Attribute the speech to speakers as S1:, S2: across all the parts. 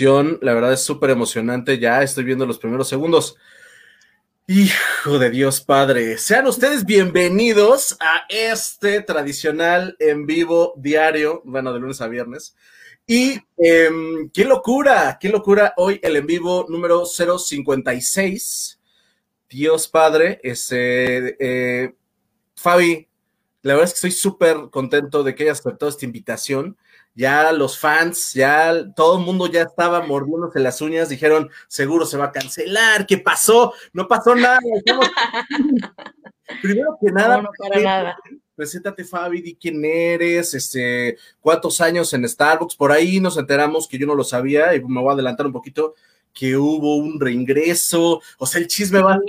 S1: la verdad es súper emocionante. Ya estoy viendo los primeros segundos. Hijo de Dios Padre, sean ustedes bienvenidos a este tradicional en vivo diario, bueno, de lunes a viernes. Y em, qué locura, qué locura hoy el en vivo número 056. Dios Padre, ese, eh, Fabi, la verdad es que estoy súper contento de que hayas aceptado esta invitación ya los fans, ya todo el mundo ya estaba mordiéndose las uñas, dijeron, seguro se va a cancelar, ¿qué pasó? No pasó nada. Primero que nada,
S2: no, para nada.
S1: preséntate Fabi, di quién eres, este, cuántos años en Starbucks, por ahí nos enteramos que yo no lo sabía y me voy a adelantar un poquito, que hubo un reingreso, o sea, el chisme va a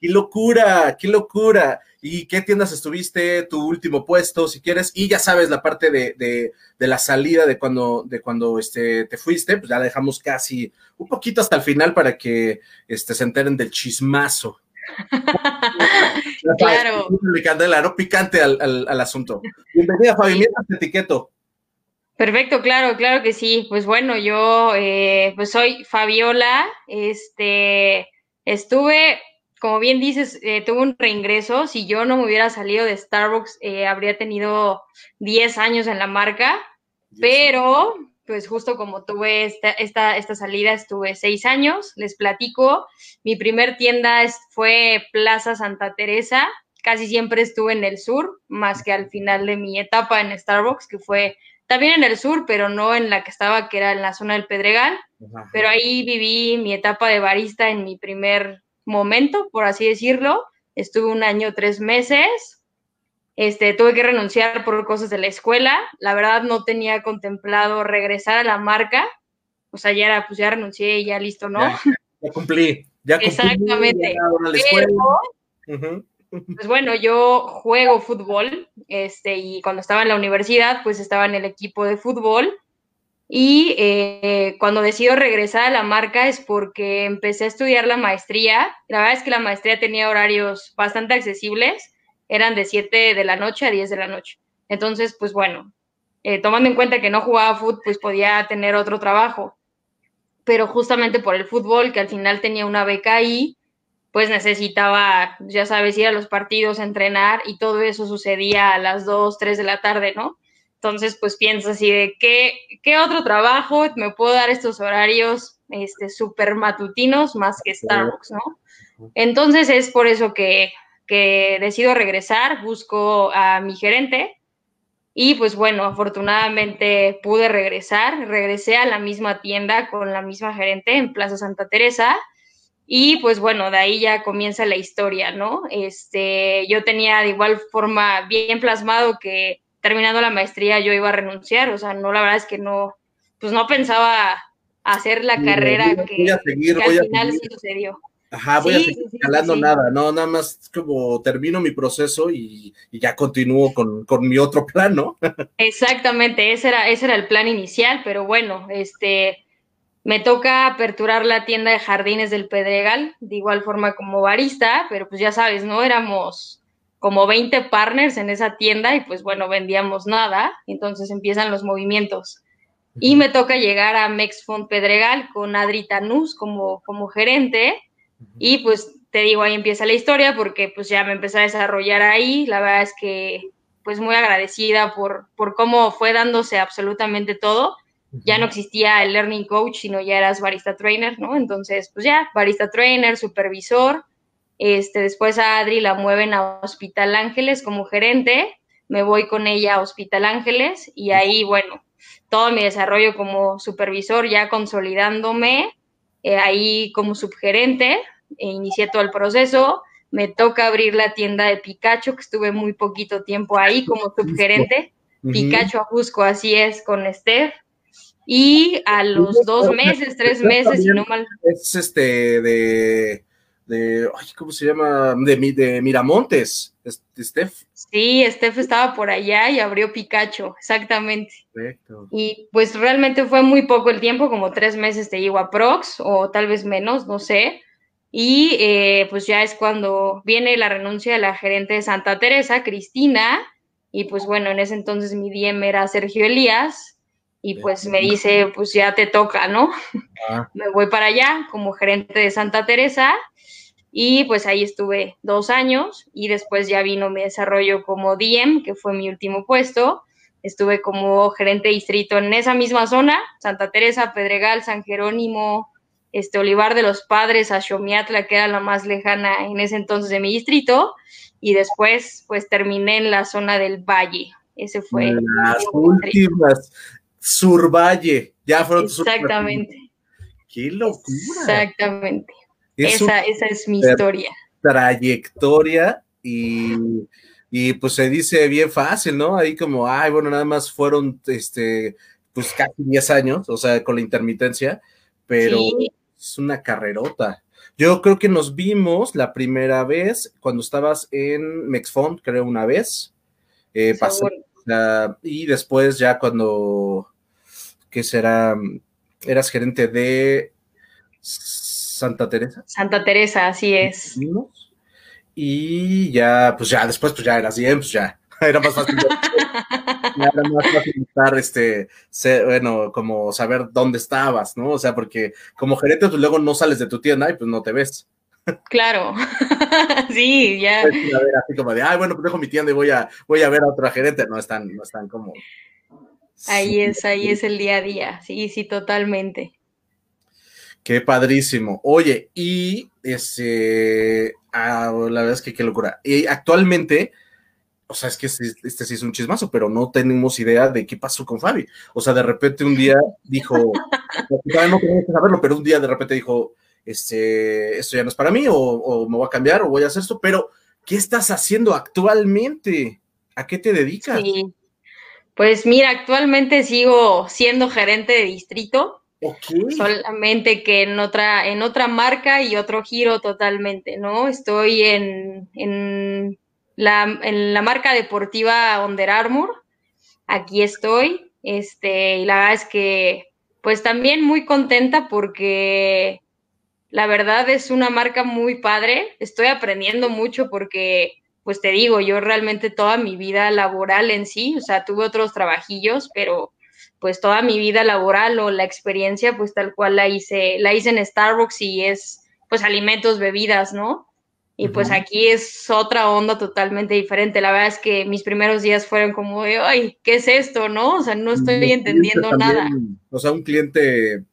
S1: qué locura, qué locura y qué tiendas estuviste, tu último puesto, si quieres, y ya sabes la parte de, de, de, la salida de cuando, de cuando este, te fuiste, pues ya la dejamos casi un poquito hasta el final para que este, se enteren del chismazo.
S2: claro.
S1: Picante al, al, al asunto. Bienvenida, Fabi, sí. te etiqueto.
S2: Perfecto, claro, claro que sí. Pues bueno, yo eh, pues soy Fabiola, este, estuve como bien dices, eh, tuve un reingreso. Si yo no me hubiera salido de Starbucks, eh, habría tenido 10 años en la marca, pero pues justo como tuve esta, esta, esta salida, estuve 6 años. Les platico, mi primer tienda fue Plaza Santa Teresa. Casi siempre estuve en el sur, más que al final de mi etapa en Starbucks, que fue también en el sur, pero no en la que estaba, que era en la zona del Pedregal. Ajá. Pero ahí viví mi etapa de barista en mi primer momento, por así decirlo. Estuve un año, tres meses. Este, tuve que renunciar por cosas de la escuela. La verdad no tenía contemplado regresar a la marca. O sea, ya era, pues ya renuncié y ya listo, ¿no?
S1: Ya, ya cumplí. Ya cumplí,
S2: Exactamente.
S1: Ya
S2: Pero, uh -huh. Pues bueno, yo juego fútbol, este, y cuando estaba en la universidad, pues estaba en el equipo de fútbol y eh, cuando decido regresar a la marca es porque empecé a estudiar la maestría. La verdad es que la maestría tenía horarios bastante accesibles, eran de 7 de la noche a 10 de la noche. Entonces, pues bueno, eh, tomando en cuenta que no jugaba fútbol, pues podía tener otro trabajo. Pero justamente por el fútbol, que al final tenía una beca ahí, pues necesitaba, ya sabes, ir a los partidos, entrenar y todo eso sucedía a las 2, 3 de la tarde, ¿no? Entonces, pues piensas así de qué, qué otro trabajo me puedo dar estos horarios este, súper matutinos más que Starbucks, ¿no? Entonces es por eso que, que decido regresar, busco a mi gerente y pues bueno, afortunadamente pude regresar, regresé a la misma tienda con la misma gerente en Plaza Santa Teresa y pues bueno, de ahí ya comienza la historia, ¿no? Este, yo tenía de igual forma bien plasmado que terminando la maestría yo iba a renunciar, o sea, no, la verdad es que no, pues no pensaba hacer la carrera que,
S1: seguir,
S2: al final sí sucedió.
S1: Ajá, voy
S2: Sí,
S1: a seguir
S2: sí, sí,
S1: escalando
S2: sí.
S1: nada, no, nada más como termino mi proceso y, y ya continúo con, con, mi otro plan, ¿no?
S2: Exactamente, ese era, ese era el plan inicial, pero bueno, este, me toca aperturar la tienda de jardines del Pedregal, de igual forma como barista, pero pues ya sabes, ¿no? Éramos como 20 partners en esa tienda y pues bueno, vendíamos nada, entonces empiezan los movimientos. Y me toca llegar a Mexfond Pedregal con Adri Tanús como, como gerente. Y pues te digo, ahí empieza la historia porque pues ya me empecé a desarrollar ahí, la verdad es que pues muy agradecida por, por cómo fue dándose absolutamente todo. Ya no existía el learning coach, sino ya eras barista trainer, ¿no? Entonces, pues ya, barista trainer, supervisor, este, después a Adri la mueven a Hospital Ángeles como gerente, me voy con ella a Hospital Ángeles y ahí, bueno, todo mi desarrollo como supervisor ya consolidándome, eh, ahí como subgerente, e inicié todo el proceso, me toca abrir la tienda de Pikachu, que estuve muy poquito tiempo ahí como subgerente, uh -huh. Pikachu Ajusco, así es, con Steph, y a los dos meses, tres meses, si no mal...
S1: Es este de de, ay, ¿cómo se llama? De, de Miramontes, Steph.
S2: Sí, Steph estaba por allá y abrió Pikachu, exactamente.
S1: Perfecto.
S2: Y pues realmente fue muy poco el tiempo, como tres meses te llevo a Prox, o tal vez menos, no sé. Y eh, pues ya es cuando viene la renuncia de la gerente de Santa Teresa, Cristina, y pues bueno, en ese entonces mi DM era Sergio Elías, y pues me dice, pues ya te toca, ¿no? Ah. Me voy para allá como gerente de Santa Teresa y pues ahí estuve dos años y después ya vino mi desarrollo como DM, que fue mi último puesto. Estuve como gerente distrito en esa misma zona, Santa Teresa, Pedregal, San Jerónimo, este Olivar de los Padres, Xomiatla, que era la más lejana en ese entonces de mi distrito, y después pues terminé en la zona del Valle. Ese fue.
S1: Las últimas, Survalle, ya fueron
S2: Exactamente.
S1: Qué locura.
S2: Exactamente. Esa, esa es mi historia.
S1: Trayectoria y, y, pues se dice bien fácil, ¿no? Ahí como, ay, bueno, nada más fueron, este, pues casi 10 años, o sea, con la intermitencia, pero es una carrerota. Yo creo que nos vimos la primera vez cuando estabas en Mexfond, creo una vez. Eh, y después ya cuando que será, eras gerente de Santa Teresa.
S2: Santa Teresa, así es.
S1: Y ya, pues ya, después, pues ya eras bien, pues ya, era más fácil. era más fácil estar, este, bueno, como saber dónde estabas, ¿no? O sea, porque como gerente, pues luego no sales de tu tienda y pues no te ves.
S2: Claro, sí, ya.
S1: así como de, ay, bueno, pues dejo mi tienda y voy a, voy a ver a otra gerente. No están, no están como
S2: Ahí es, ahí es el día a día, sí, sí, totalmente.
S1: Qué padrísimo. Oye, y ese, ah, la verdad es que qué locura. Y actualmente, o sea, es que este, este, sí es un chismazo, pero no tenemos idea de qué pasó con Fabi. O sea, de repente un día dijo, no que saberlo, pero un día de repente dijo, este, esto ya no es para mí, o, o me voy a cambiar, o voy a hacer esto, pero ¿qué estás haciendo actualmente? ¿A qué te dedicas?
S2: Sí. Pues mira, actualmente sigo siendo gerente de distrito. Solamente que en otra, en otra marca y otro giro totalmente, ¿no? Estoy en, en, la, en la marca deportiva Under Armour. Aquí estoy. Este, y la verdad es que, pues también muy contenta porque la verdad es una marca muy padre. Estoy aprendiendo mucho porque pues te digo, yo realmente toda mi vida laboral en sí, o sea, tuve otros trabajillos, pero pues toda mi vida laboral o la experiencia, pues tal cual la hice, la hice en Starbucks y es pues alimentos, bebidas, ¿no? Y pues aquí es otra onda totalmente diferente. La verdad es que mis primeros días fueron como de, ay, ¿qué es esto? ¿No? O sea, no estoy entendiendo nada.
S1: O sea, un cliente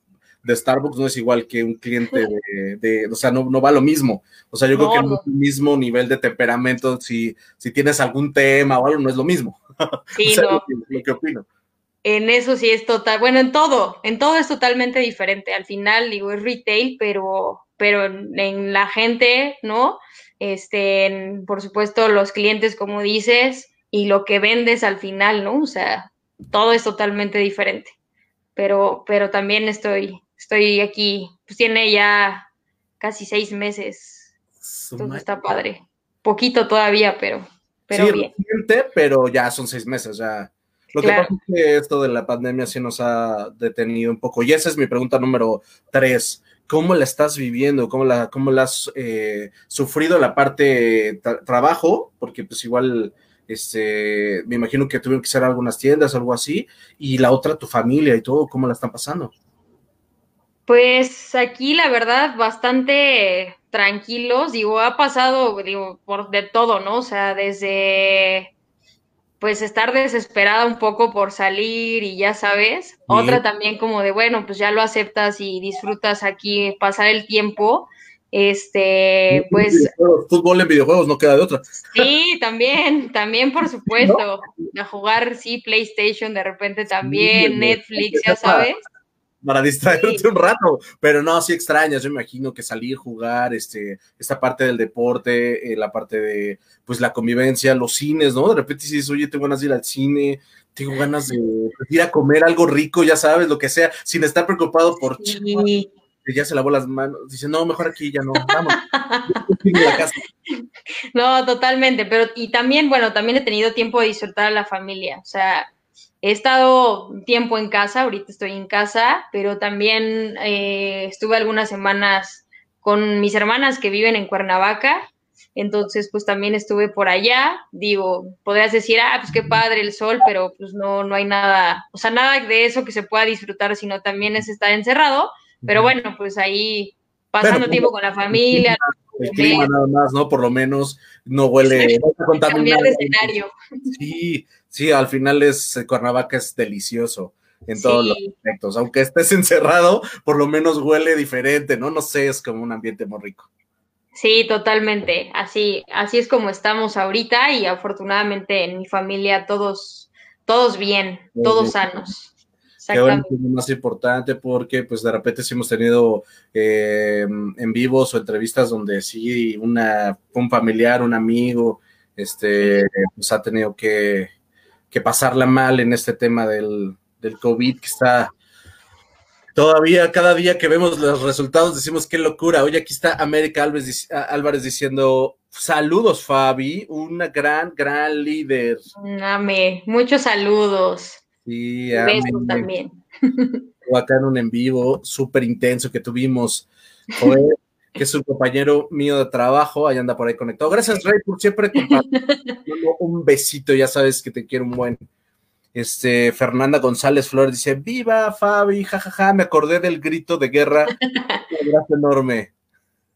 S1: de Starbucks no es igual que un cliente de, o sea, no, no va lo mismo. O sea, yo creo que no es el mismo nivel de temperamento, si, si tienes algún tema o algo, no es lo mismo.
S2: Sí, no. Lo que, opino. En eso sí es total, bueno, en todo, en todo es totalmente diferente. Al final, digo, es retail, pero, pero en, la gente, ¿no? Este, por supuesto, los clientes, como dices, y lo que vendes al final, ¿no? O sea, todo es totalmente diferente. Pero, pero también estoy, estoy aquí, pues tiene ya casi seis meses. Entonces está padre. Poquito todavía, pero, pero bien.
S1: pero ya son seis meses, ya. Lo que pasa es que esto de la pandemia sí nos ha detenido un poco. Y esa es mi pregunta número tres. ¿Cómo la estás viviendo? ¿Cómo la, cómo la has eh, sufrido la parte trabajo? Porque pues igual, este, me imagino que tuvieron que ser algunas tiendas, algo así. Y la otra, tu familia y todo, ¿cómo la están pasando?
S2: Pues aquí la verdad bastante tranquilos, digo, ha pasado, digo, por de todo, ¿no? O sea, desde pues estar desesperada un poco por salir y ya sabes, otra también como de, bueno, pues ya lo aceptas y disfrutas aquí pasar el tiempo, este, pues...
S1: Fútbol en videojuegos, no queda de otra.
S2: Sí, también, también por supuesto, a jugar, sí, PlayStation de repente también, Netflix, ya sabes
S1: para distraerte un rato, pero no, sí extrañas, yo me imagino que salir, jugar, este, esta parte del deporte, eh, la parte de, pues, la convivencia, los cines, ¿no? De repente dices, oye, tengo ganas de ir al cine, tengo ganas de ir a comer algo rico, ya sabes, lo que sea, sin estar preocupado por... Sí. ya se lavó las manos, dice, no, mejor aquí ya no, vamos.
S2: no, totalmente, pero y también, bueno, también he tenido tiempo de disfrutar a la familia, o sea, He estado tiempo en casa, ahorita estoy en casa, pero también eh, estuve algunas semanas con mis hermanas que viven en Cuernavaca entonces pues también estuve por allá, digo, podrías decir, ah, pues qué padre el sol, pero pues no, no hay nada, o sea, nada de eso que se pueda disfrutar, sino también es estar encerrado, pero bueno, pues ahí pasando tiempo con la familia.
S1: El clima nada más, ¿no? Por lo menos no huele, no
S2: Cambiar de escenario.
S1: Sí, sí, al final es, Cuernavaca es delicioso en todos los aspectos. Aunque estés encerrado, por lo menos huele diferente, ¿no? No sé, es como un ambiente muy rico.
S2: Sí, totalmente. Así, así es como estamos ahorita y afortunadamente en mi familia todos, todos bien, todos sanos.
S1: Que bueno, es lo más importante porque pues de repente sí hemos tenido eh, en vivos o entrevistas donde sí una, un familiar, un amigo, este, pues ha tenido que, que pasarla mal en este tema del, del COVID que está todavía cada día que vemos los resultados decimos qué locura. Hoy aquí está América Álvarez diciendo saludos Fabi, una gran, gran líder.
S2: Ame, muchos saludos.
S1: Sí,
S2: Besos también.
S1: Acá en un en vivo súper intenso que tuvimos. Joder, que es un compañero mío de trabajo, ahí anda por ahí conectado. Gracias, Rey, por siempre un besito, ya sabes que te quiero un buen. Este, Fernanda González Flores dice, viva Fabi, jajaja, me acordé del grito de guerra. Un abrazo enorme.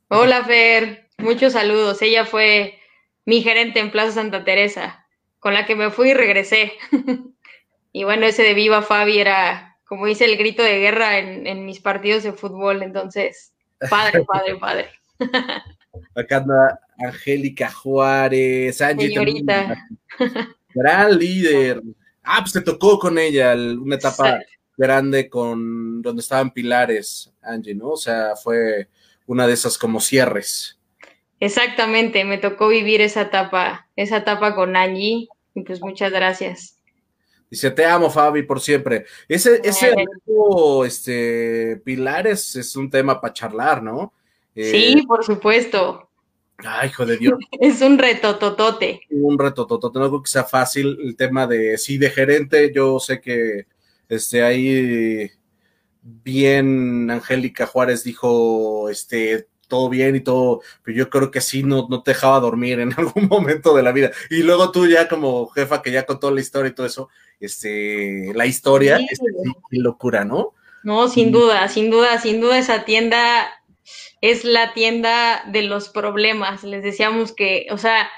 S2: Hola Fer, muchos saludos. Ella fue mi gerente en Plaza Santa Teresa, con la que me fui y regresé. y bueno, ese de viva Fabi era, como dice, el grito de guerra en, mis partidos de fútbol. Entonces, padre, padre, padre.
S1: Acá anda Angélica Juárez,
S2: Angie Señorita.
S1: Gran líder. Ah, pues te tocó con ella una etapa grande con donde estaban pilares, Angie, ¿no? O sea, fue una de esas como cierres.
S2: Exactamente, me tocó vivir esa etapa, esa etapa con Angie, y pues muchas gracias.
S1: Dice, te amo, Fabi, por siempre. Ese, ese este, Pilares es un tema para charlar, ¿no?
S2: sí, eh, por supuesto.
S1: Ay, hijo de Dios.
S2: es un reto totote.
S1: Un reto totote. No creo que sea fácil el tema de, sí, de gerente. Yo sé que este, ahí bien Angélica Juárez dijo, este, todo bien y todo, pero yo creo que sí no, no te dejaba dormir en algún momento de la vida. Y luego tú ya como jefa que ya contó la historia y todo eso, este, la historia, es este, qué locura, ¿no?
S2: No, sin duda, sin duda, sin duda esa tienda es la tienda de los problemas. Les decíamos que, o sea,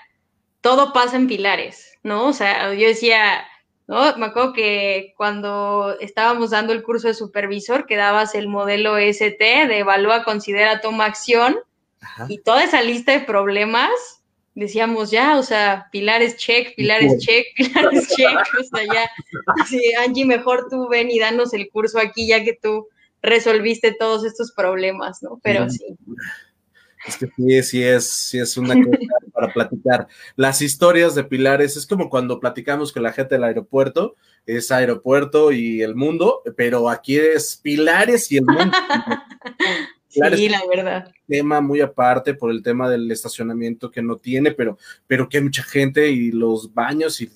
S2: todo pasa en pilares, ¿no? O sea, yo decía, ¿no? Me acuerdo que cuando estábamos dando el curso de supervisor, que dabas el modelo ST de evalúa, considera, toma acción, y toda esa lista de problemas, decíamos ya, o sea, pilares check, pilares check, pilares check, o sea, ya, así, Angie, mejor tú ven y danos el curso aquí, ya que tú resolviste todos estos problemas, ¿no? Pero sí.
S1: Es que sí, sí es, sí es una cosa para platicar. Las historias de Pilares es como cuando platicamos con la gente del aeropuerto, es aeropuerto y el mundo, pero aquí es Pilares y el mundo.
S2: sí, la verdad.
S1: Tema muy aparte por el tema del estacionamiento que no tiene, pero, pero que hay mucha gente y los baños y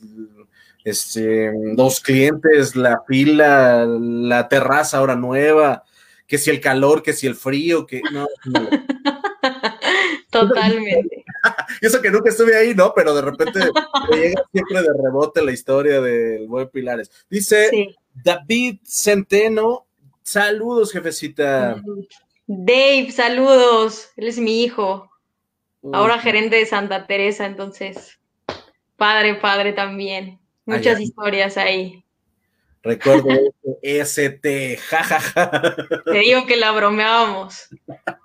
S1: este, dos clientes, la fila, la terraza ahora nueva, que si el calor, que si el frío, que no.
S2: Totalmente.
S1: Y eso que nunca estuve ahí, ¿no? Pero de repente me llega siempre de rebote la historia del buen Pilares. Dice David Centeno, saludos, jefecita.
S2: Dave, saludos. Él es mi hijo. Ahora gerente de Santa Teresa, entonces. Padre, padre también. Muchas historias ahí.
S1: Recuerdo ST, jajaja.
S2: Te digo que la bromeábamos.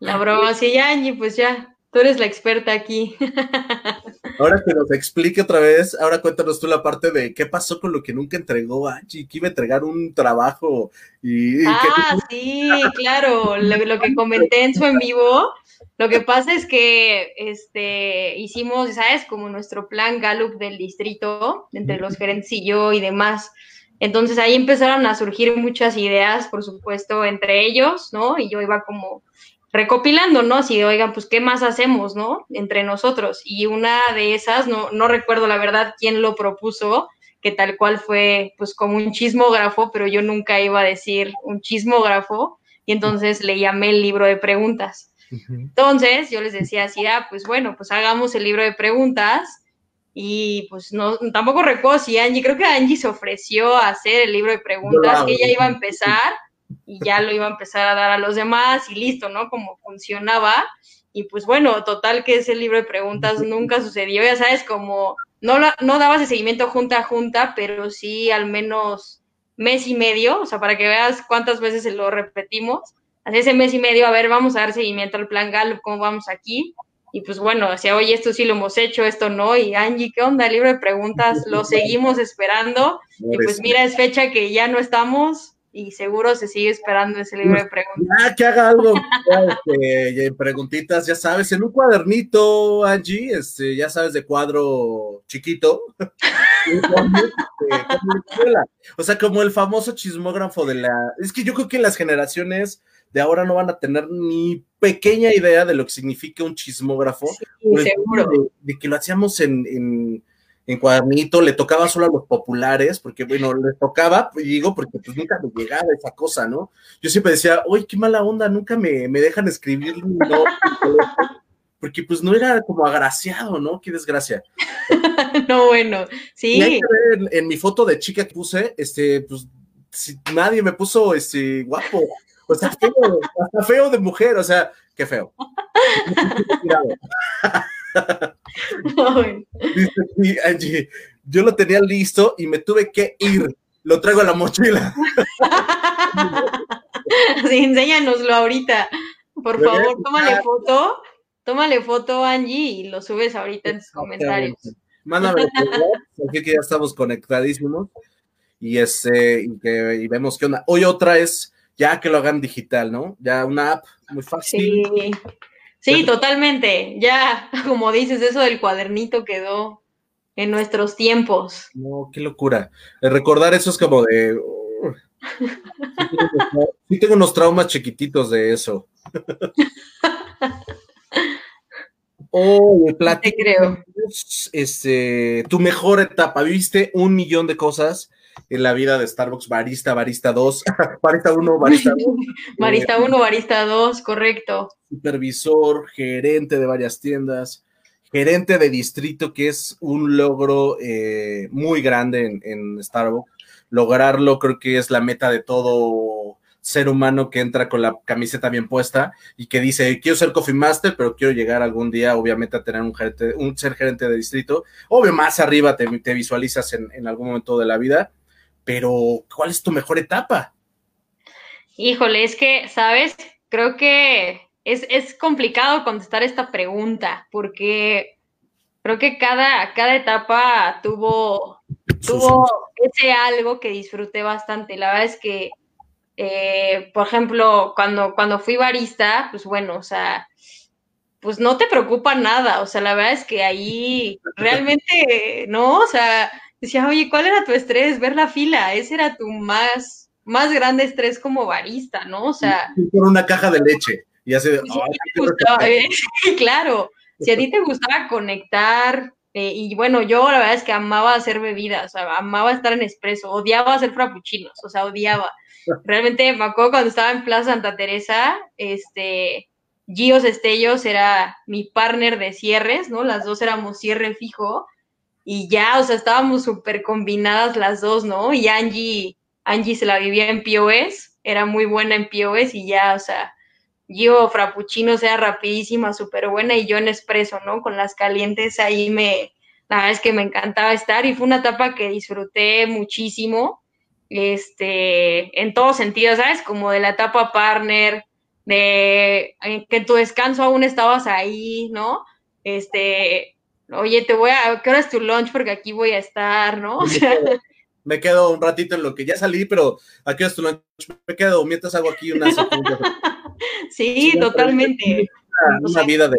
S2: La broma así, Angie, pues ya, tú eres la experta aquí.
S1: Ahora que nos explique otra vez, ahora cuéntanos tú la parte de qué pasó con lo que nunca entregó Angie, que iba a entregar un trabajo y...
S2: ah, sí, claro, lo, lo, que comenté en su en vivo, lo que pasa es que este, hicimos, ¿sabes? Como nuestro plan Gallup del distrito, entre los gerentes y yo y demás. Entonces ahí empezaron a surgir muchas ideas, por supuesto, entre ellos, ¿no? Y yo iba como recopilando, ¿no? Así oigan, pues, ¿qué más hacemos, ¿no? Entre nosotros. Y una de esas, no, no recuerdo la verdad quién lo propuso, que tal cual fue, pues, como un chismógrafo, pero yo nunca iba a decir un chismógrafo, y entonces le llamé el libro de preguntas. Entonces yo les decía así, ah, pues bueno, pues hagamos el libro de preguntas y pues no, tampoco recuerdo si Angie, creo que Angie se ofreció a hacer el libro de preguntas, que ella iba a empezar y ya lo iba a empezar a dar a los demás y listo, ¿no? Como funcionaba. Y pues bueno, total que ese libro de preguntas nunca sucedió, ya sabes, como no, no daba ese seguimiento junta a junta, pero sí al menos mes y medio, o sea, para que veas cuántas veces se lo repetimos, hace ese mes y medio, a ver, vamos a dar seguimiento al plan Gallup, cómo vamos aquí, y pues bueno, decía, oye, esto sí lo hemos hecho, esto no, y Angie, ¿qué onda? El libro de preguntas, lo seguimos esperando, y pues mira, es fecha que ya no estamos, y seguro se sigue esperando ese libro de preguntas.
S1: Ya, que haga algo, este, preguntitas, ya sabes, en un cuadernito, Angie, este, ya sabes, de cuadro chiquito. o sea, como el famoso chismógrafo de la... Es que yo creo que las generaciones de ahora no van a tener ni pequeña idea de lo que significa un chismógrafo.
S2: seguro.
S1: De, que lo hacíamos en en cuadernito, le tocaba solo a los populares, porque bueno, le tocaba, pues digo, porque pues nunca me llegaba esa cosa, ¿no? Yo siempre decía, oye, qué mala onda, nunca me, dejan escribir, no, porque pues no era como agraciado, ¿no? Qué desgracia.
S2: no, bueno, sí.
S1: En, en, mi foto de chica que puse, este, pues si nadie me puso, este, guapo, o sea, feo, hasta feo de mujer, o sea, qué feo. Dice Angie, yo lo tenía listo y me tuve que ir. Lo traigo a la mochila.
S2: sí, enséñanoslo ahorita. Por favor, tómale foto. Tómale foto, Angie, y lo subes ahorita en tus comentarios.
S1: Mándame aquí que ya estamos conectadísimos y este y que y vemos qué onda. Hoy otra es ya que lo hagan digital, ¿no? Ya una app muy fácil.
S2: Sí. Sí, totalmente. Ya, como dices, eso del cuadernito quedó en nuestros tiempos.
S1: No, qué locura. Recordar eso es como de. sí, tengo unos traumas chiquititos de eso. Oh,
S2: Te creo.
S1: Este, tu mejor etapa. Viste un millón de cosas en la vida de Starbucks, barista, barista 2, barista 1, barista 2.
S2: barista 1, barista 2, correcto.
S1: Supervisor, gerente de varias tiendas, gerente de distrito, que es un logro eh, muy grande en, Starbucks. Lograrlo creo que es la meta de todo ser humano que entra con la camiseta bien puesta y que dice, quiero ser Coffee Master, pero quiero llegar algún día, obviamente, a tener un, gerente, un ser gerente de distrito. Obvio, más arriba te, te visualizas en, en, algún momento de la vida, pero ¿cuál es tu mejor etapa?
S2: Híjole, es que, ¿sabes? Creo que es, complicado contestar esta pregunta porque creo que cada, cada etapa tuvo, tuvo ese algo que disfruté bastante. La verdad es que, eh, por ejemplo, cuando, cuando fui barista, pues bueno, o sea, pues no te preocupa nada. O sea, la verdad es que ahí realmente, ¿no? O sea, decía, oye, ¿cuál era tu estrés? Ver la fila, ese era tu más, más grande estrés como barista, ¿no? O sea...
S1: Por una caja de leche. Y hace...
S2: claro, si a ti te gustaba conectar, eh, y bueno, yo la verdad es que amaba hacer bebidas, o sea, amaba estar en expreso, odiaba hacer frappuccinos, o sea, odiaba. Realmente me acuerdo cuando estaba en Plaza Santa Teresa, este, Gios Estellos era mi partner de cierres, ¿no? Las dos éramos cierre fijo, y ya, o sea, estábamos súper combinadas las dos, ¿no? Y Angie, Angie se la vivía en POS, era muy buena en POS y ya, o sea, yo frappuccino sea rapidísima, súper buena y yo en espresso, ¿no? Con las calientes ahí me, la verdad es que me encantaba estar y fue una etapa que disfruté muchísimo, este, en todo sentido, ¿sabes? Como de la etapa partner, de que tu descanso aún estabas ahí, ¿no? Este, oye, te voy a, ¿qué hora es tu lunch? Porque aquí voy a estar, ¿no? O sea,
S1: me quedo un ratito en lo que ya salí, pero aquí es tu lunch? Me quedo mientras hago aquí una...
S2: sí, totalmente.
S1: Una, vida de,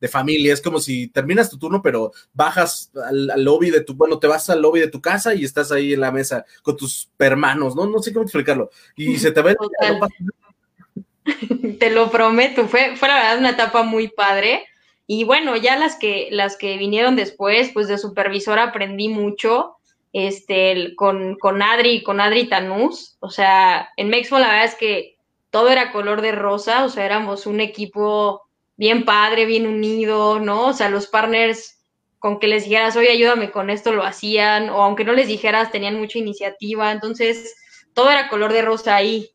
S1: de, familia, es como si terminas tu turno, pero bajas al, lobby de tu, bueno, te vas al lobby de tu casa y estás ahí en la mesa con tus hermanos, ¿no? No sé cómo explicarlo. Y se te ve...
S2: Te lo prometo, fue, fue la verdad una etapa muy padre y bueno, ya las que, las que vinieron después, pues de supervisora aprendí mucho, este, con, con Adri, con Adri Tanús, o sea, en México la verdad es que todo era color de rosa, o sea, éramos un equipo bien padre, bien unido, ¿no? O sea, los partners con que les dijeras, oye, ayúdame con esto, lo hacían, o aunque no les dijeras, tenían mucha iniciativa, entonces todo era color de rosa ahí.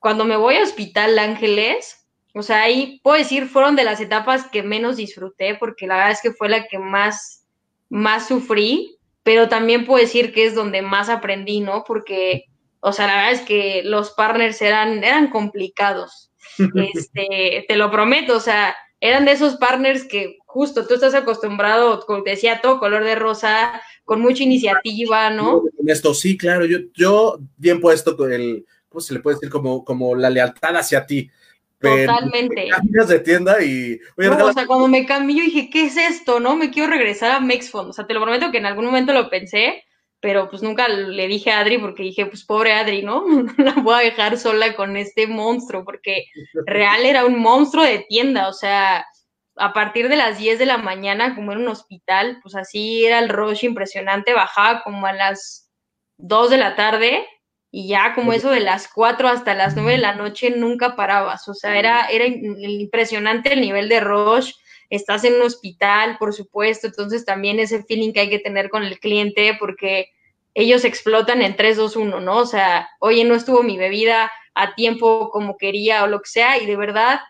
S2: Cuando me voy a Hospital Ángeles, o sea, ahí puedo decir, fueron de las etapas que menos disfruté, porque la verdad es que fue la que más, más sufrí, pero también puedo decir que es donde más aprendí, ¿no? Porque, o sea, la verdad es que los partners eran, eran complicados. Este, te lo prometo, o sea, eran de esos partners que justo tú estás acostumbrado, como te decía, todo color de rosa, con mucha iniciativa, ¿no?
S1: Esto sí, claro, yo, yo bien puesto con el, ¿cómo se le puede decir? Como, como la lealtad hacia ti.
S2: Totalmente.
S1: Cambias de tienda y.
S2: o sea, cuando me cambié, dije, ¿qué es esto? ¿No? Me quiero regresar a Mexfond. O sea, te lo prometo que en algún momento lo pensé, pero pues nunca le dije a Adri porque dije, pues pobre Adri, ¿no? la voy a dejar sola con este monstruo, porque real era un monstruo de tienda. O sea, a partir de las 10 de la mañana, como era un hospital, pues así era el rush impresionante. Bajaba como a las 2 de la tarde y ya como eso de las 4 hasta las 9 de la noche nunca parabas, o sea, era, era impresionante el nivel de rush, estás en un hospital, por supuesto, entonces también ese feeling que hay que tener con el cliente porque ellos explotan en 3, 2, 1, ¿no? O sea, oye, no estuvo mi bebida a tiempo como quería o lo que sea, y de verdad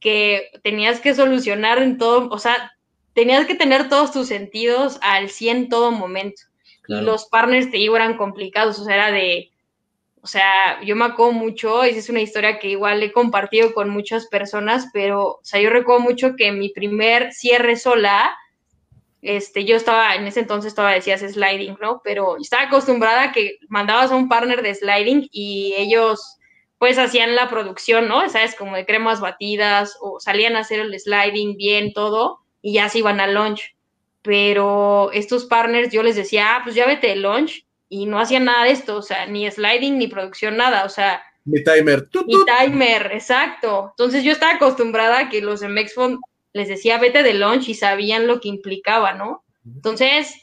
S2: que tenías que solucionar en todo, o sea, tenías que tener todos tus sentidos al 100 todo momento. Y los partners te digo eran complicados, o sea, era de, o sea, yo me acuerdo mucho, esa es una historia que igual he compartido con muchas personas, pero, o sea, yo recuerdo mucho que mi primer cierre sola, este, yo estaba, en ese entonces estaba, decías sliding, ¿no? Pero estaba acostumbrada a que mandabas a un partner de sliding y ellos, pues, hacían la producción, ¿no? ¿Sabes? Como de cremas batidas o salían a hacer el sliding bien, todo, y ya se iban al lunch. Pero estos partners, yo les decía, ah, pues ya vete de lunch y no hacía nada de esto, o sea, ni sliding, ni producción, nada, o sea.
S1: Mi timer.
S2: Mi timer, exacto. Entonces yo estaba acostumbrada a que los de Mexfond les decía vete de lunch y sabían lo que implicaba, ¿no? Entonces,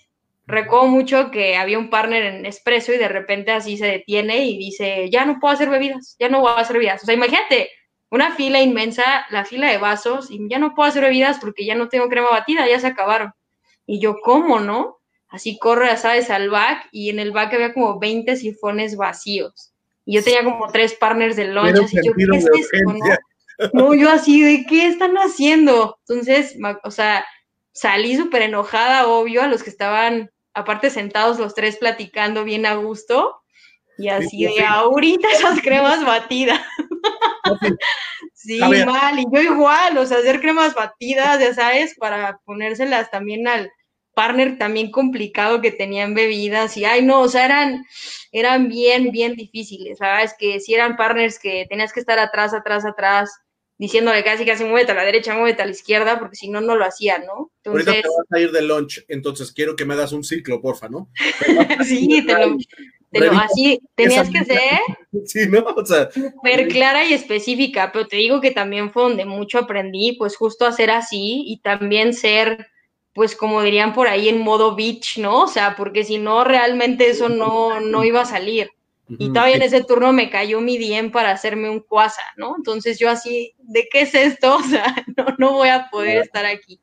S2: recuerdo mucho que había un partner en Espresso y de repente así se detiene y dice, ya no puedo hacer bebidas, ya no voy a hacer bebidas. O sea, imagínate, una fila inmensa, la fila de vasos, y ya no puedo hacer bebidas porque ya no tengo crema batida, ya se acabaron. Y yo, ¿cómo, no? Así corre, ¿sabes? Al back y en el back había como 20 sifones vacíos. Y yo tenía como tres partners de lunch, así yo, ¿qué es esto, no? no? yo así, ¿de qué están haciendo? Entonces, o sea, salí súper enojada, obvio, a los que estaban, aparte sentados los tres platicando bien a gusto, y así de ahorita esas cremas batidas. sí, mal, y yo igual, o sea, hacer cremas batidas, ya sabes, para ponérselas también al, partner también complicado que tenían bebidas y, ay, no, o sea, eran, eran bien, bien difíciles, ¿sabes? Que si eran partners que tenías que estar atrás, atrás, atrás, diciéndole casi casi muévete a la derecha, muévete a la izquierda, porque si no, no lo hacían, ¿no?
S1: Entonces, Ahorita te vas a ir de lunch, entonces quiero que me hagas un ciclo, porfa, ¿no?
S2: sí, te lo, te lo, así tenías que ser
S1: sí, ¿no? o sea,
S2: súper clara y específica, pero te digo que también fue donde mucho aprendí, pues justo a ser así y también ser pues como dirían por ahí en modo beach, ¿no? O sea, porque si no, realmente eso no, no iba a salir. Y todavía en ese turno me cayó mi DM para hacerme un cuasa, ¿no? Entonces yo así, ¿de qué es esto? O sea, no, no voy a poder estar aquí.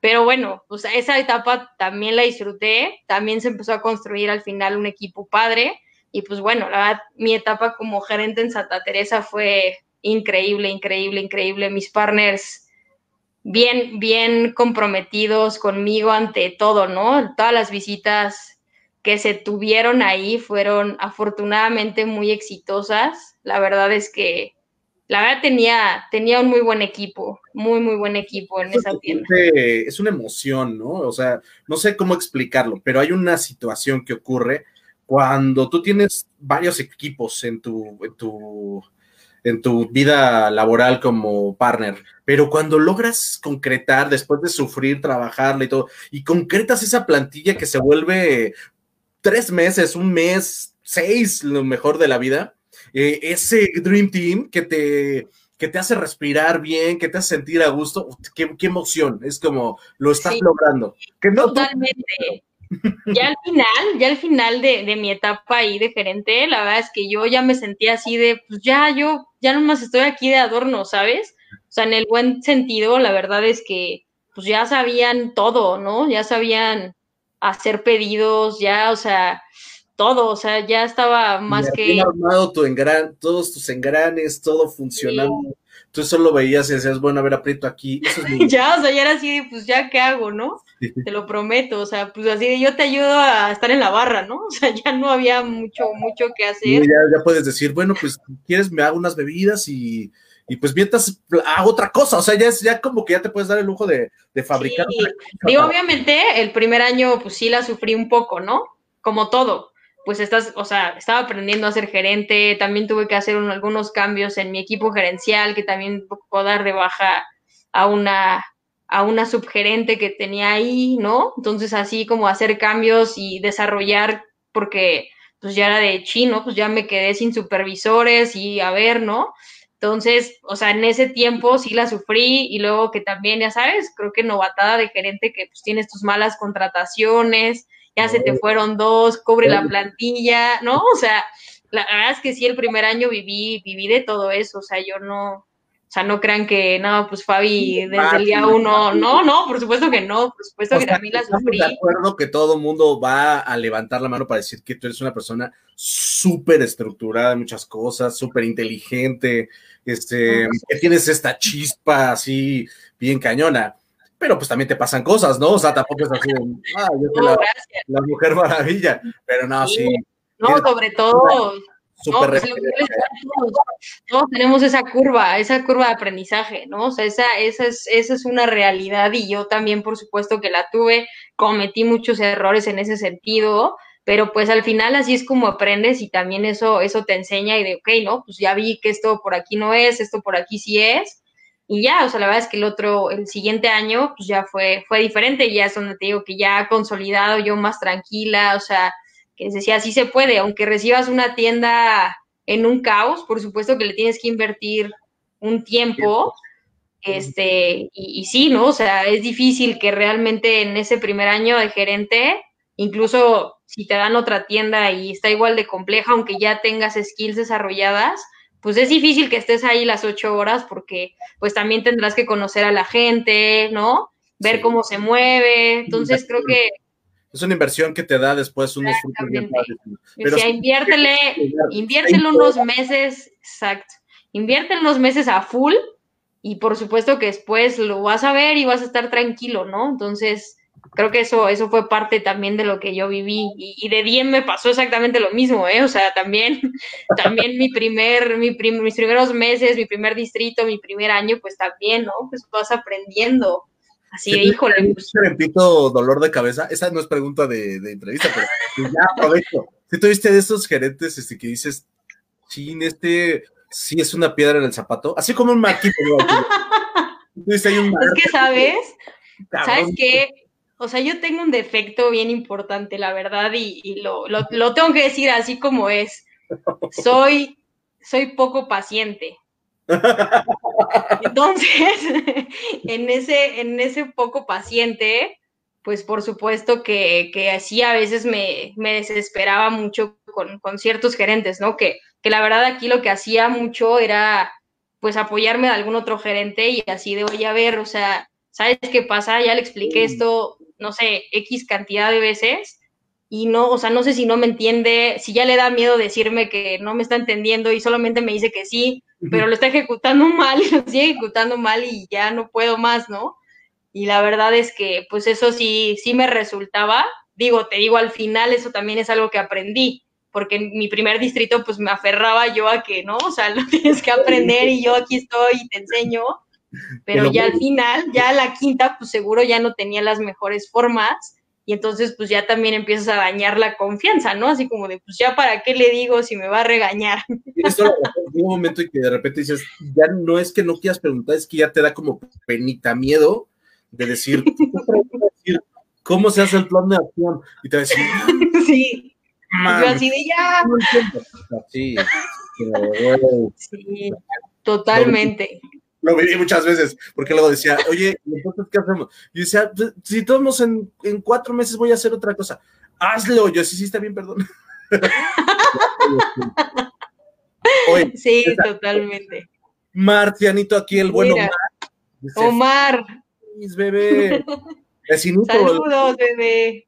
S2: Pero bueno, o sea, esa etapa también la disfruté, también se empezó a construir al final un equipo padre y pues bueno, la verdad, mi etapa como gerente en Santa Teresa fue increíble, increíble, increíble. Mis partners bien, bien comprometidos conmigo ante todo, ¿no? Todas las visitas que se tuvieron ahí fueron afortunadamente muy exitosas. La verdad es que la verdad tenía, tenía un muy buen equipo, muy, muy buen equipo en esa tienda.
S1: Es una emoción, ¿no? O sea, no sé cómo explicarlo, pero hay una situación que ocurre cuando tú tienes varios equipos en tu, en tu en tu vida laboral como partner, pero cuando logras concretar, después de sufrir, trabajarla y todo, y concretas esa plantilla que se vuelve tres meses, un mes, seis, lo mejor de la vida, eh, ese Dream Team que te, que te hace respirar bien, que te hace sentir a gusto, qué, emoción, es como lo estás logrando. Que no,
S2: Totalmente. Ya al final, ya al final de, de, mi etapa ahí de gerente, la verdad es que yo ya me sentía así de, pues ya, yo, ya nomás estoy aquí de adorno, ¿sabes? O sea, en el buen sentido, la verdad es que pues ya sabían todo, ¿no? Ya sabían hacer pedidos, ya, o sea, todo, o sea, ya estaba más que...
S1: armado tu engran, todos tus engranes, todo funcionando. Tú solo veías y decías, bueno, a ver, aprieto aquí.
S2: ya, o sea, ya era así de, pues ya, ¿qué hago, no? Te lo prometo, o sea, pues así de, yo te ayudo a estar en la barra, ¿no? O sea, ya no había mucho, mucho que hacer.
S1: ya, ya puedes decir, bueno, pues, ¿quieres me hago unas bebidas y y pues mientras a otra cosa, o sea, ya es ya como que ya te puedes dar el lujo de, fabricar. Sí.
S2: Digo, obviamente, el primer año, pues sí la sufrí un poco, ¿no? Como todo. Pues estás, o sea, estaba aprendiendo a ser gerente, también tuve que hacer algunos cambios en mi equipo gerencial, que también puedo dar de baja a una, a una subgerente que tenía ahí, ¿no? Entonces, así como hacer cambios y desarrollar, porque pues ya era de chino, pues ya me quedé sin supervisores y a ver, ¿no? Entonces, o sea, en ese tiempo sí la sufrí y luego que también, ya sabes, creo que novatada de gerente que pues tienes tus malas contrataciones, ya se te fueron dos, cubre la plantilla, ¿no? O sea, la verdad es que sí, el primer año viví, viví de todo eso, o sea, yo no, o sea, no crean que, no, pues Fabi, desde el día uno, no, no, por supuesto que no, por supuesto que también la sufrí.
S1: de acuerdo que todo mundo va a levantar la mano para decir que tú eres una persona súper estructurada en muchas cosas, súper inteligente, este, que tienes esta chispa así bien cañona. Pero pues también te pasan cosas, ¿no? O sea, tampoco es así, ah, yo soy la, mujer maravilla, pero no, sí.
S2: no, sobre todo no, pues todos, tenemos esa curva, esa curva de aprendizaje, ¿no? O sea, esa, esa, es, esa es una realidad y yo también, por supuesto, que la tuve, cometí muchos errores en ese sentido, pero pues al final así es como aprendes y también eso, eso te enseña y de, ok, ¿no? Pues ya vi que esto por aquí no es, esto por aquí sí es, y ya, o sea, la verdad es que el otro, el siguiente año, pues ya fue, fue diferente, ya es donde te digo que ya consolidado, yo más tranquila, o sea, que decía, sí se puede, aunque recibas una tienda en un caos, por supuesto que le tienes que invertir un tiempo, este, y, sí, ¿no? O sea, es difícil que realmente en ese primer año de gerente, incluso si te dan otra tienda y está igual de compleja, aunque ya tengas skills desarrolladas, pues es difícil que estés ahí las ocho horas porque pues también tendrás que conocer a la gente, ¿no? Ver cómo se mueve. Entonces creo que
S1: es una inversión que te da después unos
S2: frutos bien Pero inviértele, inviértelo unos meses, exacto, inviértelo unos meses a full y por supuesto que después lo vas a ver y vas a estar tranquilo, ¿no? Entonces, creo que eso, eso fue parte también de lo que yo viví y, de Diem me pasó exactamente lo mismo, ¿eh? O sea, también, también mi primer, mi mis primeros meses, mi primer distrito, mi primer año, pues también, ¿no? Pues vas aprendiendo Así de, híjole.
S1: Pues. repito, dolor de cabeza. Esa no es pregunta de, entrevista, pero pues ya aprovecho. Si tuviste de esos gerentes este, que dices, sí, este sí es una piedra en el zapato, así como un marquito.
S2: es que, ¿sabes? ¿Sabes qué? O sea, yo tengo un defecto bien importante, la verdad, y, lo, lo, lo, tengo que decir así como es. Soy, soy poco paciente. Entonces, en ese, en ese poco paciente, pues por supuesto que, que así a veces me, me desesperaba mucho con, con, ciertos gerentes, ¿no? Que, que la verdad aquí lo que hacía mucho era pues apoyarme a algún otro gerente y así de, oye, a ver, o sea, ¿sabes qué pasa? Ya le expliqué esto, no sé, X cantidad de veces y no, o sea, no sé si no me entiende, si ya le da miedo decirme que no me está entendiendo y solamente me dice que sí, pero lo está ejecutando mal y lo sigue ejecutando mal y ya no puedo más, ¿no? Y la verdad es que, pues eso sí, sí me resultaba. Digo, te digo, al final eso también es algo que aprendí, porque en mi primer distrito, pues me aferraba yo a que, ¿no? O sea, lo tienes que aprender y yo aquí estoy y te enseño. Pero ya al final, ya la quinta, pues seguro ya no tenía las mejores formas y entonces pues ya también empiezas a dañar la confianza, ¿no? Así como de, pues ya para qué le digo si me va a regañar.
S1: Esto un momento en que de repente dices, ya no es que no quieras preguntar, es que ya te da como penita miedo de decir, ¿cómo se hace el plan de acción? Y te va a decir,
S2: sí. yo así de ya. Sí, sí totalmente
S1: lo viví muchas veces, porque luego decía, oye, entonces, ¿qué hacemos? Y decía, pues, si todos en, en cuatro meses voy a hacer otra cosa, hazlo. Yo sí, sí, está bien, perdón.
S2: sí, totalmente.
S1: Marcianito aquí, el bueno Omar.
S2: Omar.
S1: bebé.
S2: Saludos, bebé.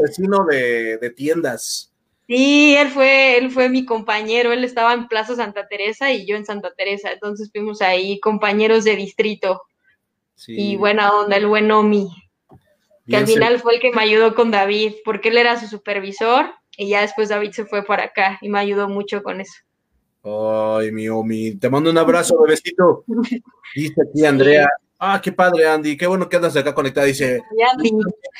S1: Vecino de, de tiendas.
S2: Sí, él fue, él fue mi compañero, él estaba en Plaza Santa Teresa y yo en Santa Teresa, entonces fuimos ahí compañeros de distrito. Y buena onda, el buen Omi, que al final fue el que me ayudó con David, porque él era su supervisor y ya después David se fue para acá y me ayudó mucho con eso.
S1: Ay, mi Omi, te mando un abrazo, bebecito. Dice aquí Andrea, ah, qué padre, Andy, qué bueno que andas acá conectada, dice,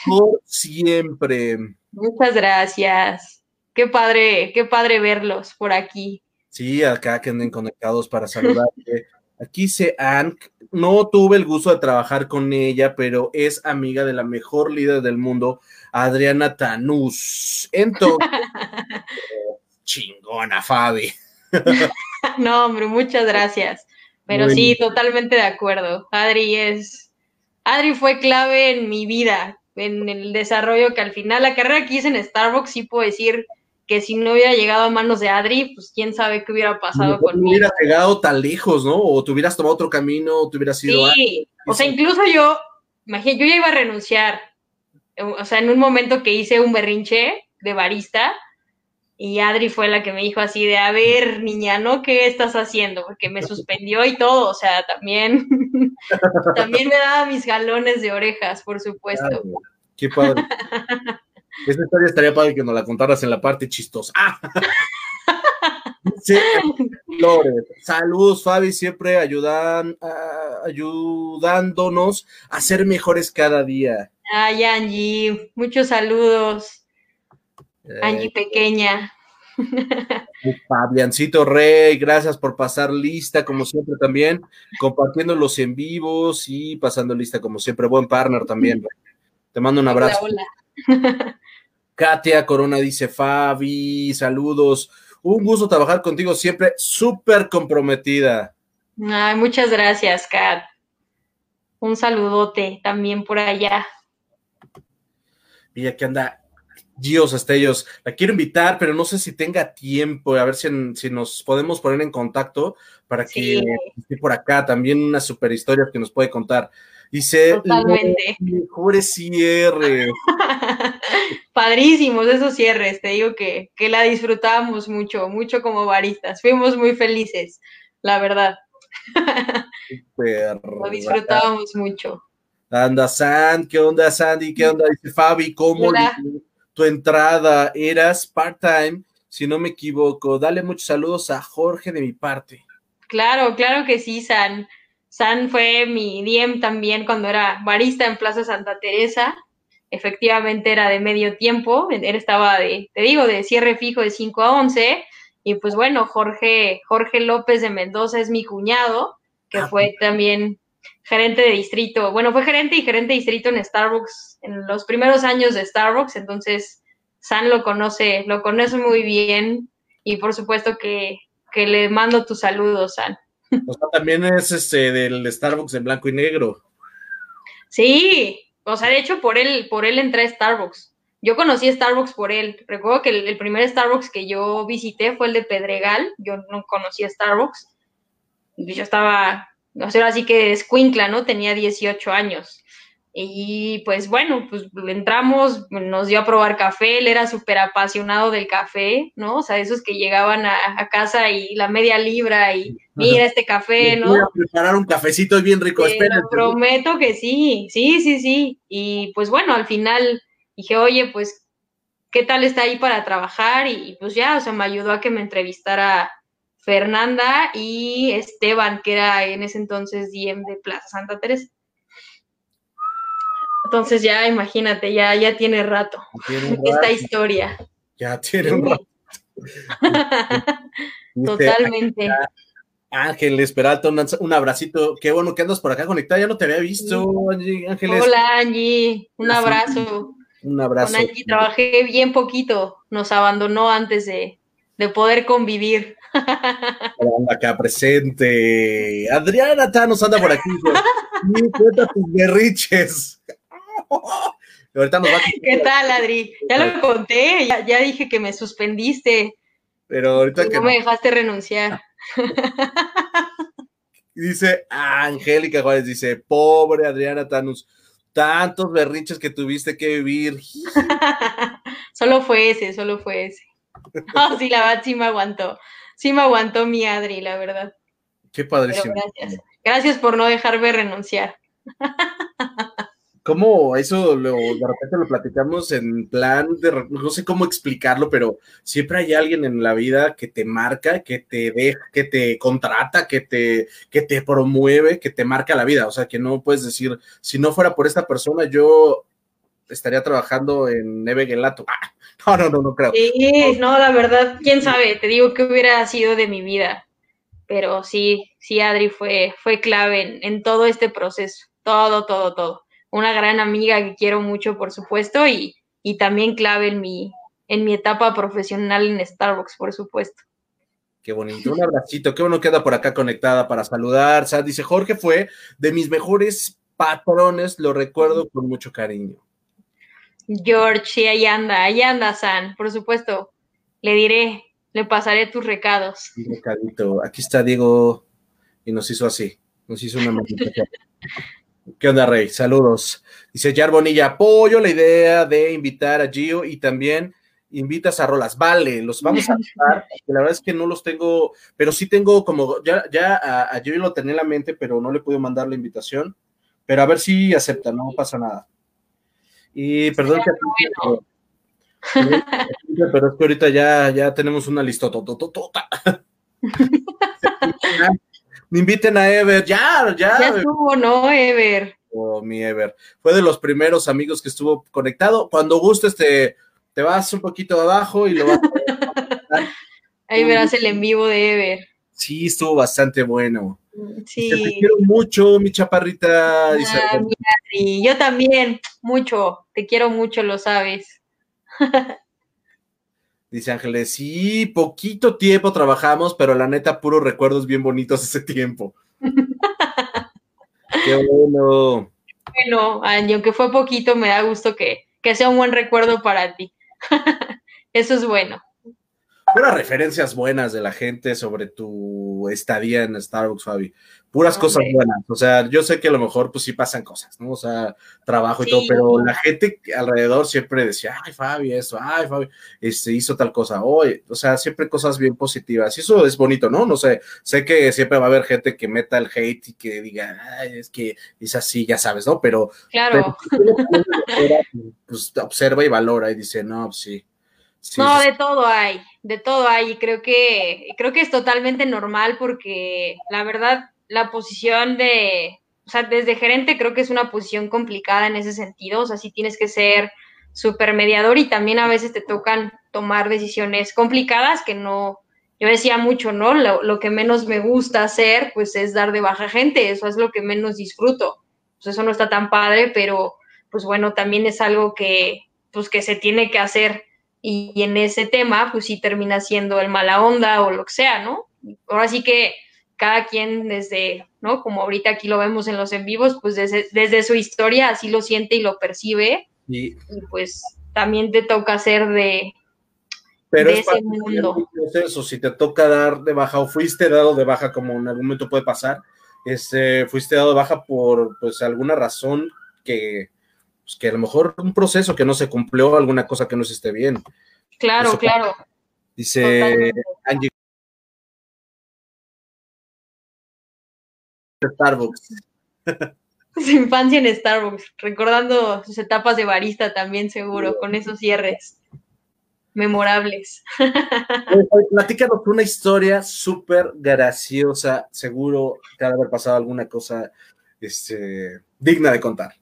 S1: por siempre.
S2: Muchas gracias. Qué padre, qué padre verlos por aquí.
S1: Sí, acá que anden conectados para saludarte. Aquí se han, no tuve el gusto de trabajar con ella, pero es amiga de la mejor líder del mundo, Adriana Tanús. Entonces, chingona, Fabi.
S2: no, hombre, muchas gracias. Pero sí, totalmente de acuerdo. Adri es, Adri fue clave en mi vida, en el desarrollo que al final la carrera que hice en Starbucks, sí puedo decir, que si no hubiera llegado a manos de Adri, pues quién sabe qué hubiera pasado conmigo.
S1: No hubiera llegado tan lejos, ¿no? O te hubieras tomado otro camino, o te hubieras ido
S2: Sí, o sea, incluso yo, imagínate, yo ya iba a renunciar, o sea, en un momento que hice un berrinche de barista, y Adri fue la que me dijo así de, a ver, niña, ¿no? ¿Qué estás haciendo? Porque me suspendió y todo, o sea, también, también me daba mis galones de orejas, por supuesto.
S1: qué padre. Esa historia estaría padre que nos la contaras en la parte chistosa. Ah. Saludos, Fabi, siempre ayudan, ah, ayudándonos a ser mejores cada día.
S2: Ay, Angie, muchos saludos. Eh, Angie pequeña.
S1: Fabiancito Rey, gracias por pasar lista, como siempre también, compartiendo los en vivos y pasando lista, como siempre. Buen partner también. Te mando un abrazo. hola. Katia Corona dice, Fabi, saludos. Un gusto trabajar contigo siempre, súper comprometida.
S2: Ay, muchas gracias, Kat. Un saludote también por allá.
S1: Mira que anda Dios Estellos. La quiero invitar, pero no sé si tenga tiempo. A ver si, si nos podemos poner en contacto para que esté por acá. También una super historia que nos puede contar. Dice,
S2: Totalmente.
S1: mejores cierres.
S2: Padrísimos esos cierres, te digo que, que la disfrutábamos mucho, mucho como baristas. Fuimos muy felices, la verdad. Lo disfrutábamos mucho.
S1: Anda, Sand, ¿qué onda, Sandy? ¿Qué onda? Dice Fabi, ¿cómo tu entrada? Eras part-time, si no me equivoco. Dale muchos saludos a Jorge de mi parte.
S2: Claro, claro que sí, San. San fue mi DM también cuando era barista en Plaza Santa Teresa. Efectivamente era de medio tiempo, él estaba de, te digo, de cierre fijo de 5 a 11. Y pues bueno, Jorge, Jorge López de Mendoza es mi cuñado, que ah, fue también gerente de distrito. Bueno, fue gerente y gerente de distrito en Starbucks en los primeros años de Starbucks. Entonces, San lo conoce, lo conoce muy bien. Y por supuesto que, que le mando tus saludos, San.
S1: O sea, también es este del Starbucks en blanco y negro.
S2: Sí, o sea, de hecho por él, por él entré a Starbucks. Yo conocí Starbucks por él. Recuerdo que el, primer Starbucks que yo visité fue el de Pedregal. Yo no conocía Starbucks. Yo estaba, no sé, así que escuincla, ¿no? Tenía 18 años. Y pues bueno, pues entramos, nos dio a probar café, él era súper apasionado del café, ¿no? O sea, esos que llegaban a, casa y la media libra y mira este café, ¿no? Voy a
S1: preparar un cafecito bien rico,
S2: Te prometo que sí, sí, sí, sí. Y pues bueno, al final dije, oye, pues, ¿qué tal está ahí para trabajar? Y, pues ya, o sea, me ayudó a que me entrevistara Fernanda y Esteban, que era en ese entonces DM de Plaza Santa Teresa. Entonces ya imagínate, ya, ya tiene rato, esta historia.
S1: Ya tiene un rato.
S2: Totalmente.
S1: Ángeles Peralta, un, abracito. Qué bueno que andas por acá conectada. Ya no te había visto, Ángeles.
S2: Hola, Angie. Un abrazo.
S1: Un abrazo.
S2: Con Angie trabajé bien poquito. Nos abandonó antes de, de poder convivir.
S1: acá presente. Adriana nos anda por aquí. cuenta tus guerriches.
S2: ¿Qué tal, Adri? Ya lo conté, ya, dije que me suspendiste
S1: Pero ahorita
S2: que. No me dejaste renunciar.
S1: Dice Angélica Juárez, dice, pobre Adriana Tanus, tantos berrinches que tuviste que vivir.
S2: solo fue ese, solo fue ese. No, sí, la verdad sí me aguantó. Sí me aguantó mi Adri, la verdad.
S1: Qué padrísimo.
S2: gracias. Gracias por no dejarme renunciar.
S1: ¿Cómo eso lo, de repente lo platicamos en plan de, no sé cómo explicarlo, pero siempre hay alguien en la vida que te marca, que te deja, que te contrata, que te, que te promueve, que te marca la vida. O sea, que no puedes decir, si no fuera por esta persona, yo estaría trabajando en Neve Gelato. no, no, no, no creo.
S2: Sí, no, la verdad, quién sabe, te digo que hubiera sido de mi vida. Pero sí, sí, Adri fue, fue clave en todo este proceso. Todo, todo, todo una gran amiga que quiero mucho, por supuesto, y, también clave en mi, en mi etapa profesional en Starbucks, por supuesto.
S1: Qué bonito, un abracito, qué bueno queda por acá conectada para saludar. dice, Jorge fue de mis mejores patrones, lo recuerdo con mucho cariño.
S2: George, sí, ahí anda, ahí anda, San, por supuesto. Le diré, le pasaré tus recados.
S1: Un recadito. Aquí está Diego y nos hizo así, nos hizo una. ¿Qué onda, Rey? Saludos. Dice Jar Bonilla, apoyo la idea de invitar a Gio y también invitas a Rolas. Vale, los vamos a invitar. La verdad es que no los tengo, pero sí tengo como, ya, ya a, Gio lo tenía en la mente, pero no le pude mandar la invitación. Pero a ver si acepta, no pasa nada. Y perdón que... Pero, es que ahorita ya, ya tenemos una listota. Me inviten a Ever, ya, ya.
S2: Ya estuvo, ¿no, Ever?
S1: Oh, mi Ever. Fue de los primeros amigos que estuvo conectado. Cuando gustes, te, te vas un poquito abajo y lo vas
S2: a Ahí verás el en vivo de Ever.
S1: Sí, estuvo bastante bueno. Sí. Te quiero mucho, mi chaparrita.
S2: Ah, yo también, mucho. Te quiero mucho, lo sabes.
S1: Dice Ángeles, sí, poquito tiempo trabajamos, pero la neta, puros recuerdos bien bonitos ese tiempo. Qué bueno.
S2: Bueno, Angie, aunque fue poquito, me da gusto que, que sea un buen recuerdo para ti. Eso es bueno.
S1: Puras referencias buenas de la gente sobre tu estadía en Starbucks, Fabi puras cosas buenas. O sea, yo sé que a lo mejor pues sí pasan cosas, ¿no? O sea, trabajo y todo, pero la gente alrededor siempre decía, ay, Fabi, eso, ay, Fabi, este, hizo tal cosa, hoy, o sea, siempre cosas bien positivas. Y eso es bonito, ¿no? No sé, sé que siempre va a haber gente que meta el hate y que diga, ay, es que es así, ya sabes, ¿no? Pero,
S2: claro.
S1: pues observa y valora y dice, no, pues, sí.
S2: no, de todo hay, de todo hay, y creo que, creo que es totalmente normal porque la verdad, la posición de, o sea, desde gerente creo que es una posición complicada en ese sentido, o sea, sí tienes que ser super mediador y también a veces te tocan tomar decisiones complicadas que no, yo decía mucho, ¿no? Lo, que menos me gusta hacer, pues es dar de baja gente, eso es lo que menos disfruto. Pues eso no está tan padre, pero pues bueno, también es algo que, pues que se tiene que hacer y, y en ese tema, pues sí termina siendo el mala onda o lo que sea, ¿no? Ahora sí que cada quien desde, ¿no? Como ahorita aquí lo vemos en los en vivos, pues desde, su historia así lo siente y lo percibe. Y, pues también te toca hacer de,
S1: pero es ese mundo. Eso, si te toca dar de baja o fuiste dado de baja, como en algún momento puede pasar, este, fuiste dado de baja por pues alguna razón que, pues, que a lo mejor un proceso que no se cumplió, alguna cosa que no se esté bien.
S2: Claro, claro.
S1: Dice Angie Starbucks.
S2: Su infancia en Starbucks, recordando sus etapas de barista también seguro, con esos cierres memorables.
S1: Platícanos una historia súper graciosa, seguro que ha de haber pasado alguna cosa este, digna de contar.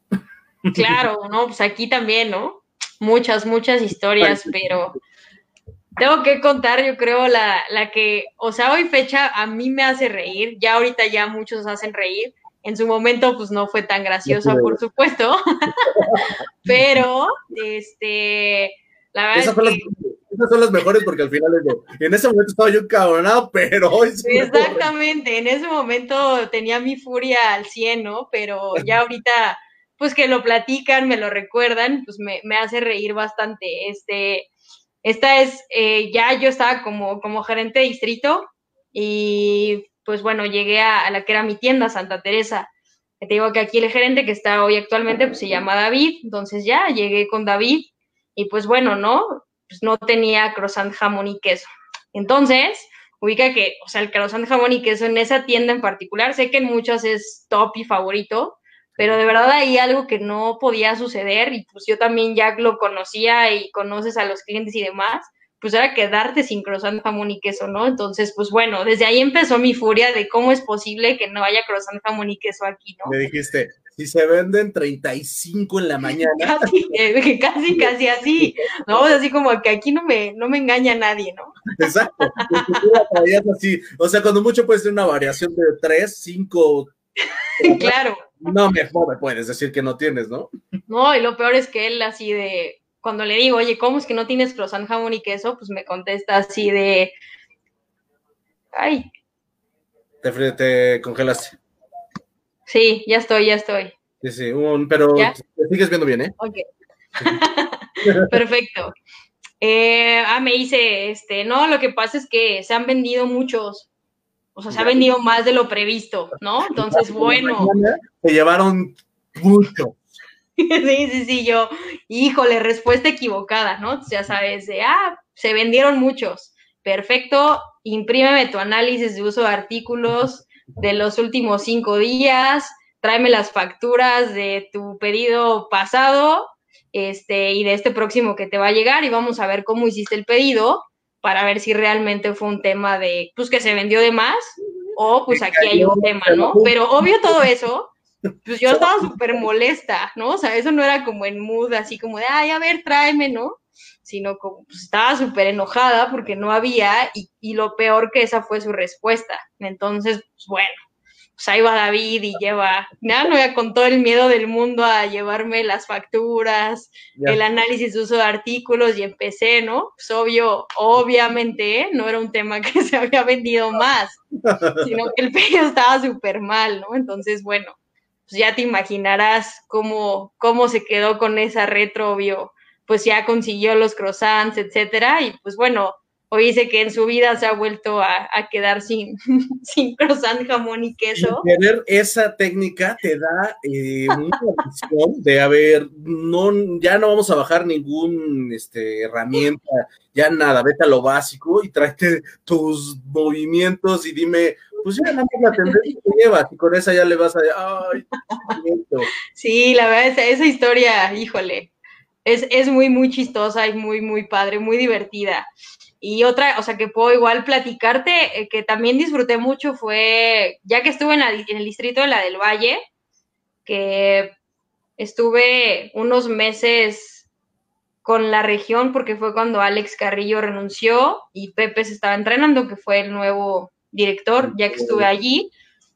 S2: Claro, no, pues aquí también, ¿no? Muchas, muchas historias, pero tengo que contar, yo creo, la, la que, o sea, hoy fecha a mí me hace reír, ya ahorita ya muchos hacen reír, en su momento pues no fue tan graciosa, por supuesto, pero, este, la verdad
S1: esas, son las, esas son las mejores porque al final en ese momento estaba yo cabronado, pero hoy
S2: sí Exactamente, en ese momento tenía mi furia al 100, ¿no? Pero ya ahorita, pues que lo platican, me lo recuerdan, pues me, me hace reír bastante, este esta es, eh, ya yo estaba como, como gerente de distrito y pues bueno, llegué a, la que era mi tienda, Santa Teresa. Te digo que aquí el gerente que está hoy actualmente pues se llama David, entonces ya llegué con David y pues bueno, ¿no? Pues no tenía croissant jamón y queso. Entonces, ubica que, o sea, el croissant jamón y queso en esa tienda en particular, sé que en muchas es top y favorito, pero de verdad hay algo que no podía suceder y pues yo también ya lo conocía y conoces a los clientes y demás, pues era quedarte sin croissant jamón y queso, ¿no? Entonces, pues bueno, desde ahí empezó mi furia de cómo es posible que no haya croissant jamón y queso aquí, ¿no?
S1: Me dijiste, si se venden 35 en la mañana.
S2: Casi, eh, casi, casi así, ¿no? Así como que aquí no me, no me engaña nadie, ¿no?
S1: Exacto. así. O sea, cuando mucho puede ser una variación de 3, 5.
S2: claro.
S1: No, mejor me puedes decir que no tienes, ¿no?
S2: No, y lo peor es que él así de, cuando le digo, oye, ¿cómo es que no tienes croissant, jamón y queso? Pues me contesta así de, ay.
S1: Te, te congelaste.
S2: Sí, ya estoy, ya estoy.
S1: Sí, sí, pero te sigues viendo bien, ¿eh?
S2: Ok. Perfecto. Eh, ah, me dice, este, no, lo que pasa es que se han vendido muchos. O sea, se ha vendido más de lo previsto, ¿no? Entonces, bueno.
S1: Se llevaron mucho.
S2: Sí, sí, sí, yo, híjole, respuesta equivocada, ¿no? Ya sabes, de, ah, se vendieron muchos. Perfecto, imprímeme tu análisis de uso de artículos de los últimos cinco días, tráeme las facturas de tu pedido pasado este, y de este próximo que te va a llegar y vamos a ver cómo hiciste el pedido para ver si realmente fue un tema de, pues que se vendió de más o pues aquí hay un tema, ¿no? Pero obvio todo eso pues yo estaba súper molesta, ¿no? O sea, eso no era como en mood, así como de, ay, a ver, tráeme, ¿no? Sino como, pues estaba súper enojada porque no había y, y, lo peor que esa fue su respuesta. Entonces, pues bueno, pues ahí va David y lleva, nada, no, ya con todo el miedo del mundo a llevarme las facturas, el análisis de uso de artículos y empecé, ¿no? Pues obvio, obviamente, ¿eh? no era un tema que se había vendido más, sino que el pedido estaba súper mal, ¿no? Entonces, bueno, pues ya te imaginarás cómo, cómo se quedó con esa retro, obvio, pues ya consiguió los croissants, etcétera, y pues bueno, hoy dice que en su vida se ha vuelto a, quedar sin, sin croissant, jamón y queso.
S1: tener esa técnica te da eh, una visión de, a ver, no, ya no vamos a bajar ningún este, herramienta, ya nada, vete a lo básico y tráete tus movimientos y dime, pues ya nada más la tendencia que llevas y con esa ya le vas a... Ay,
S2: sí, la verdad, esa, esa historia, híjole, es, es, muy, muy chistosa y muy, muy padre, muy divertida. Y otra, o sea, que puedo igual platicarte, eh, que también disfruté mucho fue, ya que estuve en, el distrito de la del Valle, que estuve unos meses con la región porque fue cuando Alex Carrillo renunció y Pepe se estaba entrenando, que fue el nuevo director, ya que estuve allí.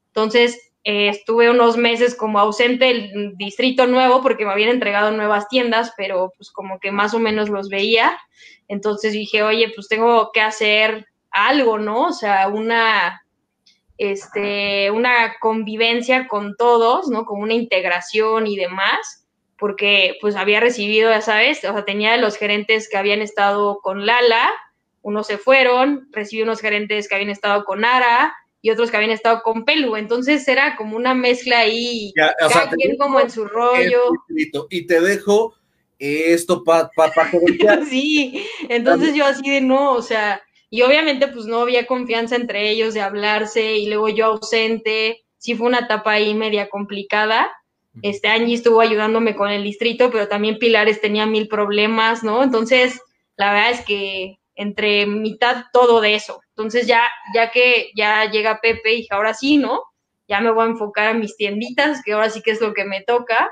S2: Entonces, eh, estuve unos meses como ausente del distrito nuevo porque me habían entregado nuevas tiendas, pero pues como que más o menos los veía. Entonces dije, oye, pues tengo que hacer algo, ¿no? O sea, una, este, una convivencia con todos, ¿no? Como una integración y demás, porque pues había recibido, ya sabes, o sea, tenía los gerentes que habían estado con Lala, unos se fueron, recibí unos gerentes que habían estado con Ara y otros que habían estado con Pelu, entonces era como una mezcla ahí, cada quien como en su rollo.
S1: Y te dejo esto para pa, pa
S2: Sí, entonces yo así de no, o sea, y obviamente pues no había confianza entre ellos de hablarse y luego yo ausente, sí fue una etapa ahí media complicada. Este Angie estuvo ayudándome con el distrito, pero también Pilares tenía mil problemas, ¿no? Entonces, la verdad es que entre mitad todo de eso. Entonces ya, ya que ya llega Pepe y ahora sí, ¿no? Ya me voy a enfocar a mis tienditas, que ahora sí que es lo que me toca.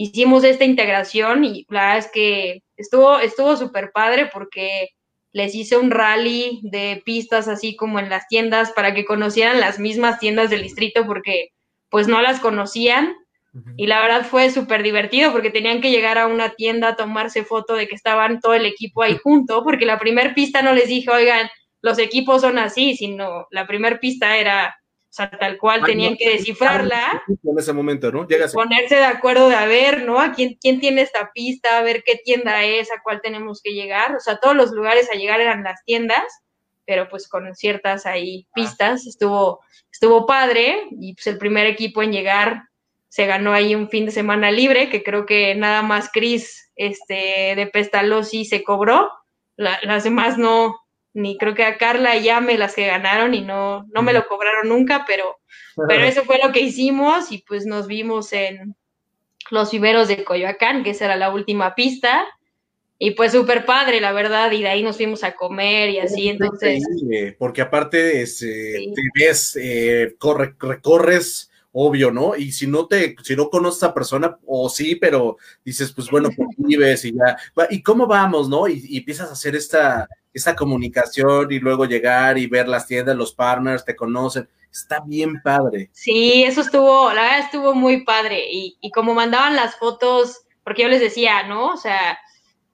S2: Hicimos esta integración y la verdad es que estuvo estuvo súper padre porque les hice un rally de pistas así como en las tiendas para que conocieran las mismas tiendas del distrito porque pues no las conocían. Y la verdad fue súper divertido porque tenían que llegar a una tienda a tomarse foto de que estaban todo el equipo ahí junto, porque la primer pista no les dije, oigan, los equipos son así, sino la primer pista era O sea, tal cual tenían que descifrarla.
S1: En ese momento, ¿no?
S2: Ponerse de acuerdo de a ver, ¿no? A quién, quién tiene esta pista, a ver qué tienda es, a cuál tenemos que llegar. O sea, todos los lugares a llegar eran las tiendas, pero pues con ciertas ahí pistas. Estuvo, estuvo padre. Y pues el primer equipo en llegar se ganó ahí un fin de semana libre, que creo que nada más Cris este, de Pestalozzi se cobró. las demás no, ni creo que a Carla y me las que ganaron y no, no me lo cobraron nunca, pero, pero eso fue lo que hicimos y pues nos vimos en los viveros de Coyoacán, que esa era la última pista. Y pues súper padre, la verdad, y de ahí nos fuimos a comer y así, entonces...
S1: Porque aparte este, te ves, eh, corre, recorres obvio, ¿no? Y si no te, si no conoces a persona, o sí, pero dices, pues bueno, pues vives y ya, ¿y cómo vamos, no? Y, empiezas a hacer esta, esta comunicación y luego llegar y ver las tiendas, los partners, te conocen, está bien padre.
S2: Sí, eso estuvo, la verdad estuvo muy padre, y, y como mandaban las fotos, porque yo les decía, ¿no? O sea,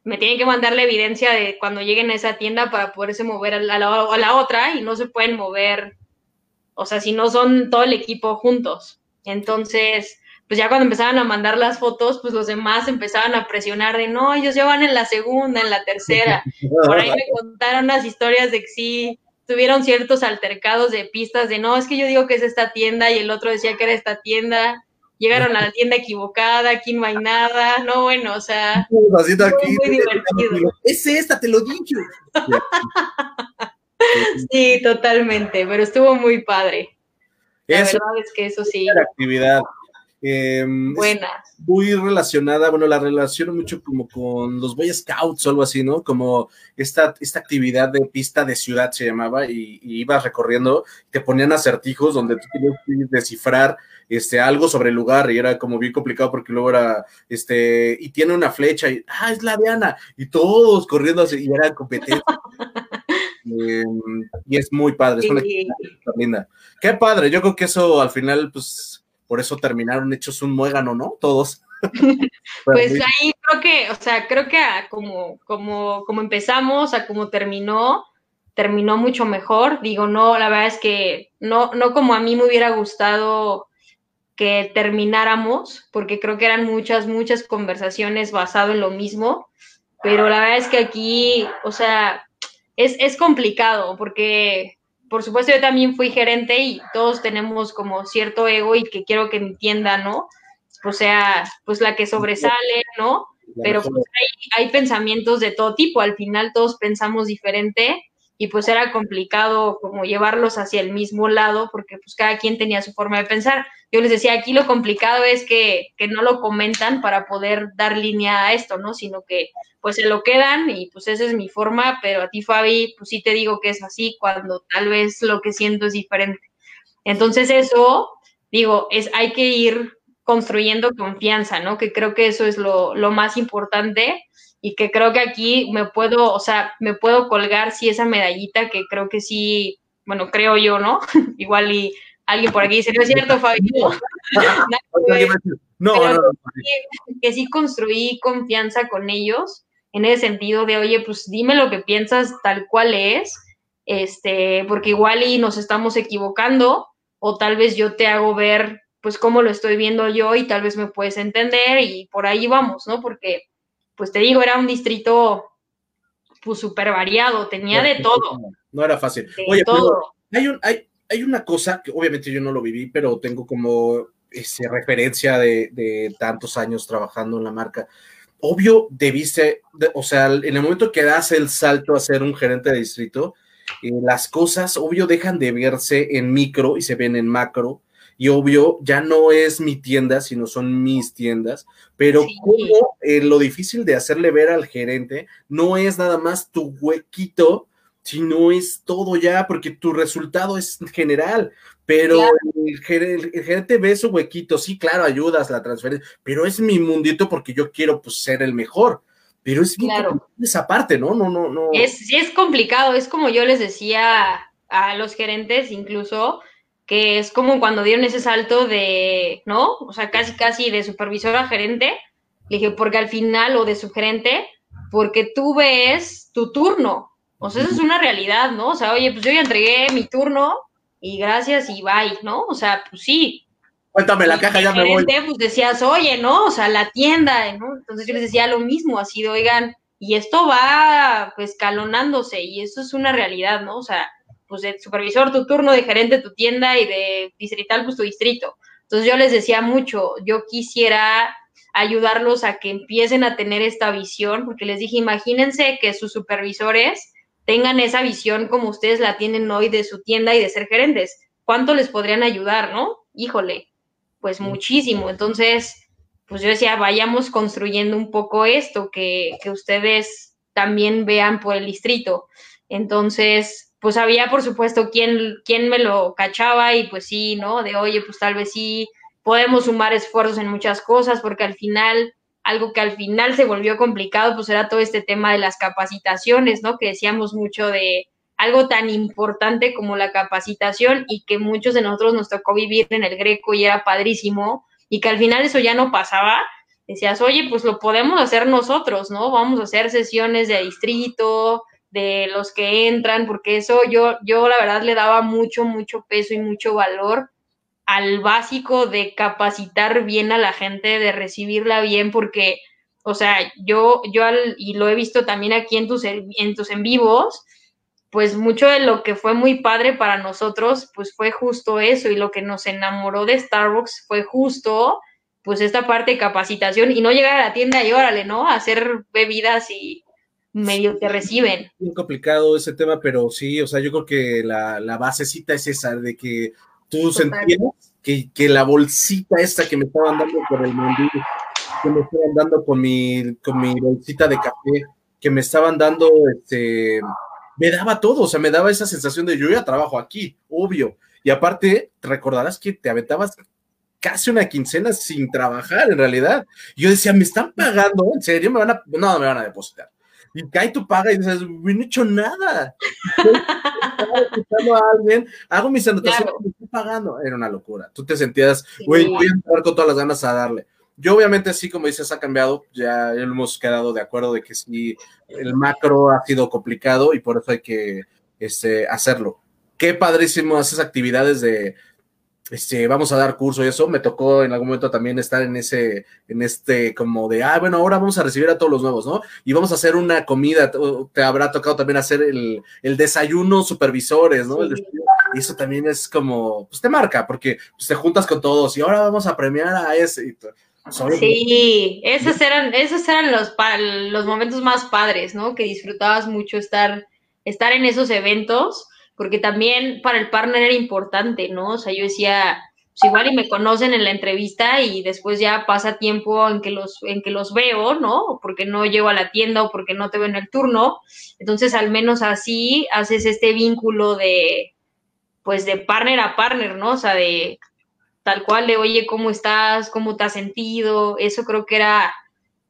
S2: me tienen que mandar la evidencia de cuando lleguen a esa tienda para poderse mover a la, a la otra y no se pueden mover o sea, si no son todo el equipo juntos. Entonces, pues ya cuando empezaban a mandar las fotos, pues los demás empezaban a presionar de, no, ellos ya van en la segunda, en la tercera. Por ahí me contaron las historias de que sí, tuvieron ciertos altercados de pistas de, no, es que yo digo que es esta tienda y el otro decía que era esta tienda. Llegaron a la tienda equivocada, aquí no hay nada, no, bueno, o sea,
S1: aquí, muy divertido. Es esta, te lo dije.
S2: Sí, totalmente, pero estuvo muy padre. La verdad es que eso sí.
S1: La actividad. Em,
S2: Buena.
S1: Muy relacionada, bueno, la relaciono mucho como con los Boy Scouts o algo así, ¿no? Como esta, esta actividad de pista de ciudad se llamaba y, ibas recorriendo, te ponían acertijos donde tú tenías que descifrar este, algo sobre el lugar y era como bien complicado porque luego era, este, y tiene una flecha y, ah, es la Diana, y todos corriendo así, y era competencia. Y es muy padre, es una linda. Qué padre, yo creo que eso al final, pues, por eso terminaron hechos un muégano, ¿no? Todos.
S2: pues ahí creo que, o sea, creo que como, como, como empezamos, a como terminó, terminó mucho mejor. Digo, no, la verdad es que no, no como a mí me hubiera gustado que termináramos, porque creo que eran muchas, muchas conversaciones basado en lo mismo, pero la verdad es que aquí, o sea, es, es complicado porque, por supuesto, yo también fui gerente y todos tenemos como cierto ego y que quiero que mi tienda, ¿no? Pues sea, pues la que sobresale, ¿no? Pero pues hay, hay pensamientos de todo tipo, al final todos pensamos diferente y pues era complicado como llevarlos hacia el mismo lado porque pues cada quien tenía su forma de pensar. Yo les decía, aquí lo complicado es que, que no lo comentan para poder dar línea a esto, ¿no? Sino que pues se lo quedan y pues esa es mi forma, pero a ti Fabi, pues sí te digo que es así cuando tal vez lo que siento es diferente. Entonces eso, digo, es hay que ir construyendo confianza, ¿no? Que creo que eso es lo, lo más importante y que creo que aquí me puedo, o sea, me puedo colgar sí esa medallita que creo que sí, bueno, creo yo, ¿no? Igual y alguien por aquí dice, no es cierto, Fabio. no, no, que sí construí confianza con ellos en ese sentido de, oye, pues dime lo que piensas tal cual es, este, porque igual y nos estamos equivocando o tal vez yo te hago ver pues cómo lo estoy viendo yo y tal vez me puedes entender y por ahí vamos, ¿no? Porque pues te digo, era un distrito pues súper variado, tenía de todo.
S1: No era fácil. Oye, todo. hay, un, hay, hay una cosa que obviamente yo no lo viví, pero tengo como esa referencia de, tantos años trabajando en la marca. Obvio, debiste, o sea, en el momento que das el salto a ser un gerente de distrito, eh, las cosas, obvio, dejan de verse en micro y se ven en macro y obvio ya no es mi tienda, sino son mis tiendas, pero como eh, lo difícil de hacerle ver al gerente no es nada más tu huequito, sino es todo ya, porque tu resultado es general, pero el, gerente, ve su huequito, sí, claro, ayudas la transferencia, pero es mi mundito porque yo quiero pues, ser el mejor. Pero es claro. esa parte, ¿no? No, no, no.
S2: Es, sí, es complicado, es como yo les decía a los gerentes incluso, que es como cuando dieron ese salto de, ¿no? O sea, casi, casi de supervisor a gerente. Le dije, porque al final, o de gerente, porque tú ves tu turno. O sea, eso es una realidad, ¿no? O sea, oye, pues yo ya entregué mi turno y gracias y bye, ¿no? O sea, pues sí.
S1: Cuéntame la caja, ya me voy.
S2: Pues decías, oye, ¿no? O sea, la tienda, ¿no? Entonces yo les decía lo mismo, así de, oigan, y esto va pues escalonándose y eso es una realidad, ¿no? O sea, pues de supervisor tu turno, de gerente tu tienda y de distrital pues tu distrito. Entonces yo les decía mucho, yo quisiera ayudarlos a que empiecen a tener esta visión, porque les dije, imagínense que sus supervisores tengan esa visión como ustedes la tienen hoy de su tienda y de ser gerentes. ¿Cuánto les podrían ayudar, no? Híjole, pues muchísimo. Entonces, pues yo decía, vayamos construyendo un poco esto, que, que ustedes también vean por el distrito. Entonces, pues había, por supuesto, quien, quien me lo cachaba y pues sí, ¿no? De, oye, pues tal vez sí, podemos sumar esfuerzos en muchas cosas, porque al final algo que al final se volvió complicado, pues era todo este tema de las capacitaciones, ¿no? Que decíamos mucho de algo tan importante como la capacitación y que muchos de nosotros nos tocó vivir en el Greco y era padrísimo y que al final eso ya no pasaba. Decías, oye, pues lo podemos hacer nosotros, ¿no? Vamos a hacer sesiones de distrito, de los que entran, porque eso yo, yo la verdad le daba mucho, mucho peso y mucho valor al básico de capacitar bien a la gente, de recibirla bien, porque, o sea, yo, yo al, y lo he visto también aquí en tus, en tus en vivos, pues mucho de lo que fue muy padre para nosotros, pues fue justo eso, y lo que nos enamoró de Starbucks fue justo, pues esta parte de capacitación, y no llegar a la tienda y órale, ¿no? hacer bebidas y medio te reciben.
S1: Muy complicado ese tema, pero sí, o sea, yo creo que la, la basecita es esa, de que tú sentías que, que, la bolsita esta que me estaban dando por el mandil, que me estaban dando con mi, con mi bolsita de café, que me estaban dando, este, me daba todo, o sea, me daba esa sensación de yo ya trabajo aquí, obvio. Y aparte, te recordarás que te aventabas casi una quincena sin trabajar, en realidad. Yo decía, ¿me están pagando? ¿En serio? ¿Me van a, no, me van a depositar y cae tu paga y dices, no he hecho nada. a alguien, hago mis anotaciones, me estoy pagando. Era una locura. Tú te sentías, güey, voy a entrar con todas las ganas a darle. Yo obviamente sí, como dices, ha cambiado, ya hemos quedado de acuerdo de que sí, el macro ha sido complicado y por eso hay que este, hacerlo. Qué padrísimo esas actividades de, este, vamos a dar curso y eso, me tocó en algún momento también estar en ese, en este, como de, ah, bueno, ahora vamos a recibir a todos los nuevos, ¿no? Y vamos a hacer una comida, te habrá tocado también hacer el, el desayuno supervisores, ¿no? y eso también es como, pues te marca, porque pues, te juntas con todos y ahora vamos a premiar a ese.
S2: sí, esos eran, esos eran los, los momentos más padres, ¿no? Que disfrutabas mucho estar, estar en esos eventos porque también para el partner era importante, ¿no? O sea, yo decía, pues igual y me conocen en la entrevista y después ya pasa tiempo en que los, en que los veo, ¿no? Porque no llego a la tienda o porque no te veo en el turno. Entonces, al menos así haces este vínculo de, pues, de partner a partner, ¿no? O sea, de tal cual de, oye, ¿cómo estás? ¿Cómo te has sentido? Eso creo que era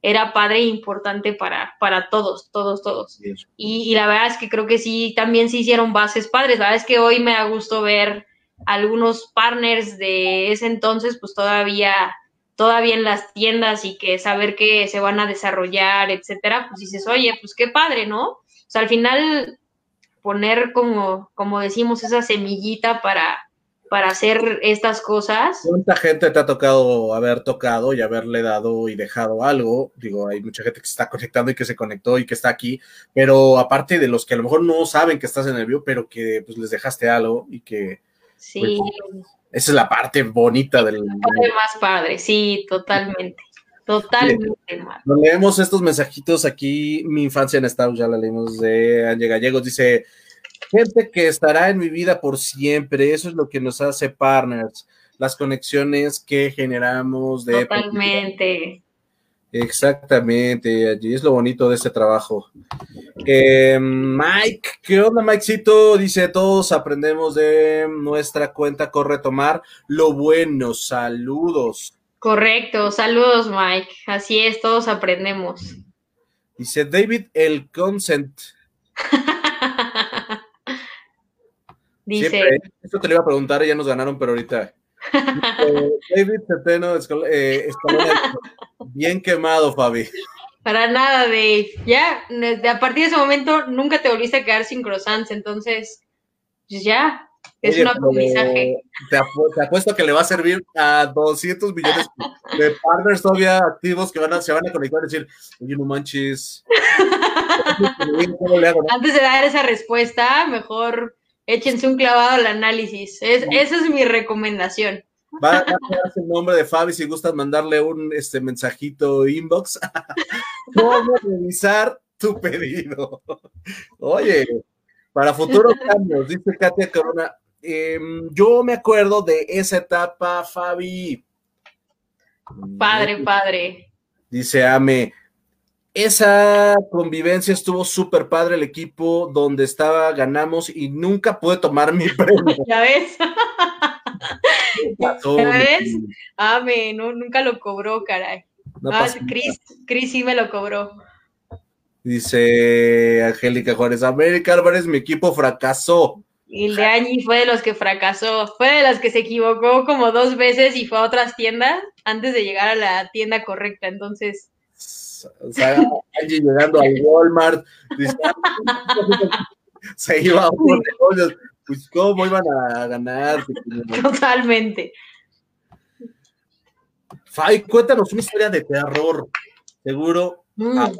S2: era padre e importante para, para todos, todos, todos. Y, la verdad es que creo que sí, también se hicieron bases padres. La verdad es que hoy me da gusto ver algunos partners de ese entonces, pues todavía, todavía en las tiendas y que saber que se van a desarrollar, etcétera, pues dices, oye, pues qué padre, ¿no? O sea, al final poner como, como decimos, esa semillita para, para hacer estas cosas.
S1: ¿Cuánta gente te ha tocado haber tocado y haberle dado y dejado algo? Digo, hay mucha gente que se está conectando y que se conectó y que está aquí, pero aparte de los que a lo mejor no saben que estás en el vivo, pero que pues les dejaste algo y que...
S2: Sí. Pues,
S1: esa es la parte bonita del...
S2: La más padre, sí, totalmente. Totalmente.
S1: leemos estos mensajitos aquí. Mi infancia en Star ya la leímos de Ángel Gallegos. Dice: Gente que estará en mi vida por siempre, eso es lo que nos hace partners, las conexiones que generamos de...
S2: Totalmente.
S1: Exactamente, allí es lo bonito de este trabajo. Eh, Mike, ¿qué onda, Mikecito? Dice, todos aprendemos de nuestra cuenta Corre Tomar lo bueno. Saludos.
S2: Correcto, saludos, Mike. Así es, todos aprendemos.
S1: Dice David, el consent. Dice. Esto te lo iba a preguntar, ya nos ganaron, pero ahorita. David Centeno, eh, bien quemado, Fabi.
S2: Para nada, Dave. Ya, a partir de ese momento nunca te volviste a quedar sin croissants, entonces, pues ya, Es un aprendizaje.
S1: Te, apuesto que le va a servir a 200 millones de partners todavía activos que van a, se van a conectar y decir, oye, no manches.
S2: Antes de dar esa respuesta, mejor échense un clavado al análisis. esa es mi recomendación.
S1: Va a quedarse el nombre de Fabi si gustas mandarle un este, mensajito inbox. ¿Cómo revisar tu pedido? Oye, para futuros cambios, dice Katia Corona. Em, yo me acuerdo de esa etapa, Fabi.
S2: Padre, padre.
S1: Dice Ame. Esa convivencia estuvo súper padre, el equipo donde estaba, ganamos y nunca pude tomar mi premio.
S2: ¿Ya ves? ¿Ya ves? Ame, no, nunca lo cobró, caray. ah, Chris sí me lo cobró.
S1: Dice Angélica Juárez, América Álvarez, mi equipo fracasó.
S2: Y el de Angie fue de los que fracasó, fue de los que se equivocó como dos veces y fue a otras tiendas antes de llegar a la tienda correcta, entonces...
S1: O sea, Angie llegando al Walmart, se iba a unos negocios, pues cómo iban a ganar.
S2: Totalmente.
S1: Fay, cuéntanos una historia de terror, seguro. Mm. Ah,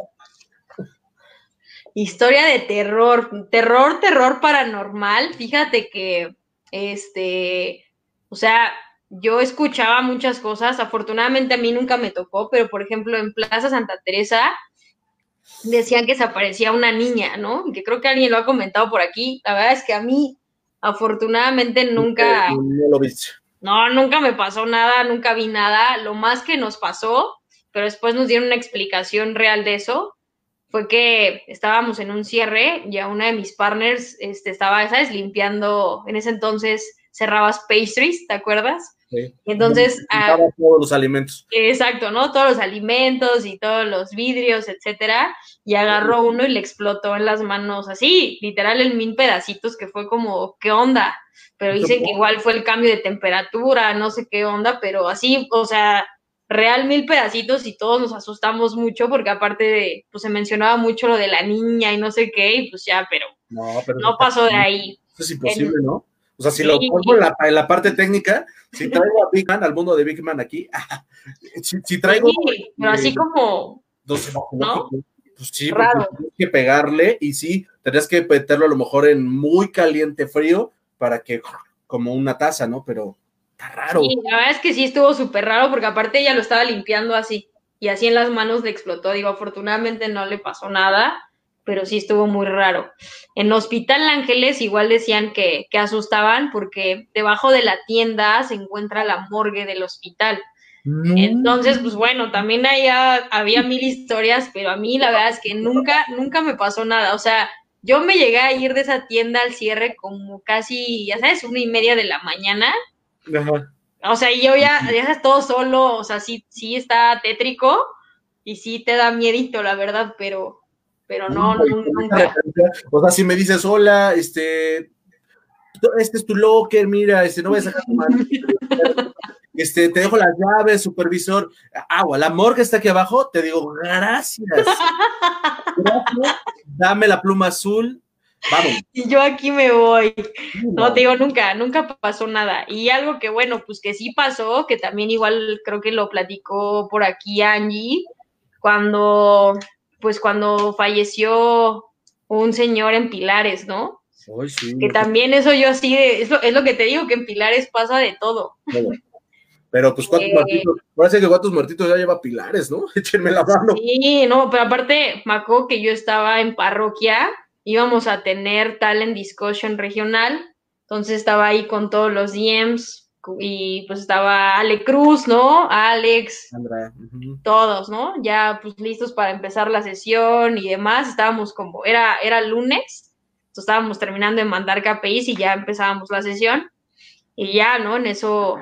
S2: Historia de terror, terror, terror paranormal. Fíjate que, este, o sea, yo escuchaba muchas cosas. Afortunadamente a mí nunca me tocó, pero por ejemplo en Plaza Santa Teresa decían que se aparecía una niña, ¿no? Que creo que alguien lo ha comentado por aquí. La verdad es que a mí, afortunadamente, nunca.
S1: No lo viste.
S2: No, nunca me pasó nada, nunca vi nada. Lo más que nos pasó, pero después nos dieron una explicación real de eso, fue que estábamos en un cierre y a una de mis partners este, estaba, ¿sabes? Limpiando, en ese entonces cerrabas pastries, ¿te acuerdas?
S1: Sí.
S2: Entonces...
S1: Ah, todos los alimentos.
S2: Exacto, ¿no? Todos los alimentos y todos los vidrios, etcétera. Y agarró uno y le explotó en las manos así, literal en mil pedacitos, que fue como, ¿qué onda? Pero dicen que igual fue el cambio de temperatura, no sé qué onda, pero así, o sea, real mil pedacitos y todos nos asustamos mucho porque aparte de, pues se mencionaba mucho lo de la niña y no sé qué, y pues ya, pero no, pasó de ahí.
S1: Eso es imposible, ¿no? O sea, si lo pongo en la, la, parte técnica, si traigo a Big Man, al mundo de Big Man aquí, si, traigo...
S2: Sí, pero así como...
S1: ¿no? Pues sí, tienes que pegarle y sí, tendrías que meterlo a lo mejor en muy caliente frío para que, como una taza, ¿no? Pero Está raro.
S2: Y la verdad es que sí estuvo súper raro porque aparte ella lo estaba limpiando así y así en las manos le explotó. Digo, afortunadamente no le pasó nada, pero sí estuvo muy raro. En Hospital Ángeles igual decían que, que asustaban porque debajo de la tienda se encuentra la morgue del hospital. Entonces, pues bueno, también ahí había mil historias, pero a mí la verdad es que nunca, nunca me pasó nada. O sea, yo me llegué a ir de esa tienda al cierre como casi, ya sabes, una y media de la mañana o sea, yo ya, ya estás todo solo, o sea, sí, sí está tétrico y sí te da miedito, la verdad, pero, pero no, nunca.
S1: O sea, si me dices, hola, este, este es tu locker, mira, este, no voy a sacar tu mano. Este, te dejo las llaves, supervisor. Agua, la morgue está aquí abajo. Te digo, gracias. Gracias. Dame la pluma azul,
S2: y yo aquí me voy. No te digo, nunca, nunca pasó nada. Y algo que, bueno, pues que sí pasó, que también igual creo que lo platicó por aquí Angie, cuando, pues cuando falleció un señor en Pilares, ¿no? Que también eso yo así, de, es, lo, es lo que te digo, que en Pilares pasa de todo.
S1: Pero pues cuántos eh, muertitos, parece que cuántos muertitos ya lleva Pilares, ¿no? Échenme la mano.
S2: Sí, no, pero aparte, Maco, que yo estaba en parroquia íbamos a tener talent discussion regional, entonces estaba ahí con todos los DMs y pues estaba Ale Cruz, ¿no? Alex, todos, ¿no? Ya pues listos para empezar la sesión y demás, estábamos como, era, era lunes, entonces estábamos terminando de mandar KPIs y ya empezábamos la sesión y ya, ¿no? En eso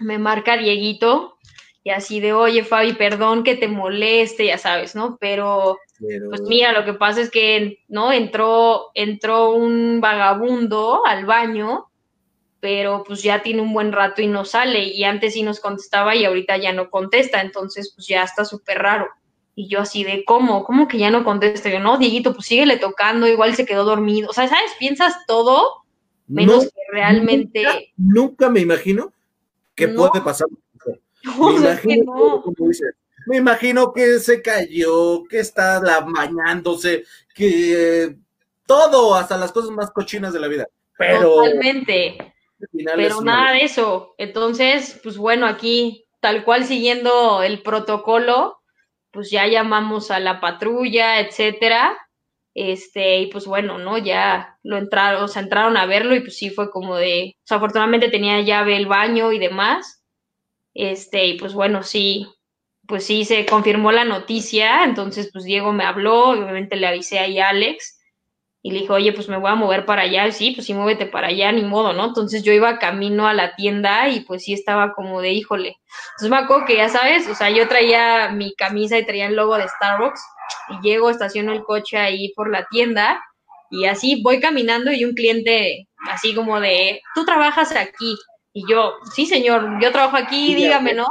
S2: me marca Dieguito y así de, oye Fabi, perdón que te moleste, ya sabes, ¿no? Pero pues mira, lo que pasa es que, ¿no? Entró, entró un vagabundo al baño, pero pues ya tiene un buen rato y no sale, y antes sí nos contestaba y ahorita ya no contesta, entonces pues ya está súper raro. Y yo así de, ¿cómo? ¿Cómo que ya no contesta? Yo, no, Dieguito, pues síguele tocando, igual se quedó dormido. O sea, ¿sabes? Piensas todo menos que realmente...
S1: Nunca, me imagino que puede pasar. Me imagino, me imagino que se cayó, que está la bañándose, que todo, hasta las cosas más cochinas de la vida. Pero,
S2: Totalmente. Pero nada de eso. Entonces, pues bueno, aquí, tal cual siguiendo el protocolo, pues ya llamamos a la patrulla, etcétera. Este, y pues bueno, ¿no? Ya lo entraron, o sea, entraron a verlo y pues sí fue como de, o sea, afortunadamente tenía llave el baño y demás. Este, y pues bueno, sí, pues sí se confirmó la noticia, entonces pues Diego me habló, obviamente le avisé ahí a Alex y le dijo, oye, pues me voy a mover para allá, sí, pues sí, muévete para allá, ni modo, ¿no? Entonces yo iba camino a la tienda y pues sí estaba como de, híjole. Entonces me acuerdo que ya sabes, o sea, yo traía mi camisa y traía el logo de Starbucks y llego, estaciono el coche ahí por la tienda y así voy caminando y un cliente así como de, tú trabajas aquí. Y yo, sí, señor, yo trabajo aquí, dígame, ¿no?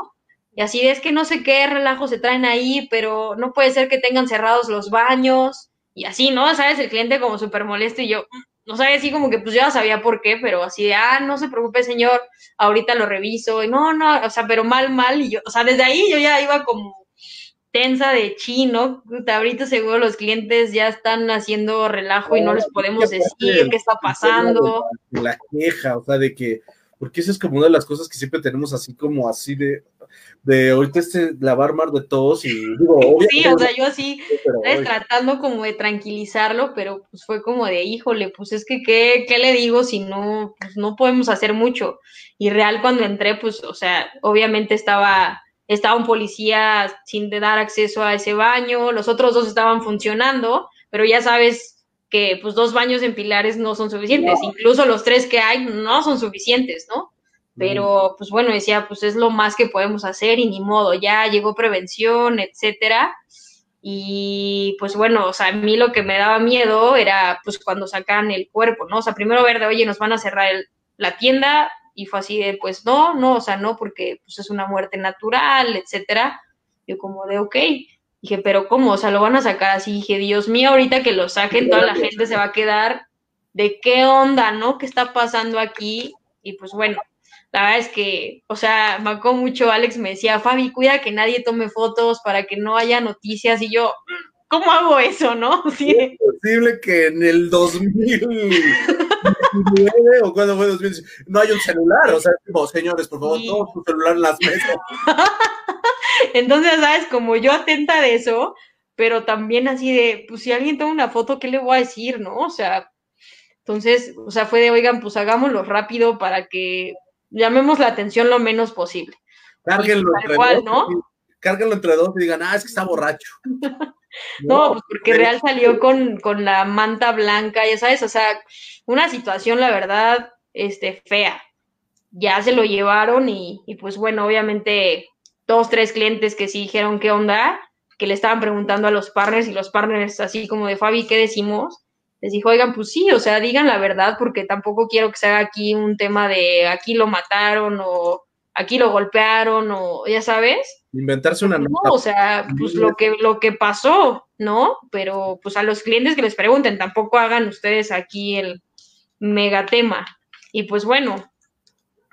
S2: Y así es que no sé qué relajo se traen ahí, pero no puede ser que tengan cerrados los baños y así, ¿no? ¿Sabes? El cliente como súper molesto y yo, no sabía así como que pues yo ya sabía por qué, pero así de, ah, no se preocupe, señor, ahorita lo reviso, y no, no, o sea, pero mal, mal, y yo, o sea, desde ahí yo ya iba como tensa de chino, ahorita seguro los clientes ya están haciendo relajo y no les podemos decir qué está pasando.
S1: La queja, o sea, de que, porque esa es como una de las cosas que siempre tenemos así como así de, de ahorita este lavar mar de todos y digo,
S2: Sí, o sea, yo así tratando como de tranquilizarlo, pero pues fue como de, híjole, pues es que ¿qué, qué le digo si no, pues no podemos hacer mucho? Y real cuando entré, pues, o sea, obviamente estaba, estaba un policía sin dar acceso a ese baño, los otros dos estaban funcionando, pero ya sabes que pues dos baños en pilares no son suficientes, incluso los tres que hay no son suficientes, ¿no? Pero pues bueno, decía, pues es lo más que podemos hacer y ni modo, ya llegó prevención, etcétera. Y pues bueno, o sea, a mí lo que me daba miedo era pues cuando sacan el cuerpo, ¿no? O sea, primero ver de, oye, nos van a cerrar la tienda y fue así de, pues no, no, o sea, no, porque pues es una muerte natural, etcétera. Yo como de, ok. Dije, pero ¿cómo? O sea, lo van a sacar así. Dije, Dios mío, ahorita que lo saquen, toda la gente se va a quedar de qué onda, ¿no? ¿Qué está pasando aquí? Y pues bueno, la verdad es que, o sea, me acuerdo mucho, Alex me decía, Fabi, cuida que nadie tome fotos para que no haya noticias, y yo, ¿cómo hago eso, no?
S1: Sí. Es posible que en el 2009 o cuando fue 2010 no hay un celular, o sea, señores, por favor, todos su celular en las mesas.
S2: Entonces, ¿sabes? Como yo atenta de eso, pero también así de, pues si alguien toma una foto, ¿qué le voy a decir, no? O sea, entonces, o sea, fue de, oigan, pues hagámoslo rápido para que llamemos la atención lo menos posible.
S1: Cárguenlo, entre, dos, ¿no? cárguenlo entre dos y digan, ah, es que está borracho.
S2: no, pues porque Real salió con, con, la manta blanca, ya sabes, o sea, una situación, la verdad, este, fea. Ya se lo llevaron y, y pues bueno, obviamente, dos, tres clientes que sí dijeron qué onda, que le estaban preguntando a los partners y los partners así como de Fabi, ¿qué decimos? Les dijo, oigan, pues sí, o sea, digan la verdad porque tampoco quiero que se haga aquí un tema de aquí lo mataron o aquí lo golpearon o ya sabes.
S1: Inventarse una
S2: no, o sea, pues lo que, lo que pasó, ¿no? Pero pues a los clientes que les pregunten, tampoco hagan ustedes aquí el megatema. Y pues bueno,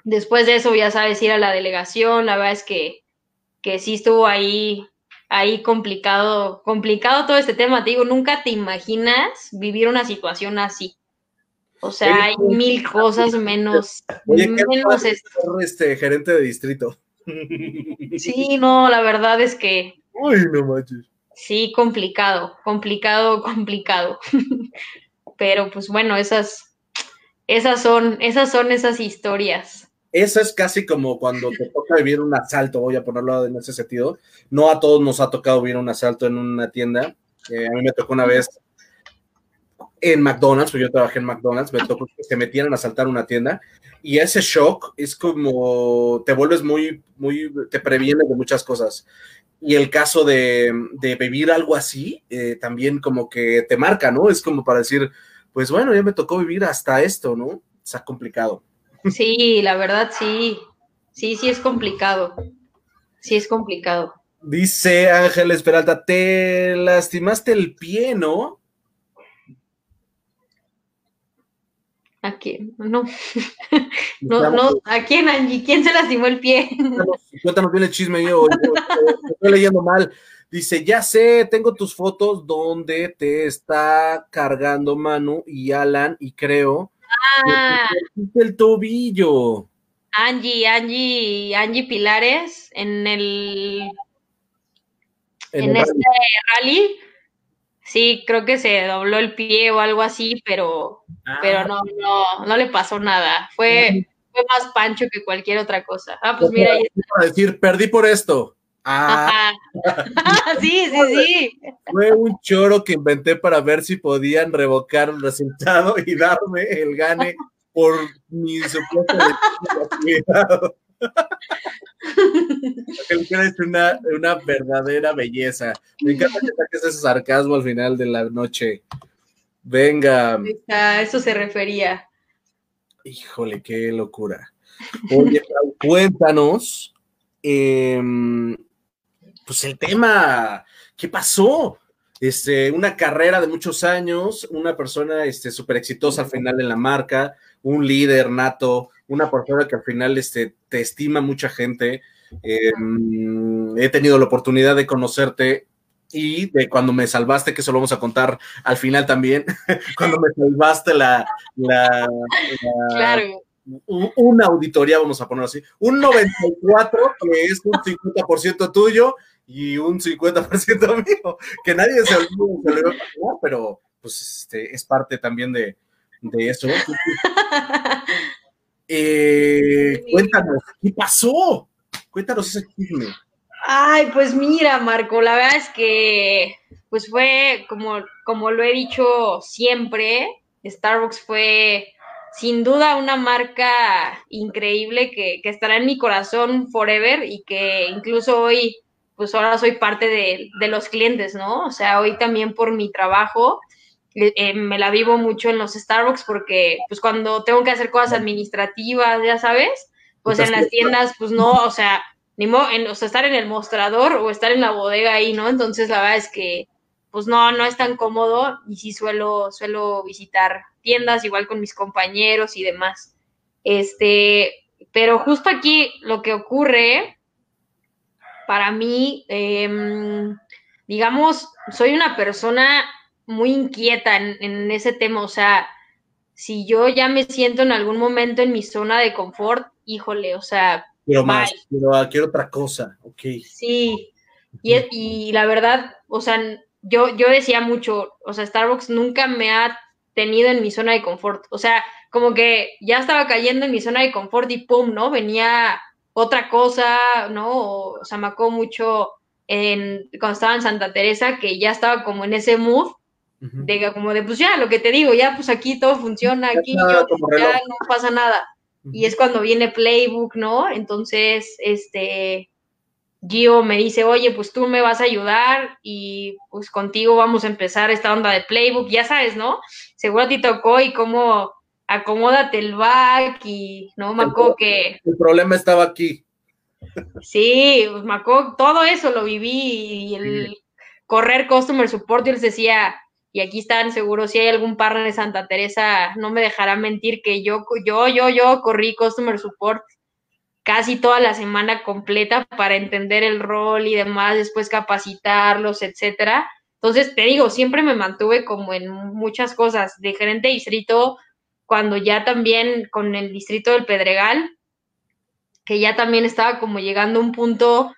S2: después de eso ya sabes ir a la delegación, la verdad es que, que sí estuvo ahí ahí complicado, complicado todo este tema. Te digo, nunca te imaginas vivir una situación así. O sea, hay mil cosas menos,
S1: menos este gerente de distrito.
S2: Sí, no, la verdad es que.
S1: Uy, no manches.
S2: Sí, complicado, complicado, complicado. Pero pues bueno, esas, esas son, esas son esas historias
S1: eso es casi como cuando te toca vivir un asalto, voy a ponerlo en ese sentido. No a todos nos ha tocado vivir un asalto en una tienda. Eh, a mí me tocó una vez en McDonald's, porque yo trabajé en McDonald's, me tocó que se metieran a asaltar una tienda y ese shock es como te vuelves muy, muy, te previene de muchas cosas. Y el caso de, de vivir algo así, eh, también como que te marca, ¿no? Es como para decir, pues bueno, ya me tocó vivir hasta esto, ¿no? Está complicado.
S2: Sí, la verdad sí. Sí, sí es complicado. Sí es complicado.
S1: Dice Ángel Esperalta, te lastimaste el pie, ¿no?
S2: ¿A quién? No. no, no, ¿a quién, Angie? ¿Quién se lastimó el pie?
S1: Cuéntanos, bien el chisme, yo, estoy leyendo mal. Dice, ya sé, tengo tus fotos donde te está cargando Manu y Alan y creo
S2: ah,
S1: el tobillo.
S2: Angie, Angie, Angie Pilares en el en, este rally. Sí, creo que se dobló el pie o algo así, pero, ah. pero no, no, no le pasó nada. Fue, fue más pancho que cualquier otra cosa. Ah, pues mira. Ahí
S1: decir, perdí por esto. Ah.
S2: sí, sí, sí.
S1: Fue un choro que inventé para ver si podían revocar el resultado y darme el gane por mi supuesto cuidado. es una, una verdadera belleza. Me encanta que saques ese sarcasmo al final de la noche. Venga.
S2: A eso se refería.
S1: Híjole, qué locura. Oye, cuéntanos, eh, pues el tema, ¿qué pasó? Este, una carrera de muchos años, una persona este, súper exitosa al final en la marca, un líder nato, una persona que al final este, te estima mucha gente. Em, he tenido la oportunidad de conocerte y de cuando me salvaste, que eso lo vamos a contar al final también, cuando me salvaste la, la,
S2: claro.
S1: una auditoría, vamos a ponerlo así, un 94 que es un 50% tuyo y un 50% mío, que nadie se olvidó, pero pues este, es parte también de, eso. Eh, cuéntanos, ¿qué pasó? Cuéntanos ese chisme.
S2: Ay, pues mira, Marco, la verdad es que pues fue como, como lo he dicho siempre, Starbucks fue sin duda una marca increíble que, que estará en mi corazón forever y que incluso hoy pues ahora soy parte de, los clientes, ¿no? O sea, hoy también por mi trabajo eh, eh, me la vivo mucho en los Starbucks porque pues cuando tengo que hacer cosas administrativas, ya sabes, pues en las tiendas, pues no, o sea, ni modo, en, o sea, estar en el mostrador o estar en la bodega ahí, ¿no? Entonces la verdad es que pues no, no es tan cómodo y sí suelo, suelo visitar tiendas igual con mis compañeros y demás. Este, pero justo aquí lo que ocurre para mí, em, digamos, soy una persona muy inquieta en, ese tema, o sea, si yo ya me siento en algún momento en mi zona de confort, híjole, o sea...
S1: Quiero más, quiero, otra cosa, ok.
S2: Sí, y, y la verdad, o sea, yo, yo decía mucho, o sea, Starbucks nunca me ha tenido en mi zona de confort, o sea, como que ya estaba cayendo en mi zona de confort y pum, ¿no? Venía otra cosa, ¿no? O, sea, me acuerdo mucho en, cuando estaba en Santa Teresa, que ya estaba como en ese mood, de como de, pues ya, lo que te digo, ya pues aquí todo funciona, aquí yo, ya no pasa nada. Y es cuando viene Playbook, ¿no? Entonces, este, Gio me dice, oye, pues tú me vas a ayudar y pues contigo vamos a empezar esta onda de Playbook, ya sabes, ¿no? Seguro a ti tocó y cómo acomódate el back y no me acuerdo que...
S1: El problema estaba aquí.
S2: Sí, pues me acuerdo, todo eso lo viví y el correr customer support, yo les decía, y aquí están seguros, si hay algún partner de Santa Teresa, no me dejará mentir que yo, yo, yo, yo corrí customer support casi toda la semana completa para entender el rol y demás, después capacitarlos, etcétera. Entonces, te digo, siempre me mantuve como en muchas cosas, de gerente distrito, cuando ya también con el distrito del Pedregal, que ya también estaba como llegando a un punto,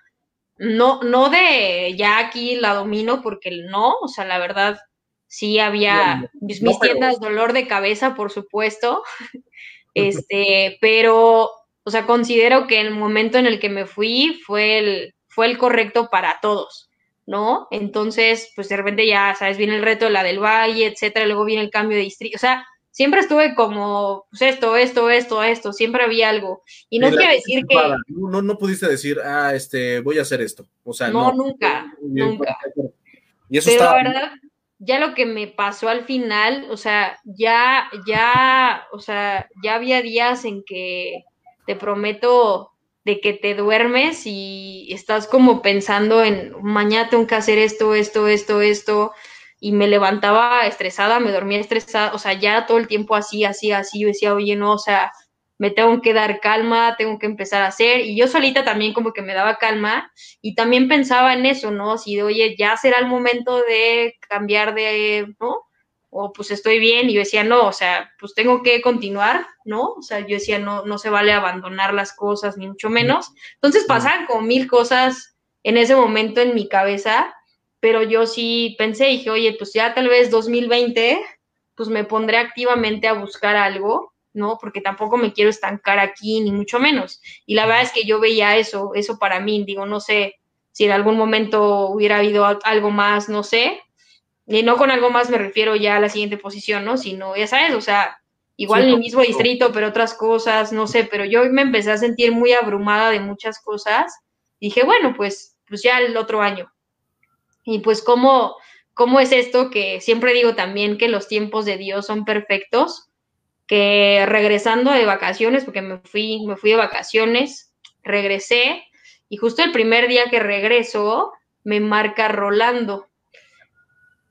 S2: no, no de ya aquí la domino, porque no, o sea, la verdad, sí había mis, tiendas dolor de cabeza, por supuesto, este, pero, o sea, considero que el momento en el que me fui fue el, fue el correcto para todos. ¿No? Entonces, pues de repente ya, sabes, viene el reto de la del Valle, etcétera, luego viene el cambio de distrito, o sea, siempre estuve como, pues esto, esto, esto, esto, siempre había algo. Y no quiere decir que...
S1: No, no pudiste decir, ah, este, voy a hacer esto. O sea,
S2: no. nunca, nunca. Y eso Pero la verdad, ya lo que me pasó al final, o sea, ya, ya, o sea, ya había días en que te prometo de que te duermes y estás como pensando en mañana tengo que hacer esto, esto, esto, esto, y me levantaba estresada, me dormía estresada, o sea, ya todo el tiempo así, así, así, yo decía, oye, no, o sea, me tengo que dar calma, tengo que empezar a hacer, y yo solita también como que me daba calma, y también pensaba en eso, ¿no? Si, oye, ya será el momento de cambiar de, ¿no? O pues estoy bien, y yo decía, no, o sea, pues tengo que continuar, ¿no? O sea, yo decía, no, no se vale abandonar las cosas, ni mucho menos. Entonces pasaban como mil cosas en ese momento en mi cabeza, pero yo sí pensé, dije, oye, pues ya tal vez 2020, pues me pondré activamente a buscar algo, ¿no? Porque tampoco me quiero estancar aquí, ni mucho menos. Y la verdad es que yo veía eso, eso para mí, digo, no sé si en algún momento hubiera habido algo más, no sé. Y no con algo más me refiero ya a la siguiente posición, ¿no? Sino, ya sabes, o sea, igual en el mismo distrito, pero otras cosas, no sé, pero yo me empecé a sentir muy abrumada de muchas cosas. Dije, bueno, pues, pues ya el otro año, y pues cómo, cómo es esto que siempre digo también que los tiempos de Dios son perfectos, que regresando de vacaciones, porque me fui, me fui de vacaciones, regresé y justo el primer día que regreso me marca Rolando.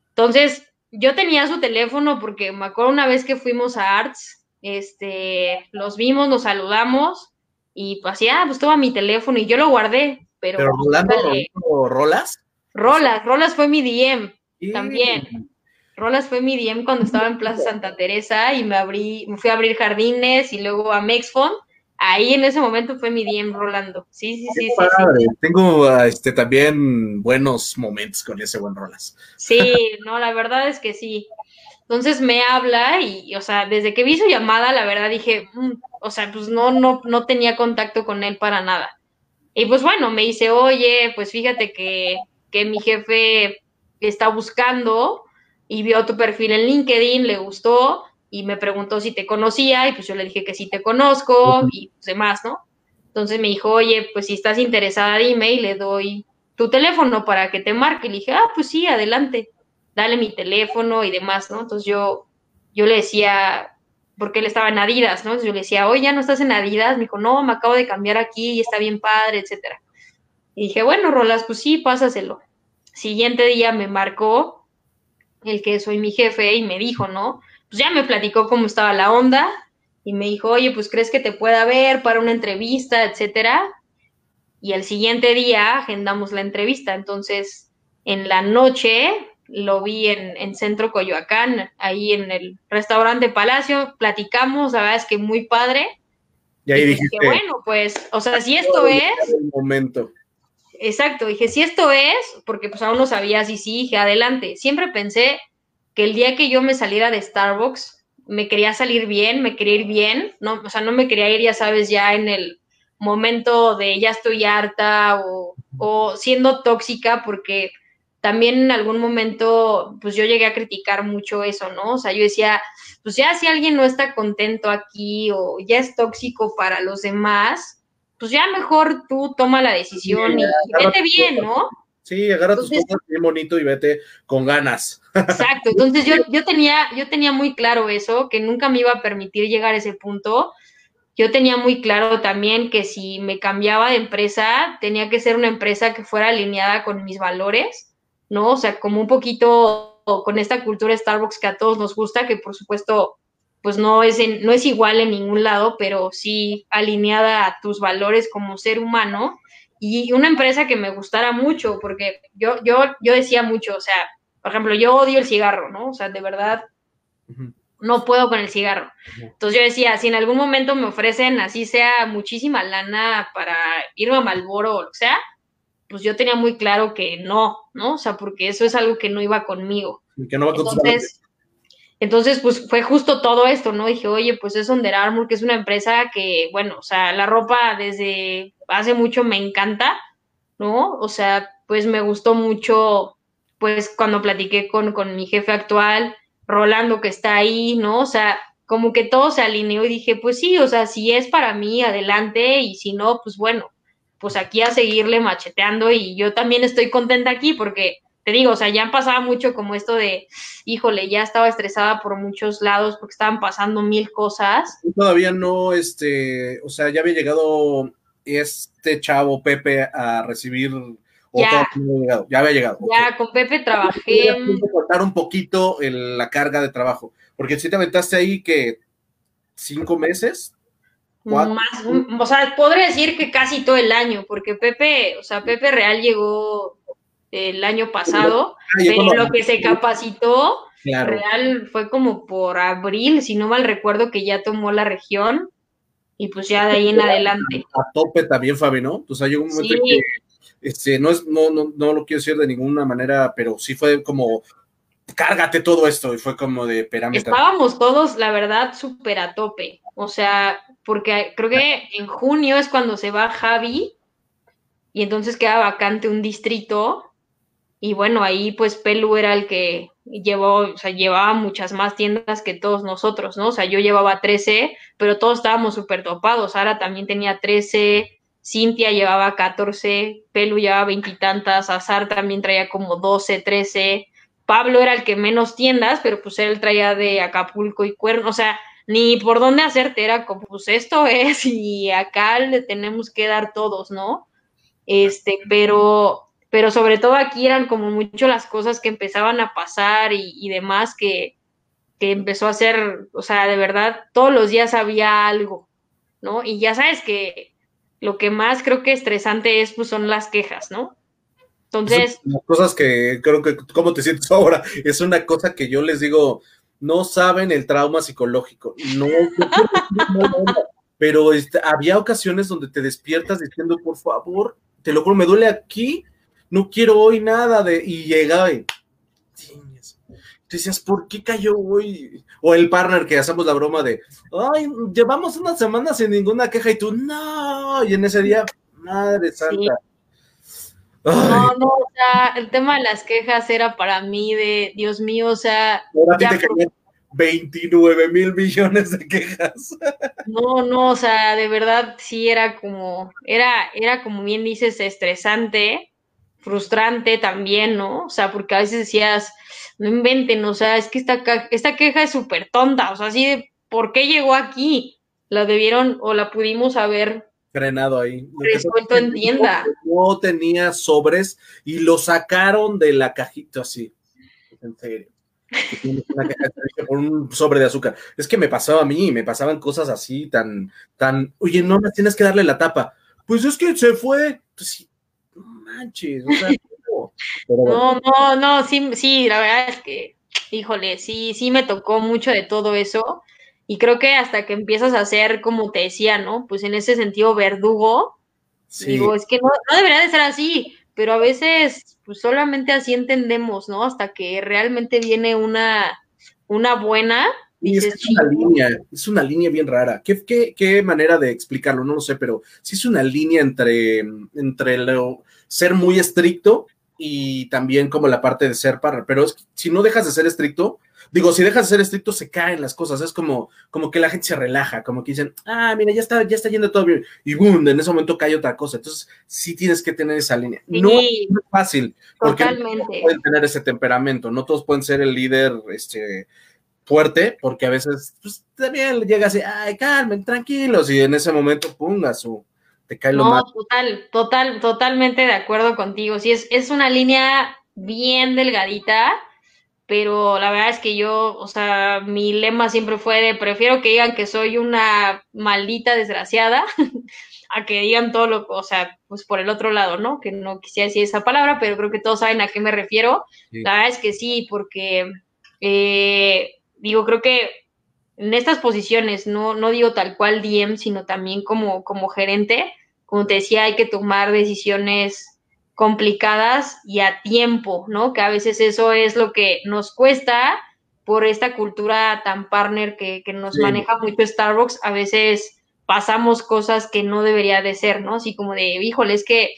S2: Entonces, yo tenía su teléfono porque me acuerdo una vez que fuimos a Arts, este, los vimos, nos saludamos y pues ya, pues toma mi teléfono y yo lo guardé. Pero,
S1: ¿Pero Rolando, Rolas?
S2: Rolas, Rolas fue mi DM también. Rolas fue mi DM cuando estaba en Plaza Santa Teresa y me abrí, me fui a abrir jardines y luego a Mexfon. Ahí en ese momento fue mi DM Rolando. Sí, sí, sí, sí,
S1: Tengo ah, este también buenos momentos con ese buen Rolas.
S2: Sí, no, la verdad es que sí. Entonces me habla y, o sea, desde que vi su llamada, la verdad dije, mm", o sea, pues no, no, no tenía contacto con él para nada. Y pues bueno, me dice, oye, pues fíjate que que mi jefe está buscando y vio tu perfil en LinkedIn, le gustó y me preguntó si te conocía y pues yo le dije que sí te conozco y pues demás, ¿no? Entonces me dijo, oye, pues si estás interesada, dime y le doy tu teléfono para que te marque. Y le dije, ah, pues sí, adelante, dale mi teléfono y demás, ¿no? Entonces yo, yo le decía, porque él estaba en Adidas, ¿no? Entonces yo le decía, oye, ¿ya no estás en Adidas? Me dijo, no, me acabo de cambiar aquí y está bien padre, etcétera. Y dije, bueno, Rolas, pues sí, pásaselo. Siguiente día me marcó el que soy mi jefe y me dijo, ¿no? Pues ya me platicó cómo estaba la onda y me dijo, oye, pues crees que te pueda ver para una entrevista, etcétera. Y el siguiente día agendamos la entrevista. Entonces, en la noche lo vi en, en Centro Coyoacán, ahí en el restaurante Palacio, platicamos, la verdad es que muy padre.
S1: Y ahí dije,
S2: bueno, pues, o sea, si esto es...
S1: El momento.
S2: Exacto, dije, si esto es, porque pues aún no sabía si sí, dije, adelante. Siempre pensé que el día que yo me saliera de Starbucks, me quería salir bien, me quería ir bien, no, o sea, no me quería ir, ya sabes, ya en el momento de ya estoy harta o, o siendo tóxica, porque también en algún momento, pues yo llegué a criticar mucho eso, ¿no? O sea, yo decía, pues ya si alguien no está contento aquí o ya es tóxico para los demás, pues ya mejor tú toma la decisión y, vete bien, ¿no?
S1: Sí, agarra tus cosas bien bonito y vete con ganas.
S2: Exacto, entonces yo, yo, tenía, yo tenía muy claro eso, que nunca me iba a permitir llegar a ese punto. Yo tenía muy claro también que si me cambiaba de empresa, tenía que ser una empresa que fuera alineada con mis valores, ¿no? O sea, como un poquito con esta cultura Starbucks que a todos nos gusta, que por supuesto pues no es, no es igual en ningún lado, pero sí alineada a tus valores como ser humano y una empresa que me gustara mucho, porque yo, yo, yo decía mucho, o sea, por ejemplo, yo odio el cigarro, ¿no? O sea, de verdad, no puedo con el cigarro. Entonces yo decía, si en algún momento me ofrecen, así sea muchísima lana para irme a Malboro o lo que sea, pues yo tenía muy claro que no, ¿no? O sea, porque eso es algo que no iba conmigo.
S1: que no va Entonces,
S2: entonces, pues fue justo todo esto, ¿no? Dije, oye, pues es Under Armour, que es una empresa que, bueno, o sea, la ropa desde hace mucho me encanta, ¿no? O sea, pues me gustó mucho, pues cuando platiqué con, con mi jefe actual, Rolando, que está ahí, ¿no? O sea, como que todo se alineó y dije, pues sí, o sea, si es para mí, adelante, y si no, pues bueno, pues aquí a seguirle macheteando y yo también estoy contenta aquí porque te digo, o sea, ya pasaba mucho como esto de, híjole, ya estaba estresada por muchos lados porque estaban pasando mil cosas.
S1: Todavía no, este, o sea, ya había llegado este chavo Pepe a recibir
S2: ya,
S1: ya había llegado.
S2: Ya, con Pepe trabajé.
S1: cortar un poquito la carga de trabajo, porque si te aventaste ahí que cinco meses.
S2: Más, o sea, podría decir que casi todo el año, porque Pepe, o sea, Pepe Real llegó el año pasado, ah, pero lo que se capacitó Real fue como por abril, si no mal recuerdo, que ya tomó la región y pues ya de ahí en adelante.
S1: A tope también, Fabi, ¿no? O sea, llegó un momento que este, no, es, no, no, no lo quiero decir de ninguna manera, pero sí fue como cárgate todo esto y fue como de perámetro.
S2: Estábamos todos, la verdad, súper a tope. O sea, porque creo que en junio es cuando se va Javi y entonces queda vacante un distrito y bueno, ahí pues Pelu era el que llevó, o sea, llevaba muchas más tiendas que todos nosotros, ¿no? O sea, yo llevaba 13, pero todos estábamos súper topados. Sara también tenía 13, Cintia llevaba 14, Pelu llevaba veintitantas, Azar también traía como 12, 13. Pablo era el que menos tiendas, pero pues él traía de Acapulco y Cuerno, o sea, ni por dónde hacerte, era como, pues esto es y acá le tenemos que dar todos, ¿no? Este, pero pero sobre todo aquí eran como mucho las cosas que empezaban a pasar y, demás que, que, empezó a hacer, o sea, de verdad, todos los días había algo, ¿no? Y ya sabes que lo que más creo que estresante es, pues son las quejas, ¿no? Entonces...
S1: cosas que creo que, ¿cómo te sientes ahora? Es una cosa que yo les digo, no saben el trauma psicológico, no, pero este, había ocasiones donde te despiertas diciendo, por favor, te lo juro, me duele aquí, no quiero hoy nada de, y llegaba y, tú decías, ¿por qué cayó hoy? O el partner que hacemos la broma de, ay, llevamos una semana sin ninguna queja y tú, no, y en ese día, madre santa.
S2: No, no, o sea, el tema de las quejas era para mí de, Dios mío, o sea...
S1: Ahora te 29 mil millones de quejas.
S2: No, no, o sea, de verdad sí era como, era, era como bien dices, estresante, frustrante también, ¿no? O sea, porque a veces decías, no inventen, o sea, es que esta, esta queja es súper tonta, o sea, así de, ¿por qué llegó aquí? La debieron o la pudimos haber
S1: frenado ahí.
S2: Resuelto en tienda.
S1: No tenía sobres y lo sacaron de la cajita así. En serio. por un sobre de azúcar. Es que me pasaba a mí, me pasaban cosas así tan, tan, oye, no me tienes que darle la tapa. Pues es que se fue. Pues sí,
S2: no, no, no, sí, sí, la verdad es que, híjole, sí, sí me tocó mucho de todo eso. Y creo que hasta que empiezas a ser, como te decía, ¿no? Pues en ese sentido, verdugo, digo, es que no, no debería de ser así, pero a veces, pues solamente así entendemos, ¿no? Hasta que realmente viene una, una buena,
S1: es, una línea, es una línea bien rara. ¿Qué, qué, qué manera de explicarlo? No lo sé, pero sí es una línea entre, entre lo, ser muy estricto y también como la parte de ser partner. Pero es, si no dejas de ser estricto, digo, si dejas de ser estricto, se caen las cosas. Es como, como que la gente se relaja, como que dicen, ah, mira, ya está, ya está yendo todo bien. Y boom, en ese momento cae otra cosa. Entonces, sí tienes que tener esa línea. No, es fácil, porque no todos pueden tener ese temperamento. No todos pueden ser el líder, este fuerte, porque a veces pues, también llega así, ay, calmen, tranquilos, y en ese momento, ponga su, no,
S2: total, total, totalmente de acuerdo contigo. Sí, es, es una línea bien delgadita, pero la verdad es que yo, o sea, mi lema siempre fue de prefiero que digan que soy una maldita desgraciada a que digan todo lo, o sea, pues por el otro lado, ¿no? Que no quisiera decir esa palabra, pero creo que todos saben a qué me refiero. La verdad es que sí, porque eh, digo, creo que en estas posiciones, no, no digo tal cual DM, sino también como, como gerente, como te decía, hay que tomar decisiones complicadas y a tiempo, ¿no? Que a veces eso es lo que nos cuesta por esta cultura tan partner que, nos maneja mucho Starbucks, a veces pasamos cosas que no debería de ser, ¿no? Así como de, híjole, es que,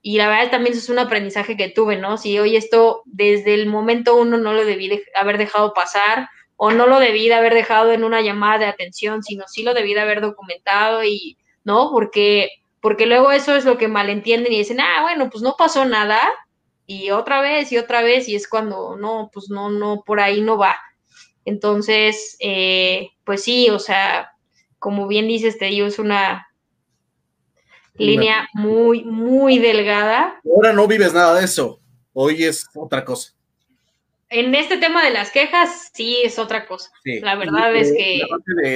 S2: y la verdad también eso es un aprendizaje que tuve, ¿no? Si hoy esto desde el momento uno no lo debí haber dejado pasar, o no lo debí de haber dejado en una llamada de atención, sino sí lo debí de haber documentado y, ¿no? Porque, porque luego eso es lo que malentienden y dicen, ah, bueno, pues no pasó nada y otra vez y otra vez y es cuando, no, pues no, no, por ahí no va. Entonces, eh, pues sí, o sea, como bien dices, te digo, es una, línea muy, muy delgada.
S1: Ahora no vives nada de eso, hoy es otra cosa.
S2: En este tema de las quejas, sí es otra cosa. La verdad es que...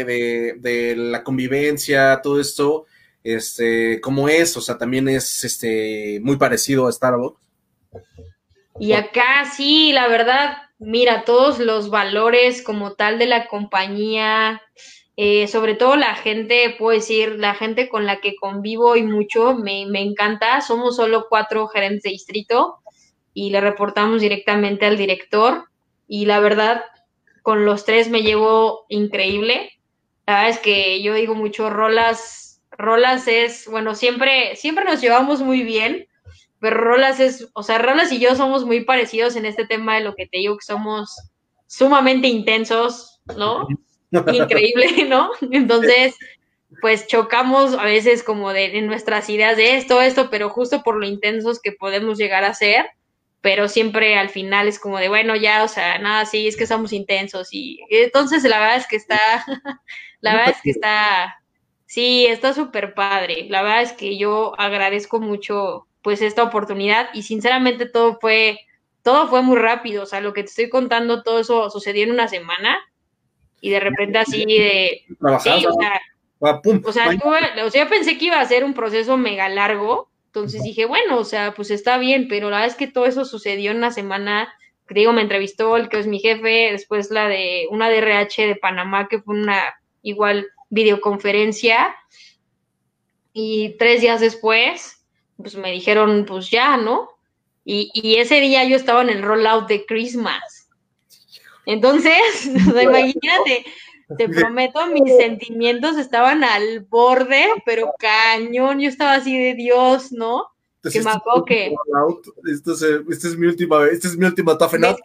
S1: de, de, la convivencia, todo esto, este, ¿cómo es? O sea, también es este, muy parecido a Starbucks.
S2: Y acá sí, la verdad, mira, todos los valores como tal de la compañía, eh, sobre todo la gente, puedo decir, la gente con la que convivo y mucho, me, me encanta. Somos solo cuatro gerentes de distrito y le reportamos directamente al director. Y la verdad, con los tres me llevo increíble. La verdad es que yo digo mucho, Rolas, Rolas es, bueno, siempre, siempre nos llevamos muy bien pero Rolas es, o sea, Rolas y yo somos muy parecidos en este tema de lo que te digo, que somos sumamente intensos, ¿no? Increíble, ¿no? Entonces, pues chocamos a veces como de, nuestras ideas de esto, esto, pero justo por lo intensos que podemos llegar a ser, pero siempre al final es como de, bueno, ya, o sea, nada, sí, es que somos intensos y entonces la verdad es que está, la verdad es que está, sí, está súper padre, la verdad es que yo agradezco mucho pues esta oportunidad y sinceramente todo fue, todo fue muy rápido, o sea, lo que te estoy contando, todo eso sucedió en una semana y de repente así de... Sí, o sea, ah, o sea, yo pensé que iba a ser un proceso mega largo, entonces dije, bueno, o sea, pues está bien, pero la verdad es que todo eso sucedió en una semana, que digo, me entrevistó el que es mi jefe, después la de una DRH de Panamá, que fue una igual videoconferencia, y tres días después pues me dijeron, pues ya, ¿no? Y, ese día yo estaba en el rollout de Christmas. Entonces, imagínate, te prometo, mis sentimientos estaban al borde, pero cañón, yo estaba así de Dios, ¿no? que me acuerdo que...
S1: Esta es, mi última, esta es mi última tafenata.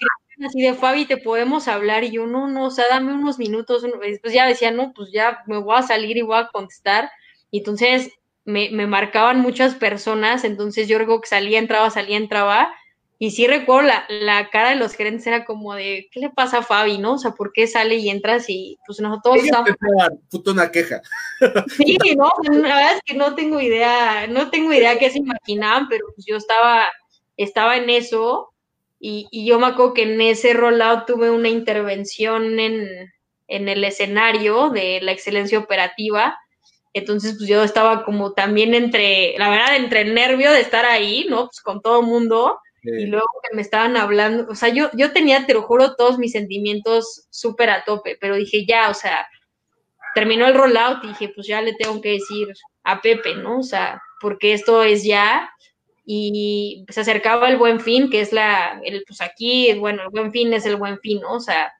S2: Así de Fabi, te podemos hablar, y yo, no, no, o sea, dame unos minutos, pues ya decía, no, pues ya me voy a salir y voy a contestar, y entonces me, me, marcaban muchas personas, entonces yo creo que salía, entraba, salía, entraba, y sí recuerdo la, la, cara de los gerentes era como de, ¿qué le pasa a Fabi, no? O sea, ¿por qué sale y entras y pues nosotros estamos...
S1: Puto una queja.
S2: Sí, no, la verdad es que no tengo idea, no tengo idea qué se imaginaban, pero pues yo estaba, estaba en eso, y, y yo me acuerdo que en ese rollout tuve una intervención en, en el escenario de la excelencia operativa, entonces, pues yo estaba como también entre, la verdad, entre el nervio de estar ahí, ¿no? Pues con todo el mundo. Y luego que me estaban hablando, o sea, yo, yo tenía, te lo juro, todos mis sentimientos súper a tope, pero dije, ya, o sea, terminó el rollout y dije, pues ya le tengo que decir a Pepe, ¿no? O sea, porque esto es ya. Y se acercaba el buen fin, que es la, el, pues aquí, bueno, el buen fin es el buen fin, ¿no? O sea,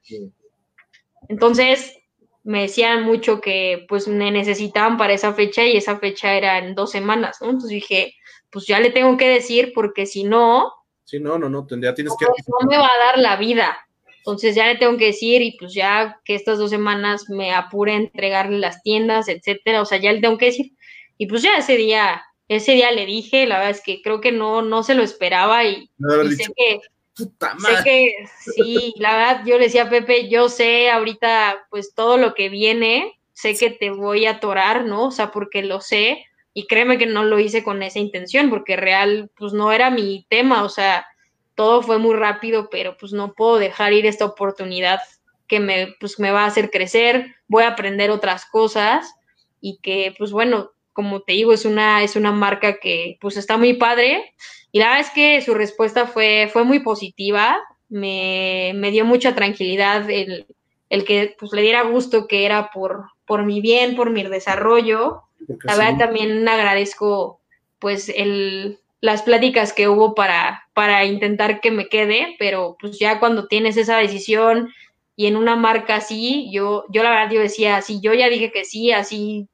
S2: entonces me decían mucho que pues me necesitaban para esa fecha y esa fecha era en dos semanas, ¿no? Entonces dije, pues ya le tengo que decir porque si no...
S1: Sí, no, no, no, tendría, tienes
S2: que... No me va a dar la vida. Entonces ya le tengo que decir y pues ya que estas dos semanas me apure a entregarle las tiendas, etcétera, o sea, ya le tengo que decir. Y pues ya ese día, ese día le dije, la verdad es que creo que no, no se lo esperaba y, y sé que Puta madre. Sé que sí, la verdad, yo le decía a Pepe, yo sé ahorita pues todo lo que viene, sé que te voy a atorar, ¿no? O sea, porque lo sé y créeme que no lo hice con esa intención, porque real pues no era mi tema, o sea, todo fue muy rápido, pero pues no puedo dejar ir esta oportunidad que me pues me va a hacer crecer, voy a aprender otras cosas y que pues bueno, como te digo, es una es una marca que pues está muy padre y la verdad es que su respuesta fue, fue muy positiva, me, me dio mucha tranquilidad el, el, que pues, le diera gusto que era por, por mi bien, por mi desarrollo. La verdad también agradezco pues el, las pláticas que hubo para, para intentar que me quede, pero pues ya cuando tienes esa decisión y en una marca así, yo, yo la verdad yo decía, si yo ya dije que sí, así,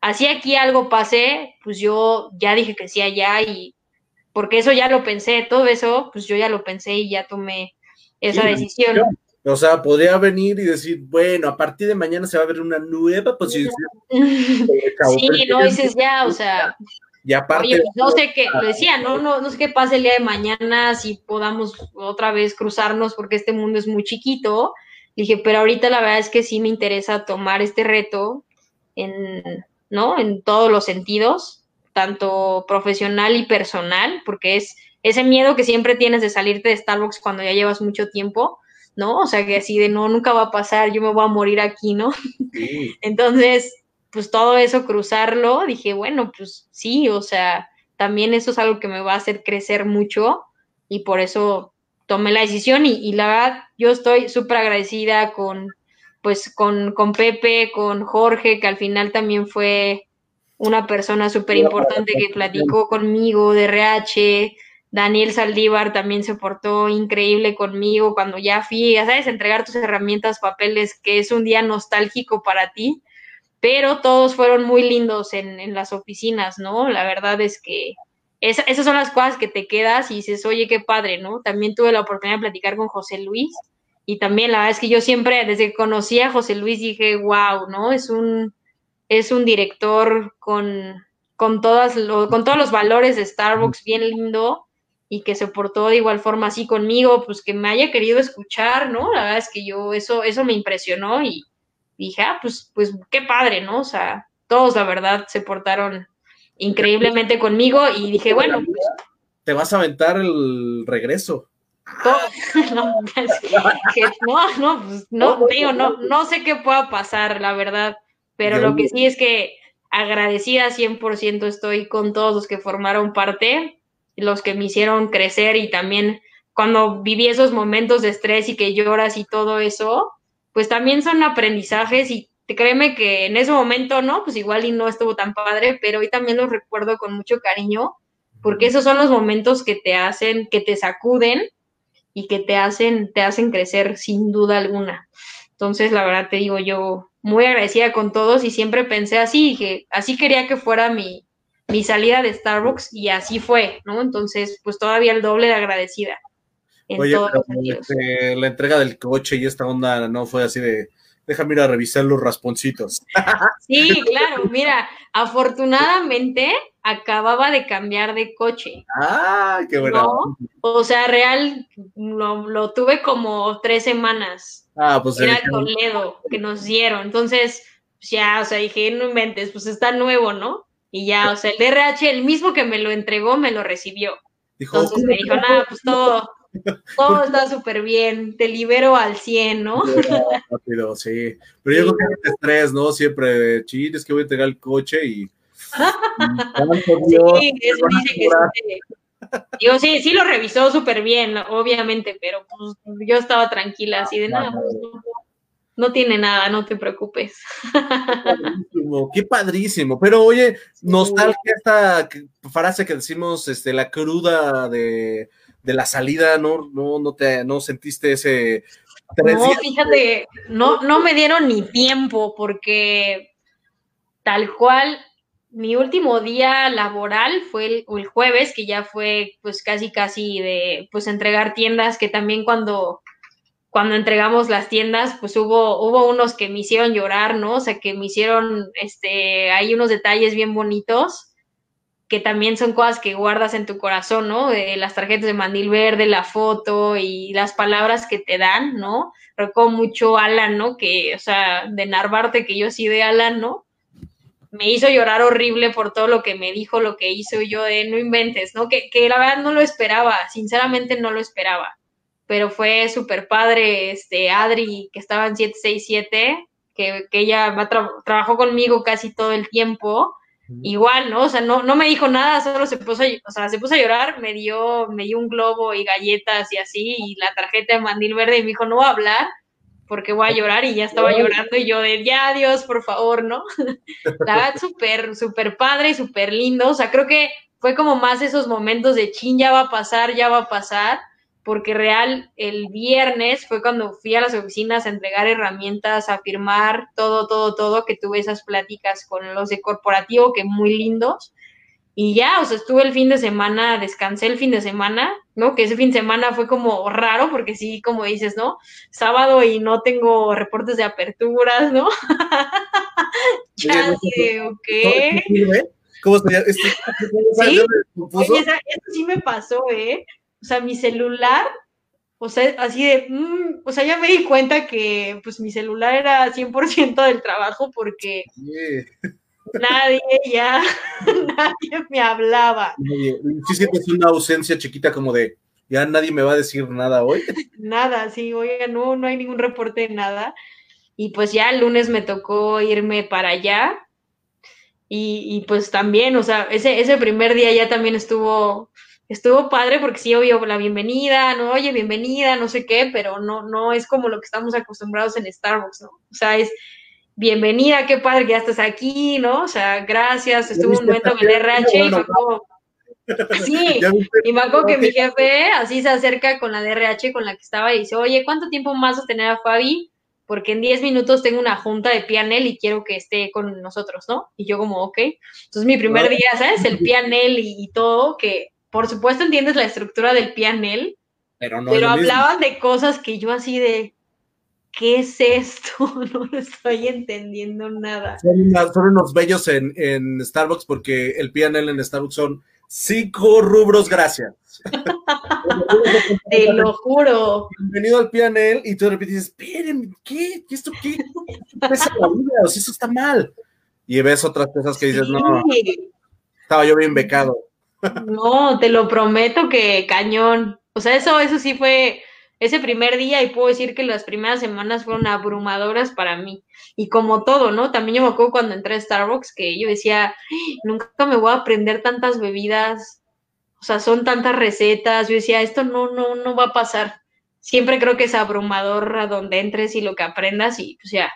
S2: así aquí algo pase, pues yo ya dije que sí allá y porque eso ya lo pensé, todo eso, pues yo ya lo pensé y ya tomé esa decisión.
S1: O sea, podría venir y decir, bueno, a partir de mañana se va a ver una nueva posición.
S2: sí, no dices ya, o sea.
S1: Y aparte.
S2: Oye, no sé qué, lo decía, no, no, no sé qué pase el día de mañana, si podamos otra vez cruzarnos, porque este mundo es muy chiquito. Dije, pero ahorita la verdad es que sí me interesa tomar este reto en, ¿no? En todos los sentidos tanto profesional y personal, porque es ese miedo que siempre tienes de salirte de Starbucks cuando ya llevas mucho tiempo, ¿no? O sea, que así de no, nunca va a pasar, yo me voy a morir aquí, ¿no? Entonces, pues todo eso, cruzarlo, dije, bueno, pues sí, o sea, también eso es algo que me va a hacer crecer mucho y por eso tomé la decisión y, la verdad, yo estoy súper agradecida con, pues, con, con Pepe, con Jorge, que al final también fue una persona súper importante que platicó conmigo de RH, Daniel Saldívar también se portó increíble conmigo cuando ya fui, ya sabes, entregar tus herramientas, papeles, que es un día nostálgico para ti, pero todos fueron muy lindos en, las oficinas, ¿no? La verdad es que esas son las cosas que te quedas y dices, oye, qué padre, ¿no? También tuve la oportunidad de platicar con José Luis y también la verdad es que yo siempre, desde que conocí a José Luis, dije, wow, ¿no? Es un, es un director con, con, todas con todos los valores de Starbucks, bien lindo y que se portó de igual forma así conmigo, pues que me haya querido escuchar, ¿no? La verdad es que yo eso, eso me impresionó y dije, ah, pues, pues qué padre, ¿no? O sea, todos la verdad se portaron increíblemente conmigo y dije, bueno, pues,
S1: te vas a aventar el regreso.
S2: no, no, no, pues, no, digo, no, no sé qué pueda pasar, la verdad, pero lo que sí es que agradecida 100% estoy con todos los que formaron parte los que me hicieron crecer y también cuando viví esos momentos de estrés y que lloras y todo eso, pues también son aprendizajes y créeme que en ese momento, ¿no? Pues igual y no estuvo tan padre, pero hoy también los recuerdo con mucho cariño, porque esos son los momentos que te hacen, que te sacuden y que te hacen, te hacen crecer sin duda alguna. Entonces, la verdad te digo, yo muy agradecida con todos y siempre pensé así, que así quería que fuera mi, mi salida de Starbucks y así fue, ¿no? Entonces, pues todavía el doble de agradecida.
S1: En Oye, todos los este, la entrega del coche y esta onda no fue así de, déjame ir a revisar los rasponcitos.
S2: Sí, claro, mira, afortunadamente acababa de cambiar de coche.
S1: ¡Ah, qué bueno!
S2: O sea, real, lo, tuve como tres semanas.
S1: Ah, pues
S2: Era el Toledo que nos dieron. Entonces, ya, o sea, dije, no inventes, pues está nuevo, ¿no? Y ya, o sea, el DRH, el mismo que me lo entregó, me lo recibió. Entonces me dijo, nada, pues todo, todo está súper bien, te libero al 100, ¿no?
S1: Rápido, sí. Pero yo creo que es estrés, ¿no? Siempre, ching, es que voy a entregar el coche y...
S2: sí, eso dice que sí. Digo, sí, sí lo revisó súper bien, obviamente, pero pues yo estaba tranquila, así de nada, pues, no tiene nada, no te preocupes.
S1: Qué padrísimo, Pero oye, nostalgia esta frase que decimos, este, la cruda de, la salida, ¿no? No, no te, no sentiste ese.
S2: No, fíjate, no, no me dieron ni tiempo, porque tal cual, mi último día laboral fue el, el jueves, que ya fue pues casi casi de pues entregar tiendas, que también cuando cuando entregamos las tiendas, pues hubo, hubo unos que me hicieron llorar, ¿no? O sea, que me hicieron, este, hay unos detalles bien bonitos, que también son cosas que guardas en tu corazón, ¿no? Las tarjetas de mandil verde, la foto y las palabras que te dan, ¿no? Recuerdo mucho Alan, ¿no? Que, o sea, de Narvarte, que yo sí de Alan, ¿no? Me hizo llorar horrible por todo lo que me dijo, lo que hizo yo de no inventes, ¿no? Que, que la verdad no lo esperaba, sinceramente no lo esperaba pero fue súper padre, este, Adri, que estaba en 767, que, que ella trabajó conmigo casi todo el tiempo, igual, ¿no? O sea, no, no me dijo nada, solo se puso, o sea, se puso a llorar, me dio, me dio un globo y galletas y así, y la tarjeta de mandil verde, y me dijo, no voy a hablar, porque voy a llorar, y ya estaba llorando, y yo de, ya, Dios, por favor, ¿no? la verdad, súper, súper padre, súper lindo, o sea, creo que fue como más esos momentos de chin, ya va a pasar, ya va a pasar, porque real el viernes fue cuando fui a las oficinas a entregar herramientas, a firmar todo, todo, todo, que tuve esas pláticas con los de corporativo, que muy lindos. Y ya, o sea, estuve el fin de semana, descansé el fin de semana, ¿no? Que ese fin de semana fue como raro, porque sí, como dices, ¿no? Sábado y no tengo reportes de aperturas, ¿no? ya ¿qué?
S1: ¿Cómo se llama?
S2: ¿Sí? Oye, eso sí me pasó, ¿eh? O sea, mi celular, o sea, así de, mm, o sea, ya me di cuenta que pues mi celular era 100% del trabajo porque nadie ya, nadie me hablaba.
S1: Sí sientes una ausencia chiquita como de, ya nadie me va a decir nada hoy.
S2: Nada, sí, oiga, no, no hay ningún reporte de nada. Y pues ya el lunes me tocó irme para allá. Y, y pues también, o sea, ese, ese primer día ya también estuvo, estuvo padre porque sí, obvio, la bienvenida, no, oye, bienvenida, no sé qué, pero no, no es como lo que estamos acostumbrados en Starbucks, ¿no? O sea, es bienvenida, qué padre que ya estás aquí, ¿no? O sea, gracias, estuvo un momento en el RH y fue como... Sí, y me acuerdo que mi jefe así se acerca con la DRH con la que estaba y dice, oye, ¿cuánto tiempo más vas a tener a Fabi? Porque en 10 minutos tengo una junta de pianel y quiero que esté con nosotros, ¿no? Y yo como, ok. Entonces mi primer día, ¿sabes? El pianel y, y todo, que por supuesto entiendes la estructura del pianel, pero, no pero hablaban de cosas que yo así de, ¿qué es esto? No lo estoy entendiendo nada.
S1: Son, unos bellos en, en, Starbucks porque el PNL en Starbucks son cinco rubros, gracias.
S2: Te lo juro.
S1: Bienvenido al PNL y tú de repente dices, esperen, ¿qué? ¿Qué esto qué? Pesa la vida, o sea, eso está mal. Y ves otras cosas que dices, no, estaba yo bien becado.
S2: No, te lo prometo que cañón. O sea, eso, eso sí fue ese primer día y puedo decir que las primeras semanas fueron abrumadoras para mí. Y como todo, ¿no? También yo me acuerdo cuando entré a Starbucks que yo decía, nunca me voy a aprender tantas bebidas, o sea, son tantas recetas. Yo decía, esto no, no, no va a pasar. Siempre creo que es abrumador donde entres y lo que aprendas y pues ya,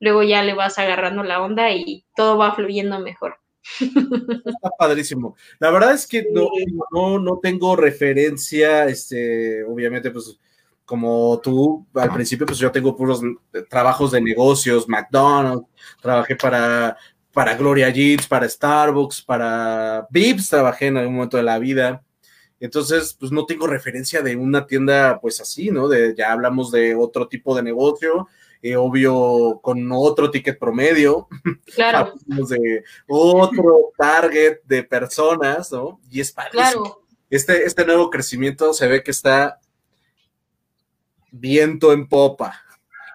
S2: luego ya le vas agarrando la onda y todo va fluyendo mejor.
S1: Está padrísimo. La verdad es que no, no, no tengo referencia, este, obviamente, pues como tú, al principio, pues yo tengo puros trabajos de negocios, McDonald's, trabajé para, para Gloria Jeans, para Starbucks, para Vips, trabajé en algún momento de la vida. Entonces, pues no tengo referencia de una tienda, pues así, ¿no? De, ya hablamos de otro tipo de negocio, eh, obvio, con otro ticket promedio.
S2: Claro.
S1: de otro target de personas, ¿no? Y es padrísimo. Claro. Este, este nuevo crecimiento se ve que está viento en popa.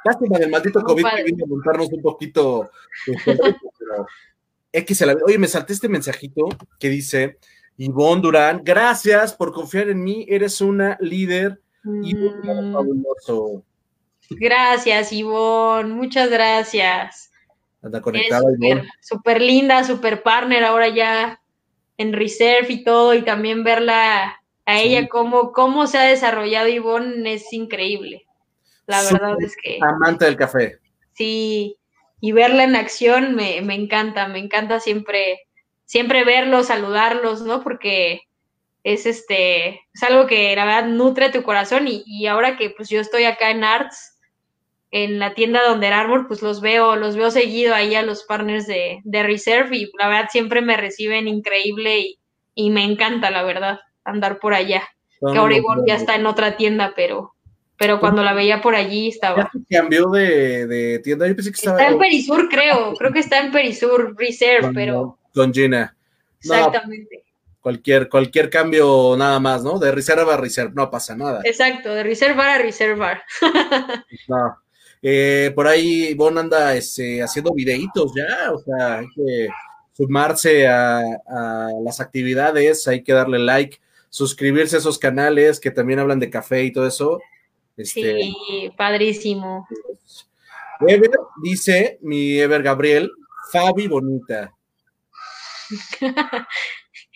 S1: Lástima del maldito COVID que vino a montarnos un poquito. X Oye, me salté este mensajito que dice: Ivonne Durán, gracias por confiar en mí, eres una líder y un mm. fabuloso.
S2: Gracias, Ivonne, muchas gracias.
S1: Anda conectada,
S2: Ivonne. Súper linda, súper partner ahora ya en Reserve y todo, y también verla a ella cómo, cómo se ha desarrollado Ivonne es increíble. La verdad es que.
S1: Amante del café.
S2: Sí, y verla en acción me, me, encanta, me encanta siempre, siempre verlos, saludarlos, ¿no? Porque es este, es algo que la verdad nutre tu corazón y, y ahora que pues yo estoy acá en Arts, en la tienda donde era Arbor, pues los veo, los veo seguido ahí a los partners de, de Reserve y la verdad siempre me reciben increíble y, y me encanta, la verdad andar por allá. que ahora igual ya está en otra tienda, pero, pero cuando la veía por allí estaba.
S1: cambió de, tienda, yo pensé que estaba.
S2: Está en Perisur, creo. Creo que está en Perisur Reserve, pero.
S1: Con Gina.
S2: Exactamente.
S1: cualquier, cualquier cambio nada más, ¿no? De reserva a reserva, no pasa nada.
S2: Exacto, de reservar a reservar.
S1: no. Eh, por ahí Bon anda este, haciendo videitos ya, o sea, hay que sumarse a, a las actividades, hay que darle like suscribirse a esos canales que también hablan de café y todo eso.
S2: Este, sí, padrísimo.
S1: Ever dice mi Ever Gabriel, Fabi bonita.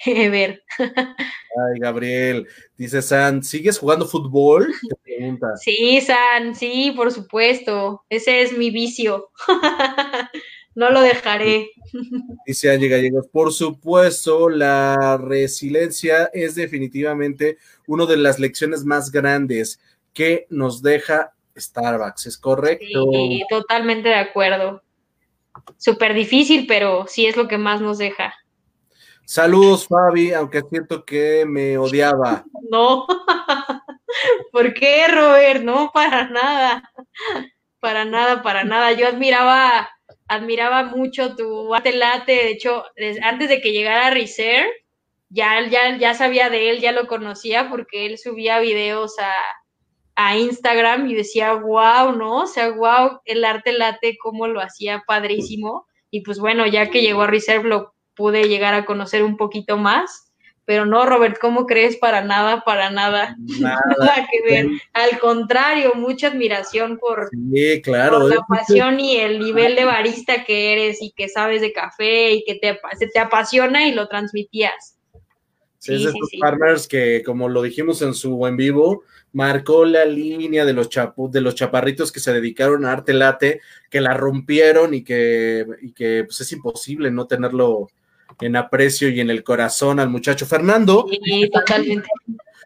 S2: Ever.
S1: Ay, Gabriel, dice San, ¿sigues jugando fútbol? Te pregunta.
S2: Sí, San, sí, por supuesto. Ese es mi vicio. no lo dejaré.
S1: Dice Angie Gallegos, por supuesto, la resiliencia es definitivamente una de las lecciones más grandes que nos deja Starbucks, ¿es correcto?
S2: Sí, totalmente de acuerdo. Súper difícil, pero sí es lo que más nos deja.
S1: Saludos, Fabi, aunque siento que me odiaba.
S2: No, ¿por qué, Robert? No, para nada, para nada, para nada. Yo admiraba admiraba mucho tu arte late, de hecho, antes de que llegara a Reserve, ya, ya, ya sabía de él, ya lo conocía porque él subía videos a, a Instagram y decía, wow, ¿no? O sea, wow, el arte late, cómo lo hacía padrísimo. y pues bueno, ya que llegó a Reserve lo pude llegar a conocer un poquito más. Pero no, Robert, ¿cómo crees? Para nada, para nada. Nada, que ver. Al contrario, mucha admiración por,
S1: claro,
S2: la pasión y el nivel de barista que eres y que sabes de café y que te, te apasiona y lo transmitías.
S1: Sí, es de esos partners que, como lo dijimos en su en vivo, marcó la línea de los, de los chaparritos que se dedicaron a arte late, que la rompieron y que, y que pues, es imposible no tenerlo en aprecio y en el corazón al muchacho. Fernando,
S2: sí, totalmente.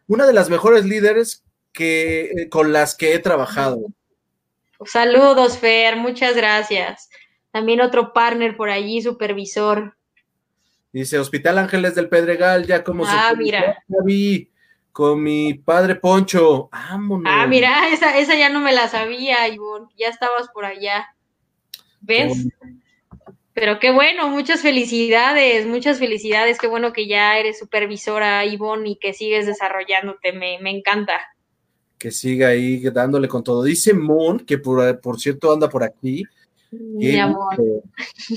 S1: una de las mejores líderes que, eh, con las que he trabajado.
S2: Saludos, Fer, muchas gracias. También otro partner por allí, supervisor.
S1: Dice Hospital Ángeles del Pedregal, ya como
S2: ah, mira.
S1: vi con mi padre Poncho. Vámonos.
S2: Ah, mira, esa, esa ya no me la sabía, Ivonne. Ya estabas por allá. ¿Ves? Pero qué bueno, muchas felicidades, muchas felicidades. Qué bueno que ya eres supervisora, Ivonne, y que sigues desarrollándote. Me, me encanta.
S1: Que siga ahí dándole con todo. Dice Mon, que por, por cierto anda por aquí,
S2: mi amor.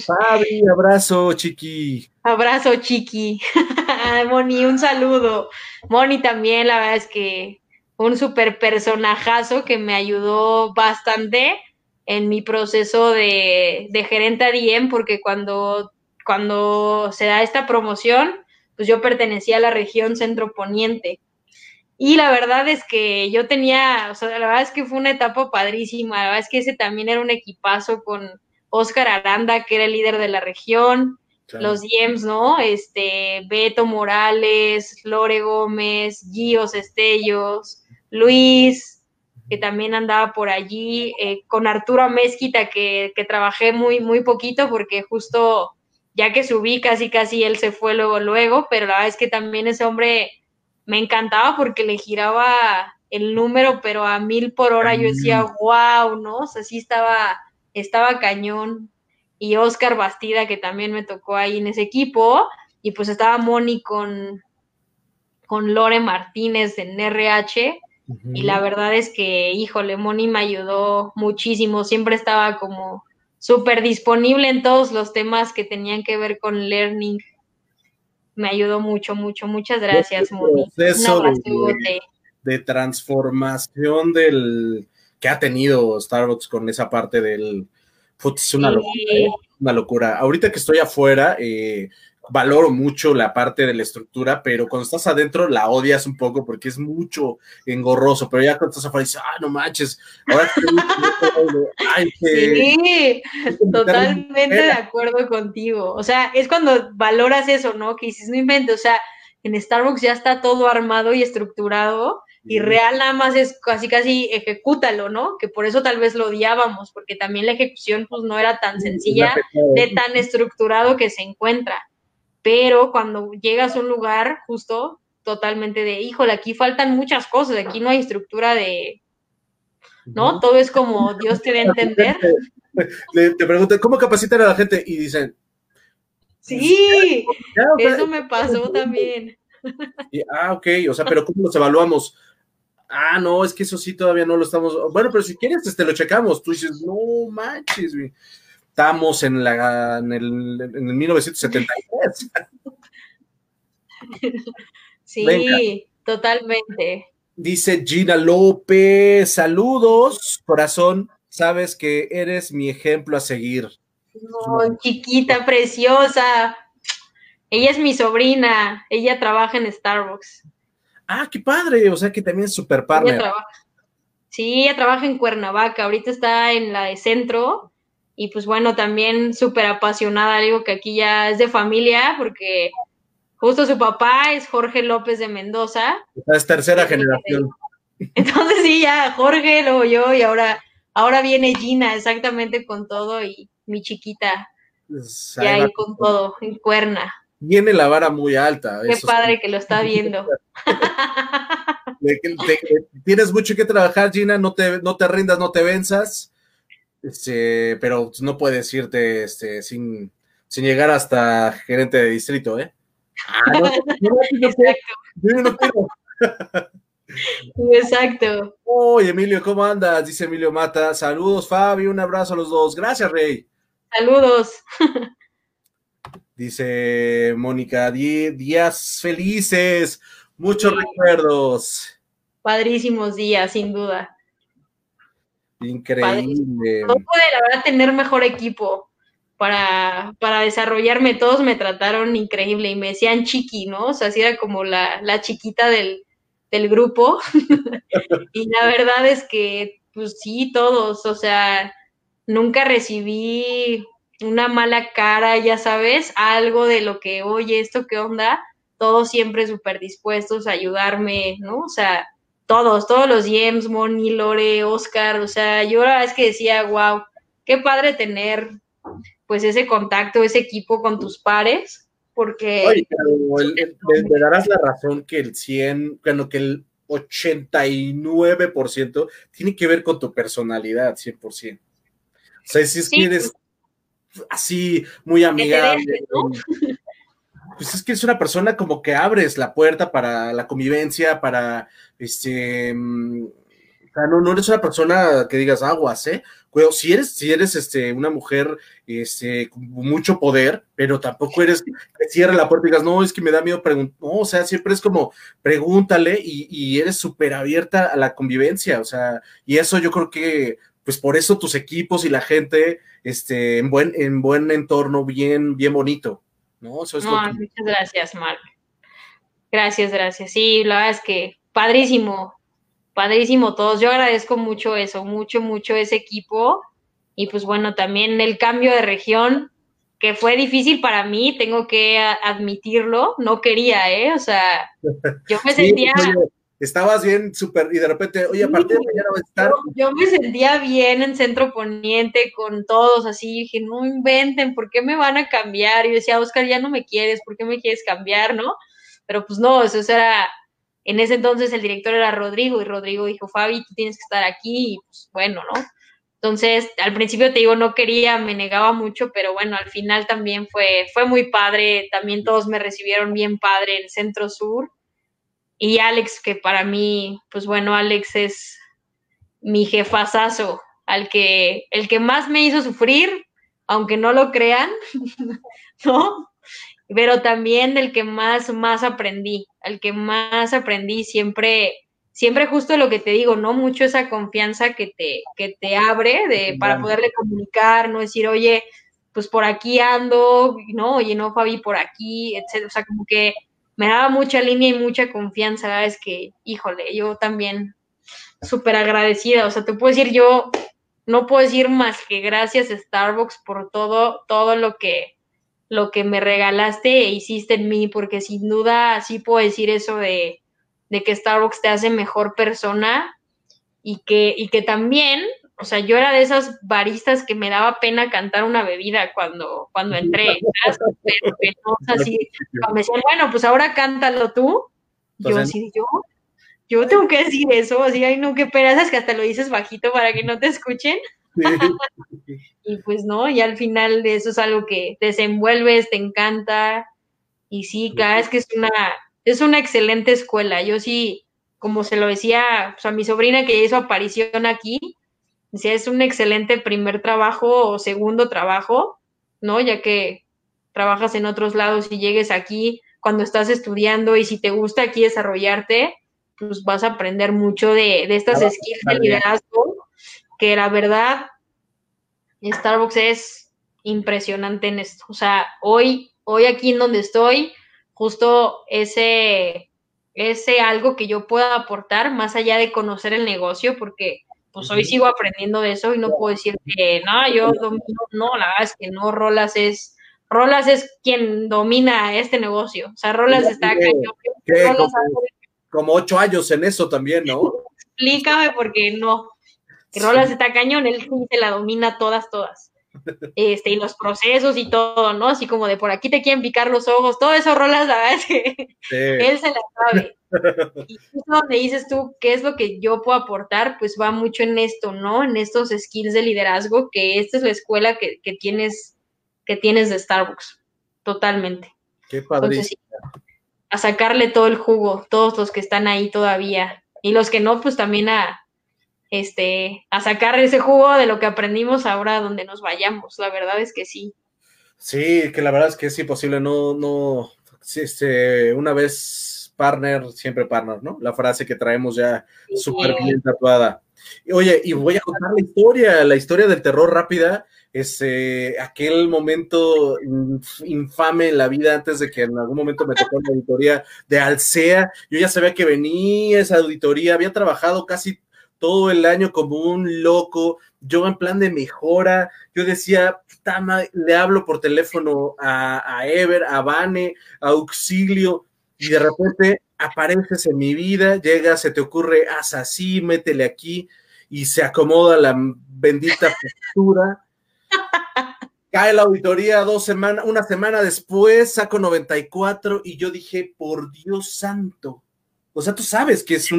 S1: Fabi, abrazo, chiqui.
S2: Abrazo, chiqui. Moni, un saludo. Moni también, la verdad es que un super personajazo que me ayudó bastante en mi proceso de, de gerente a DM, porque cuando, cuando se da esta promoción, pues yo pertenecía a la región centro poniente. Y la verdad es que yo tenía, o sea, la verdad es que fue una etapa padrísima, la verdad es que ese también era un equipazo con Oscar Aranda, que era el líder de la región, los Diems, ¿no? Este, Beto Morales, Lore Gómez, Gíos Estellos, Luis, que también andaba por allí, eh, con Arturo Mezquita, que, que trabajé muy, muy poquito porque justo ya que subí casi casi él se fue luego, luego, pero la verdad es que también ese hombre me encantaba porque le giraba el número, pero a mil por hora yo decía, wow, ¿no? O sea, sí estaba, estaba cañón. Y Oscar Bastida, que también me tocó ahí en ese equipo, y pues estaba Moni con, con Lore Martínez en RH, y la verdad es que, híjole, Moni me ayudó muchísimo, siempre estaba como súper disponible en todos los temas que tenían que ver con learning me ayudó mucho, mucho. Muchas gracias, Moni.
S1: Proceso de, de, transformación del que ha tenido Starbucks con esa parte del es una, locura, ¿eh? una locura. Ahorita que estoy afuera, eh, valoro mucho la parte de la estructura, pero cuando estás adentro la odias un poco porque es mucho engorroso, pero ya cuando estás afuera dices, ah, no manches, ahora
S2: Sí, totalmente de acuerdo contigo. O sea, es cuando valoras eso, ¿no? Que dices, no inventes, o sea, en Starbucks ya está todo armado y estructurado y real nada más es casi casi ejecútalo, ¿no? Que por eso tal vez lo odiábamos, porque también la ejecución pues no era tan sencilla de tan estructurado que se encuentra pero cuando llegas a un lugar justo totalmente de, híjole, aquí faltan muchas cosas, aquí no hay estructura de, ¿no? Todo es como Dios te dé a entender.
S1: te preguntan, ¿cómo capacitan a la gente? Y dicen,
S2: sí, eso me pasó también.
S1: ah, ok, o sea, pero ¿cómo los evaluamos? Ah, no, es que eso sí todavía no lo estamos. Bueno, pero si quieres, te este, lo checamos. Tú dices, no manches, güey estamos en, la, en, el, en el 1973.
S2: Sí, totalmente.
S1: Dice Gina López, saludos, corazón, sabes que eres mi ejemplo a seguir.
S2: chiquita, preciosa. Ella es mi sobrina, ella trabaja en Starbucks.
S1: Ah, qué padre, o sea que también es super partner.
S2: Sí, ella trabaja en Cuernavaca, ahorita está en la de centro y pues bueno, también súper apasionada, digo que aquí ya es de familia, porque justo su papá es Jorge López de Mendoza.
S1: Es tercera generación.
S2: Entonces sí, ya Jorge, luego yo, y ahora, ahora viene Gina, exactamente con todo, y mi chiquita, pues, ya ahí con todo, en cuerna.
S1: Viene la vara muy alta.
S2: Qué padre que lo está viendo.
S1: tienes mucho que trabajar, Gina, no te, no te rindas, no te venzas este, pero no puedes irte este, sin, sin llegar hasta gerente de distrito, ¿eh? Ah,
S2: Exacto. Exacto.
S1: Oye, Emilio, ¿cómo andas? Dice Emilio Mata. Saludos, Fabio, un abrazo a los dos. Gracias, Rey.
S2: Saludos.
S1: Dice Mónica, días felices, muchos recuerdos.
S2: Padrísimos días, sin duda.
S1: Increíble.
S2: No puede, la verdad, tener mejor equipo para, para desarrollarme. Todos me trataron increíble y me decían chiqui, ¿no? O sea, así era como la, la chiquita del, del grupo. y la verdad es que, pues sí, todos, o sea, nunca recibí una mala cara, ya sabes, algo de lo que, oye, esto qué onda, todos siempre súper dispuestos a ayudarme, ¿no? O sea, todos, todos los James, Moni, Lore, Oscar, o sea, yo la verdad es que decía, wow, qué padre tener pues ese contacto, ese equipo con tus pares, porque...
S1: Oye, pero me darás la razón que el 100, bueno, que el 89% tiene que ver con tu personalidad, 100%. O sea, si es que eres así, muy amigable. Pues es que es una persona como que abres la puerta para la convivencia, para este. Mm, o sea, no, no eres una persona que digas aguas, ¿eh? si eres, si eres este, una mujer este, con mucho poder, pero tampoco eres que cierre la puerta y digas, no, es que me da miedo preguntar. No, o sea, siempre es como pregúntale y, y eres súper abierta a la convivencia. O sea, y eso yo creo que pues por eso tus equipos y la gente este, en, buen, en buen entorno, bien, bien bonito. ¿No?
S2: Muchas gracias, Mark. Gracias, gracias. Sí, la verdad es que padrísimo, padrísimo todos. Yo agradezco mucho eso, mucho, mucho ese equipo. Y pues bueno, también el cambio de región, que fue difícil para mí, tengo que admitirlo, no quería, ¿eh? O sea, yo me sentía
S1: estabas bien súper, y de repente, oye, a partir de mañana va a estar.
S2: Yo me sentía bien en Centro Poniente con todos, así, dije, no inventen, ¿por qué me van a cambiar? Y yo decía, Oscar, ya no me quieres, ¿por qué me quieres cambiar, no? Pero pues no, eso era, en ese entonces el director era Rodrigo, y Rodrigo dijo, Fabi, tú tienes que estar aquí, y pues bueno, ¿no? Entonces, al principio te digo, no quería, me negaba mucho, pero bueno, al final también fue, fue muy padre, también todos me recibieron bien padre en Centro Sur y Alex, que para mí, pues bueno, Alex es mi jefazazo, al que, el que más me hizo sufrir, aunque no lo crean, ¿no? Pero también del que más, más aprendí, al que más aprendí siempre, siempre justo lo que te digo, ¿no? Mucho esa confianza que te, que te abre de, para poderle comunicar, no decir, oye, pues por aquí ando, ¿no? Oye, no, Fabi, por aquí, etcétera. O sea, como que me daba mucha línea y mucha confianza, es que, híjole, yo también súper agradecida, o sea, te puedo decir, yo no puedo decir más que gracias Starbucks por todo, todo lo que, lo que me regalaste e hiciste en mí, porque sin duda sí puedo decir eso de, de que Starbucks te hace mejor persona y que, y que también o sea, yo era de esas baristas que me daba pena cantar una bebida cuando, cuando entré. así, me decían, bueno, pues ahora cántalo tú. Yo así, yo, yo tengo que decir eso, así, ay, no, qué pena, es que hasta lo dices bajito para que no te escuchen. y pues no, y al final de eso es algo que desenvuelves, te encanta. Y sí, cada vez que es una, es una excelente escuela. Yo sí, como se lo decía pues, a mi sobrina que hizo aparición aquí, si es un excelente primer trabajo o segundo trabajo, ¿no? Ya que trabajas en otros lados y llegues aquí cuando estás estudiando y si te gusta aquí desarrollarte, pues vas a aprender mucho de, de estas skills de liderazgo, que la verdad, Starbucks es impresionante en esto. O sea, hoy, hoy aquí en donde estoy, justo ese, ese algo que yo pueda aportar, más allá de conocer el negocio, porque pues hoy sigo aprendiendo de eso y no puedo decir que no, yo domino, no, la verdad es que no, Rolas es, Rolas es quien domina este negocio, o sea, Rolas está cañón.
S1: como, ocho años en eso también, ¿no?
S2: Explícame porque no, Rolas está cañón, él se la domina todas, todas. Este, y los procesos y todo, ¿no? Así como de por aquí te quieren picar los ojos, todo eso Rolas, la verdad es que él se la sabe. Y justo donde dices tú, ¿qué es lo que yo puedo aportar? Pues va mucho en esto, ¿no? En estos skills de liderazgo, que esta es la escuela que, tienes, que tienes de Starbucks, totalmente.
S1: Qué padre.
S2: a sacarle todo el jugo, todos los que están ahí todavía. Y los que no, pues también a, este, a sacar ese jugo de lo que aprendimos ahora donde nos vayamos. La verdad es que sí.
S1: Sí, que la verdad es que es imposible, no, no, este, una vez partner, siempre partner, ¿no? La frase que traemos ya súper bien tatuada. Oye, y voy a contar la historia, la historia del terror rápida, ese, aquel momento infame en la vida antes de que en algún momento me tocó la auditoría de Alsea. Yo ya sabía que venía esa auditoría, había trabajado casi todo el año como un loco, yo en plan de mejora, yo decía, le hablo por teléfono a, a Ever, a Vane, a Auxilio, y de repente apareces en mi vida, llegas, se te ocurre, haz así, métele aquí, y se acomoda la bendita postura. Cae la auditoría dos semanas, una semana después, saco 94 y yo dije, por Dios santo, o sea, tú sabes que es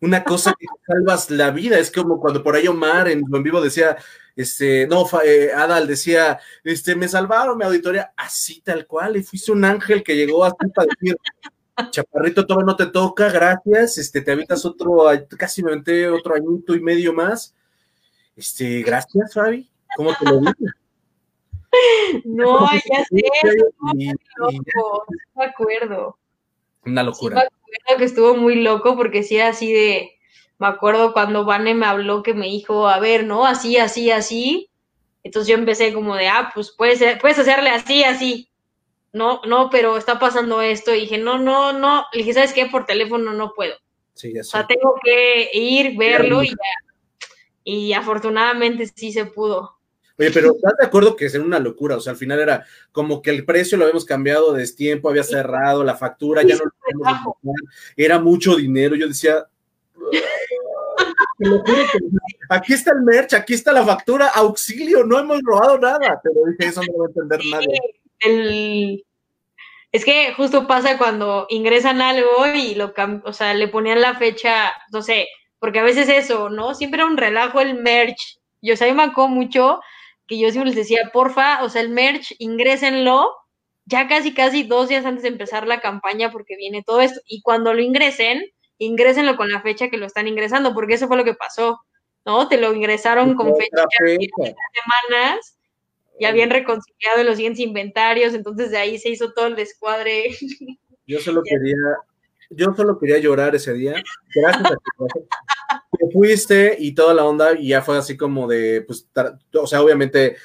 S1: una cosa que salvas la vida. Es como cuando por ahí Omar en vivo decía, este, no, eh, Adal decía, este, me salvaron mi auditoría, así tal cual, y fuiste un ángel que llegó así para decir, chaparrito, todavía no te toca, gracias, este, te habitas otro, casi me aventé otro añito y medio más. Este, gracias, Fabi, ¿cómo te lo digo?
S2: No, ya sé, no me acuerdo.
S1: Una locura
S2: que estuvo muy loco porque sí así de, me acuerdo cuando Vane me habló que me dijo, a ver, ¿no? Así, así, así. Entonces yo empecé como de, ah, pues puedes, puedes hacerle así, así. No, no, pero está pasando esto. Y dije, no, no, no. Le dije, ¿sabes qué? Por teléfono no puedo.
S1: Sí, ya
S2: O sea, tengo que ir, verlo y ya. Y afortunadamente sí se pudo.
S1: Oye, pero ¿estás de acuerdo que es una locura? O sea, al final era como que el precio lo habíamos cambiado de tiempo, había cerrado la factura, ya no lo podemos era mucho dinero. Yo decía, aquí está el merch, aquí está la factura, auxilio, no hemos robado nada. Pero dije, eso no va a entender nadie.
S2: Es que justo pasa cuando ingresan algo y lo o sea, le ponían la fecha, no sé, porque a veces eso, ¿no? Siempre era un relajo el merch. Yo, o sea, me acuerdo mucho que yo siempre les decía, porfa, o sea, el merch, ingrésenlo ya casi, casi dos días antes de empezar la campaña porque viene todo esto. Y cuando lo ingresen, ingrésenlo con la fecha que lo están ingresando, porque eso fue lo que pasó, ¿no? Te lo ingresaron con fecha de semanas, ya bien reconciliado los siguientes inventarios, entonces de ahí se hizo todo el descuadre.
S1: Yo solo quería, yo solo quería llorar ese día. Gracias a ti fuiste y toda la onda, y ya fue así como de, pues, o sea, obviamente,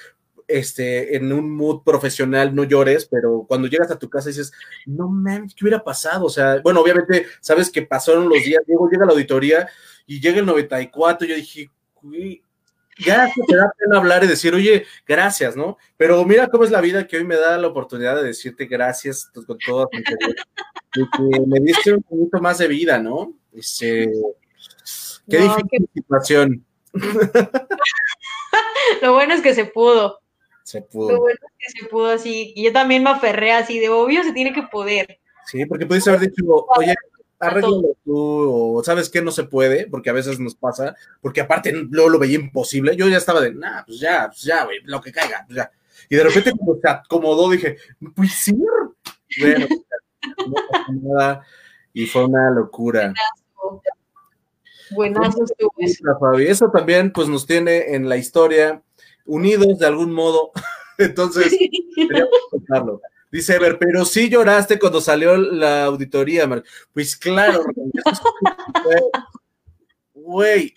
S1: este, en un mood profesional no llores, pero cuando llegas a tu casa dices, no mames, ¿qué hubiera pasado? O sea, bueno, obviamente, sabes que pasaron los días, luego llega la auditoría y llega el 94, yo dije, uy, ya te da pena hablar y decir, oye, gracias, ¿no? Pero mira cómo es la vida que hoy me da la oportunidad de decirte gracias con todo, y que me diste un poquito más de vida, ¿no? Este, Qué difícil situación.
S2: Lo bueno es que se pudo.
S1: Se pudo.
S2: Lo bueno es que se pudo así. Y yo también me aferré así, de obvio se tiene que poder.
S1: Sí, porque pudiste haber dicho, oye, arréglalo tú, o sabes que no se puede, porque a veces nos pasa, porque aparte luego lo veía imposible. Yo ya estaba de, nah, pues ya, pues ya, güey, lo que caiga, pues ya. Y de repente como se acomodó, dije, pues sí. Bueno, no nada, y fue una locura.
S2: Buenazo
S1: Eso también pues nos tiene en la historia unidos de algún modo. Entonces, contarlo. Dice Ever, pero sí lloraste cuando salió la auditoría, Pues claro, güey,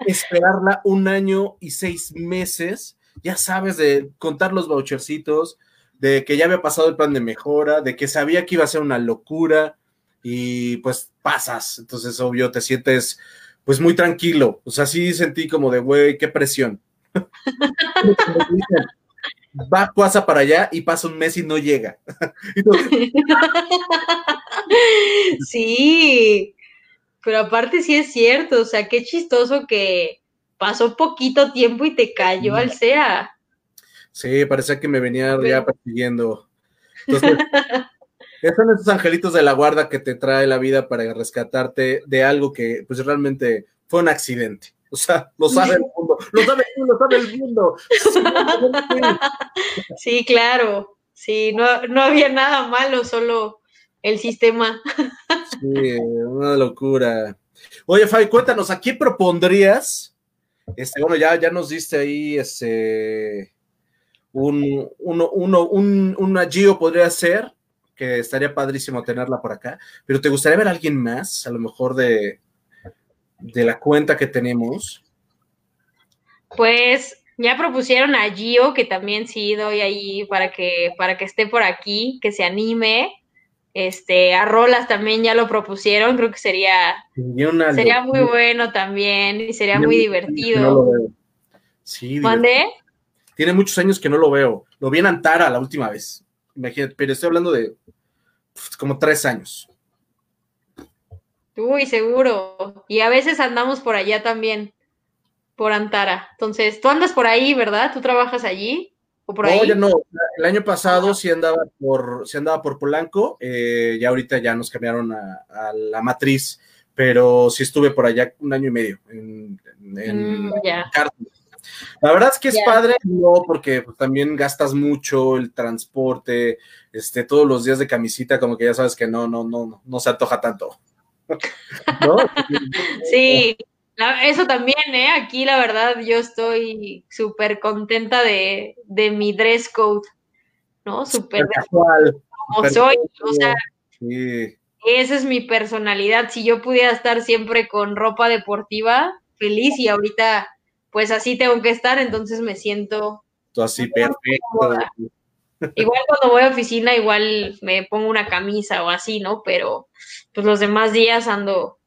S1: esperarla un año y seis meses, ya sabes, de contar los vouchercitos, de que ya había pasado el plan de mejora, de que sabía que iba a ser una locura, y pues pasas. Entonces, obvio, te sientes pues muy tranquilo. O sea, sí sentí como de, güey, qué presión. Va, pasa para allá y pasa un mes y no llega.
S2: sí, pero aparte sí es cierto, o sea, qué chistoso que pasó poquito tiempo y te cayó al SEA.
S1: Sí, parecía que me venía ya persiguiendo. Entonces, son esos angelitos de la guarda que te trae la vida para rescatarte de algo que pues realmente fue un accidente. O sea, lo sabe el mundo, lo sabe, lo sabe el mundo.
S2: Sí, claro. Sí, no, no había nada malo, solo el sistema.
S1: Sí, una locura. Oye, Fabi, cuéntanos, ¿a qué propondrías? Este, bueno, ya, ya nos diste ahí ese un, uno, uno, un, una Gio podría ser, que estaría padrísimo tenerla por acá, pero ¿te gustaría ver a alguien más, a lo mejor de, de la cuenta que tenemos?
S2: Pues ya propusieron a Gio, que también sí doy ahí para que, para que esté por aquí, que se anime. Este, a Rolas también ya lo propusieron, creo que sería, sería muy bueno también y sería muy divertido.
S1: sí, ¿Mandé? Tiene muchos años que no lo veo. Lo vi en Antara la última vez. Imagínate, pero estoy hablando de pues, como tres años.
S2: Uy, seguro. Y a veces andamos por allá también, por Antara. Entonces, tú andas por ahí, ¿verdad? ¿Tú trabajas allí? ¿O por no,
S1: ya no. El año pasado sí andaba por, sí andaba por Polanco. Eh, ya ahorita ya nos cambiaron a, la matriz, pero sí estuve por allá un año y medio en, en, mm, La verdad es que es padre, no, porque pues, también gastas mucho el transporte, este, todos los días de camisita, como que ya sabes que no, no, no, no se antoja tanto.
S2: sí, eso también, ¿eh? Aquí la verdad yo estoy súper contenta de, mi dress code, ¿no? Súper casual. Como soy, o sea, esa es mi personalidad. Si yo pudiera estar siempre con ropa deportiva, feliz y ahorita pues así tengo que estar, entonces me siento...
S1: así perfecto.
S2: Igual cuando voy a oficina, igual me pongo una camisa o así, ¿no? Pero pues los demás días ando,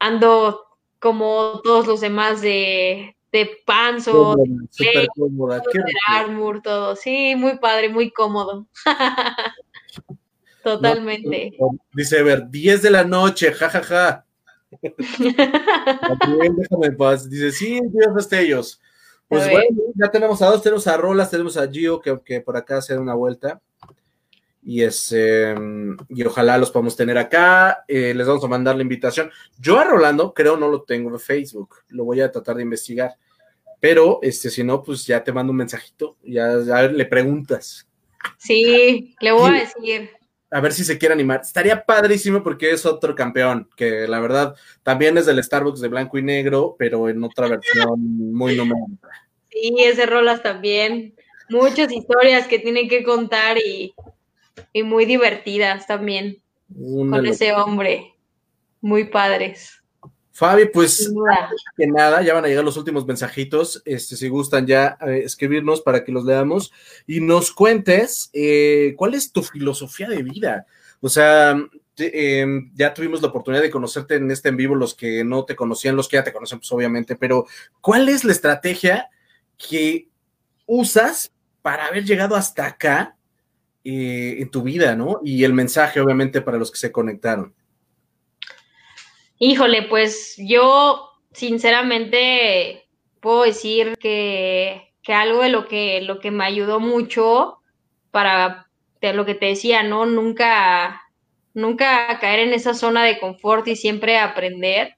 S2: ando como todos los demás de, de panzo, de, armor, todo. Sí, muy padre, muy cómodo. Totalmente.
S1: dice, ver, 10 de la noche, jajaja. Déjame paz. Dice, sí, Dios destellos. Pues bueno, ya tenemos a dos, tenemos a Rolas, tenemos a Gio, que, que por acá se da una vuelta. Y, ese, y ojalá los podamos tener acá. Eh, les vamos a mandar la invitación. Yo a Rolando creo no lo tengo en Facebook. Lo voy a tratar de investigar. Pero este, si no, pues ya te mando un mensajito. Ya, le preguntas.
S2: Sí, le voy a decir.
S1: A ver si se quiere animar. Estaría padrísimo porque es otro campeón, que la verdad también es del Starbucks de blanco y negro, pero en otra versión muy numérica.
S2: Sí, ese Rolas también. Muchas historias que tienen que contar y, muy divertidas también con ese hombre. Muy padres.
S1: Fabi, pues que nada, ya van a llegar los últimos mensajitos. Este, si gustan ya eh, escribirnos para que los leamos y nos cuentes eh, cuál es tu filosofía de vida. O sea, em, ya tuvimos la oportunidad de conocerte en este en vivo, los que no te conocían, los que ya te conocen, pues obviamente, pero ¿cuál es la estrategia que usas para haber llegado hasta acá eh, en tu vida, ¿no? Y el mensaje, obviamente, para los que se conectaron.
S2: Híjole, pues yo sinceramente puedo decir que, que algo de lo que, lo que me ayudó mucho para lo que te decía, ¿no? Nunca, nunca caer en esa zona de confort y siempre aprender.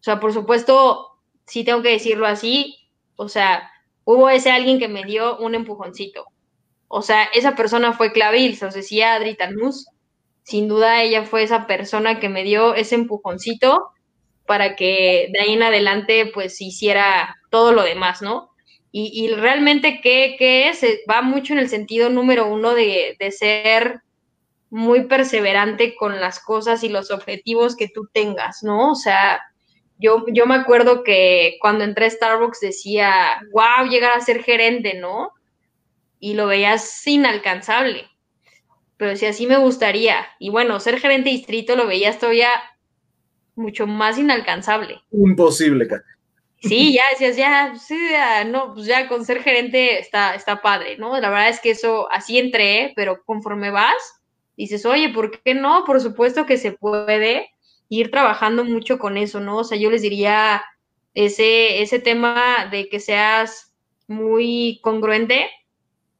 S2: O sea, por supuesto, sí tengo que decirlo así, o sea, hubo ese alguien que me dio un empujoncito. O sea, esa persona fue Clavil, se os decía Adri Tanús. Sin duda ella fue esa persona que me dio ese empujoncito para que de ahí en adelante pues hiciera todo lo demás, ¿no? Y, realmente, ¿qué, ¿qué, es? Va mucho en el sentido número uno de, de ser muy perseverante con las cosas y los objetivos que tú tengas, ¿no? O sea, yo, yo me acuerdo que cuando entré a Starbucks decía, wow, llegar a ser gerente, ¿no? Y lo veías inalcanzable. Pero si así me gustaría. Y bueno, ser gerente distrito lo veías todavía mucho más inalcanzable.
S1: Imposible.
S2: Sí, ya decías, ya, sí, ya, no, pues ya con ser gerente está, está padre, ¿no? La verdad es que eso, así entré, pero conforme vas, dices, oye, ¿por qué no? Por supuesto que se puede ir trabajando mucho con eso, ¿no? O sea, yo les diría ese, ese tema de que seas muy congruente,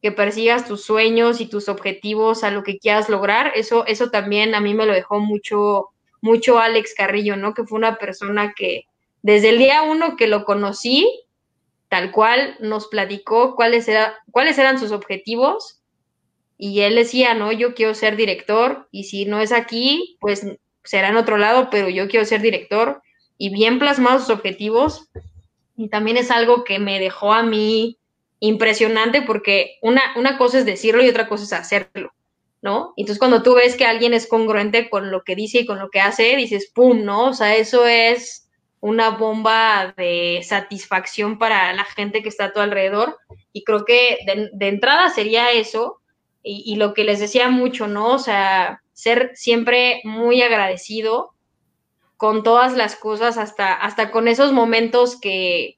S2: que persigas tus sueños y tus objetivos a lo que quieras lograr, eso, eso también a mí me lo dejó mucho, mucho Alex Carrillo, ¿no? Que fue una persona que desde el día uno que lo conocí, tal cual nos platicó cuáles, era, cuáles eran sus objetivos y él decía, no, yo quiero ser director y si no es aquí, pues será en otro lado, pero yo quiero ser director y bien plasmados sus objetivos. Y también es algo que me dejó a mí impresionante porque una, una cosa es decirlo y otra cosa es hacerlo, ¿no? Entonces cuando tú ves que alguien es congruente con lo que dice y con lo que hace, dices, ¡pum!, ¿no? O sea, eso es una bomba de satisfacción para la gente que está a tu alrededor. Y creo que de, entrada sería eso. Y, y, lo que les decía mucho, ¿no? O sea, ser siempre muy agradecido con todas las cosas, hasta, hasta con esos momentos que,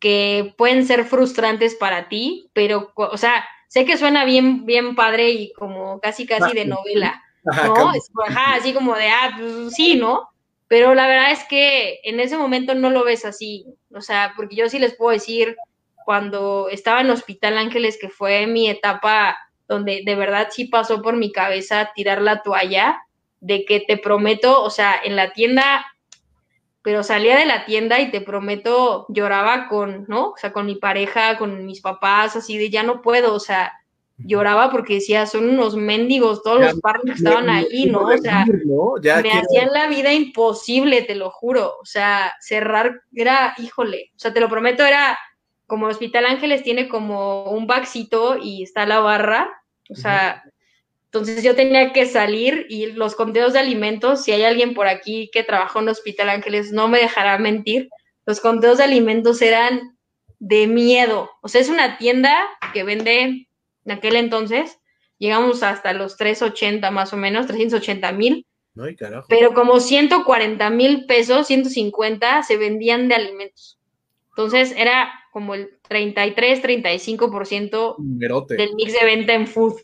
S2: que pueden ser frustrantes para ti, pero, o sea, sé que suena bien, bien padre y como casi, casi de novela, ¿no? Ajá, así como de, ah, pues sí, ¿no? Pero la verdad es que en ese momento no lo ves así, o sea, porque yo sí les puedo decir, cuando estaba en Hospital Ángeles, que fue mi etapa donde de verdad sí pasó por mi cabeza tirar la toalla, de que te prometo, o sea, en la tienda pero salía de la tienda y te prometo, lloraba con, ¿no? O sea, con mi pareja, con mis papás, así de ya no puedo, o sea, lloraba porque decía, son unos mendigos todos los padres que estaban ahí, ¿no? O sea, me hacían la vida imposible, te lo juro, o sea, cerrar era, híjole, o sea, te lo prometo, era como Hospital Ángeles tiene como un baxito y está la barra, o sea, entonces yo tenía que salir y los conteos de alimentos, si hay alguien por aquí que trabajó en Hospital Ángeles, no me dejará mentir, los conteos de alimentos eran de miedo. O sea, es una tienda que vende en aquel entonces, llegamos hasta los 380 más o menos, 380 mil. Pero como 140 mil pesos, 150 se vendían de alimentos. Entonces era como el 33, 35% del mix de venta en food.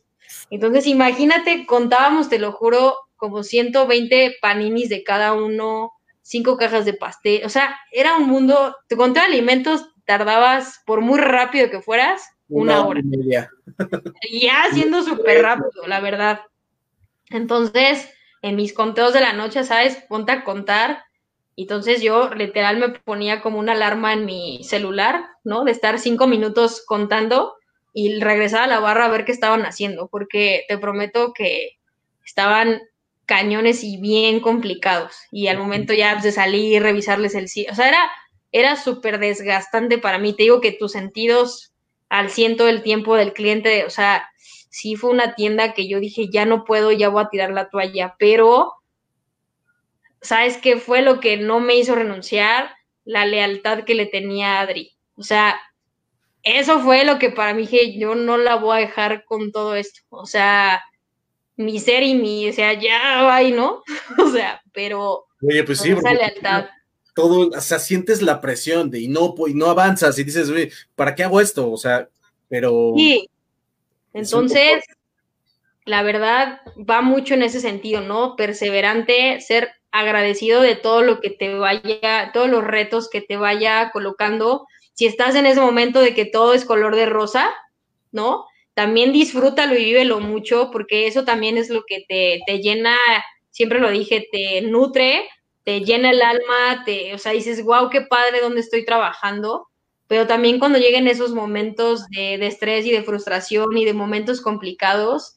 S2: Entonces, imagínate, contábamos, te lo juro, como 120 paninis de cada uno, cinco cajas de pastel. O sea, era un mundo, te conté alimentos, tardabas, por muy rápido que fueras, una, hora. Y media. ya siendo súper rápido, la verdad. Entonces, en mis conteos de la noche, ¿sabes? Ponte a contar. Entonces yo literal me ponía como una alarma en mi celular, ¿no? De estar cinco minutos contando y regresar a la barra a ver qué estaban haciendo, porque te prometo que estaban cañones y bien complicados. Y al momento ya de salir, revisarles el o sea, era, era súper desgastante para mí. Te digo que tus sentidos al ciento del tiempo del cliente, o sea, sí fue una tienda que yo dije, ya no puedo, ya voy a tirar la toalla, pero ¿sabes qué fue lo que no me hizo renunciar? La lealtad que le tenía a Adri. O sea, eso fue lo que para mí dije, yo no la voy a dejar con todo esto. O sea, mi ser y mi, o sea, ya va y ¿no? o sea, pero
S1: Oye, pues sí, esa lealtad. Todo, o sea, sientes la presión de y no, y no avanzas y dices, oye, ¿para qué hago esto? O sea, pero.
S2: Sí. Entonces, la verdad, va mucho en ese sentido, ¿no? Perseverante, ser agradecido de todo lo que te vaya, todos los retos que te vaya colocando si estás en ese momento de que todo es color de rosa, ¿no? También disfrútalo y vívelo mucho, porque eso también es lo que te, te llena, siempre lo dije, te nutre, te llena el alma, te, o sea, dices, wow, qué padre donde estoy trabajando, pero también cuando lleguen esos momentos de, de, estrés y de frustración y de momentos complicados,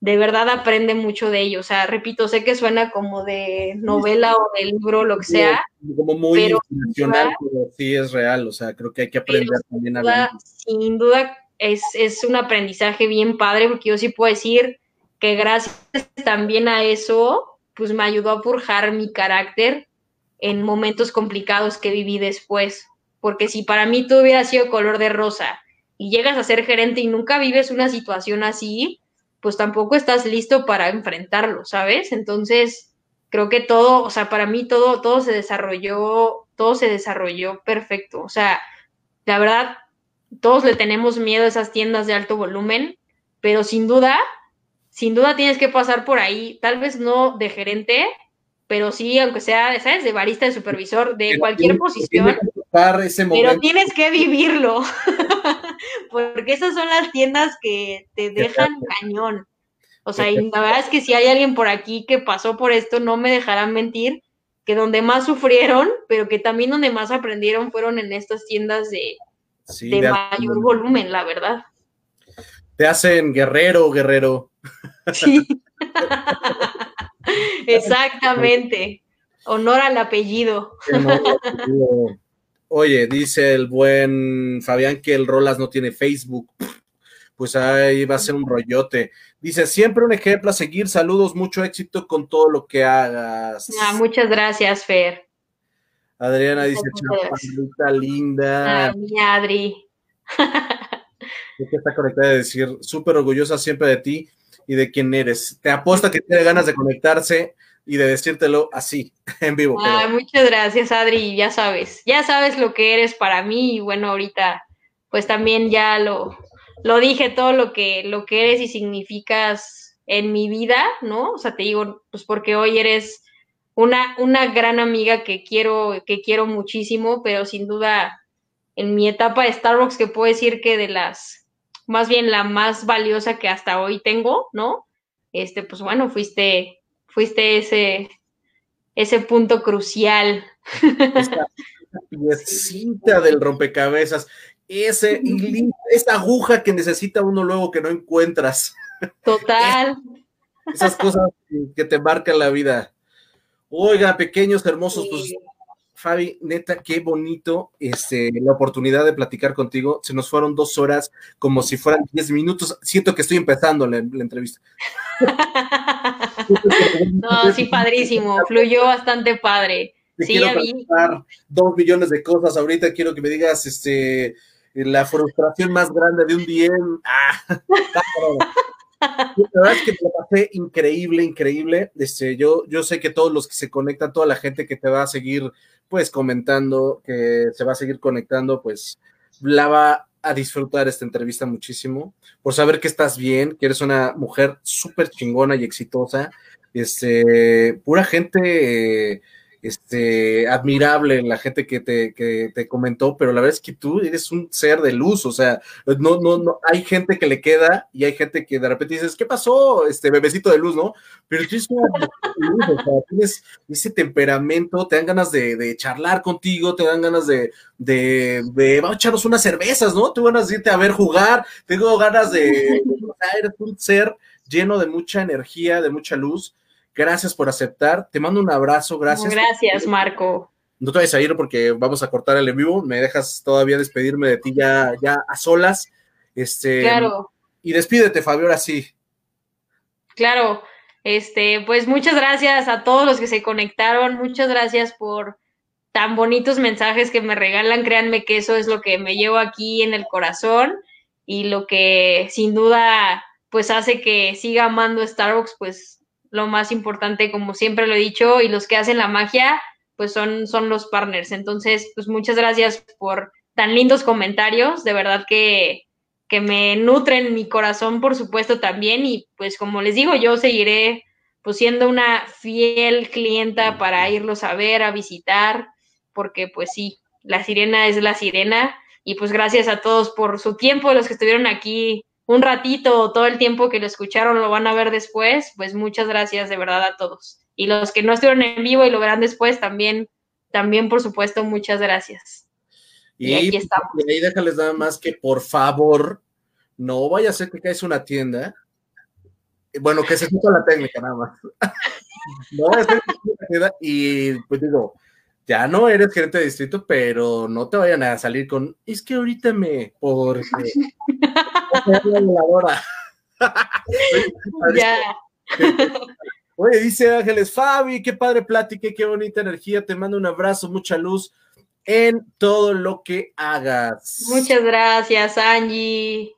S2: de verdad aprende mucho de ello. O sea, repito, sé que suena como de novela o de libro, lo que sea.
S1: Como muy pero, pero sí es real. O sea, creo que hay que aprender también a
S2: ver. Sin duda es, es un aprendizaje bien padre, porque yo sí puedo decir que gracias también a eso, pues me ayudó a forjar mi carácter en momentos complicados que viví después. Porque si para mí todo hubiera sido color de rosa y llegas a ser gerente y nunca vives una situación así, pues tampoco estás listo para enfrentarlo, ¿sabes? Entonces, creo que todo, o sea, para mí todo, todo se desarrolló, todo se desarrolló perfecto. O sea, la verdad, todos le tenemos miedo a esas tiendas de alto volumen, pero sin duda, sin duda tienes que pasar por ahí, tal vez no de gerente, pero sí, aunque sea, ¿sabes? De barista, de supervisor, de cualquier posición. Pero tienes que vivirlo, porque esas son las tiendas que te dejan cañón. O sea, y la verdad es que si hay alguien por aquí que pasó por esto, no me dejarán mentir, que donde más sufrieron, pero que también donde más aprendieron fueron en estas tiendas de, de, mayor volumen, la verdad.
S1: Te hacen guerrero, guerrero. Sí.
S2: Exactamente. Honor al apellido.
S1: Oye, dice el buen Fabián que el Rolas no tiene Facebook. Pues ahí va a ser un rollote. Dice, siempre un ejemplo a seguir. Saludos, mucho éxito con todo lo que hagas.
S2: Ah, muchas gracias, Fer.
S1: Adriana dice, chaparrita linda.
S2: Ah, mi Adri.
S1: que está conectada de decir, súper orgullosa siempre de ti y de quién eres. Te apuesto que tiene ganas de conectarse y de decírtelo así, en vivo.
S2: Muchas gracias, Adri. Ya sabes, ya sabes lo que eres para mí y bueno, ahorita pues también ya lo, lo dije todo lo que, lo que eres y significas en mi vida, ¿no? O sea, te digo, pues porque hoy eres una, una gran amiga que quiero, que quiero muchísimo, pero sin duda en mi etapa de Starbucks que puedo decir que de las, más bien la más valiosa que hasta hoy tengo, ¿no? Este, pues bueno, fuiste fuiste ese, ese punto crucial.
S1: Esa piecita del rompecabezas, ese esa aguja que necesita uno luego que no encuentras.
S2: Total.
S1: Esas cosas que te marcan la vida. Oiga, pequeños, hermosos, pues Fabi, neta, qué bonito este, la oportunidad de platicar contigo. Se nos fueron dos horas como si fueran diez minutos. Siento que estoy empezando la, entrevista.
S2: no, sí, padrísimo. Fluyó bastante padre. sí,
S1: quiero a dos millones de cosas. Ahorita quiero que me digas este, la frustración más grande de un día. Ah, la verdad es que me pasé increíble, increíble. Este, yo, yo sé que todos los que se conectan, toda la gente que te va a seguir, pues comentando, que se va a seguir conectando, pues la va a disfrutar esta entrevista muchísimo, por saber que estás bien, que eres una mujer súper chingona y exitosa. Este, pura gente este, admirable la gente que te, que te comentó, pero la verdad es que tú eres un ser de luz, o sea, no, no, no, hay gente que le queda y hay gente que de repente dices, ¿qué pasó? Este bebecito de luz, ¿no? Pero tú tienes ese temperamento, te dan ganas de, charlar contigo, te dan ganas de, de, de, vamos a echarnos unas cervezas, ¿no? Tengo ganas de irte a ver jugar, tengo ganas de, de eres un ser lleno de mucha energía, de mucha luz Gracias por aceptar. Te mando un abrazo. Gracias.
S2: Gracias, Marco.
S1: No te vayas a ir porque vamos a cortar el en vivo. Me dejas todavía despedirme de ti ya, ya a solas. Este,
S2: claro.
S1: Y despídete, Fabio, ahora sí.
S2: Claro. Este, pues muchas gracias a todos los que se conectaron. Muchas gracias por tan bonitos mensajes que me regalan. Créanme que eso es lo que me llevo aquí en el corazón y lo que sin duda pues hace que siga amando Starbucks, pues lo más importante, como siempre lo he dicho, y los que hacen la magia, pues son, son los partners. Entonces, pues muchas gracias por tan lindos comentarios, de verdad que, que me nutren mi corazón, por supuesto, también, y pues como les digo, yo seguiré pues siendo una fiel clienta para irlos a ver, a visitar, porque pues sí, la sirena es la sirena, y pues gracias a todos por su tiempo, los que estuvieron aquí un ratito todo el tiempo que lo escucharon lo van a ver después, pues muchas gracias de verdad a todos. Y los que no estuvieron en vivo y lo verán después, también, también por supuesto, muchas gracias.
S1: Y, ahí estamos. Y ahí déjales nada más que por favor, no vaya a ser que caes una tienda. Bueno, que se escucha la técnica nada más. no vaya a ser que una tienda y pues digo, ya no eres gerente de distrito, pero no te vayan a salir con, es que ahorita me, porque ya. Oye, dice Ángeles, Fabi, qué padre plática, qué bonita energía, te mando un abrazo, mucha luz en todo lo que hagas.
S2: Muchas gracias, Angie.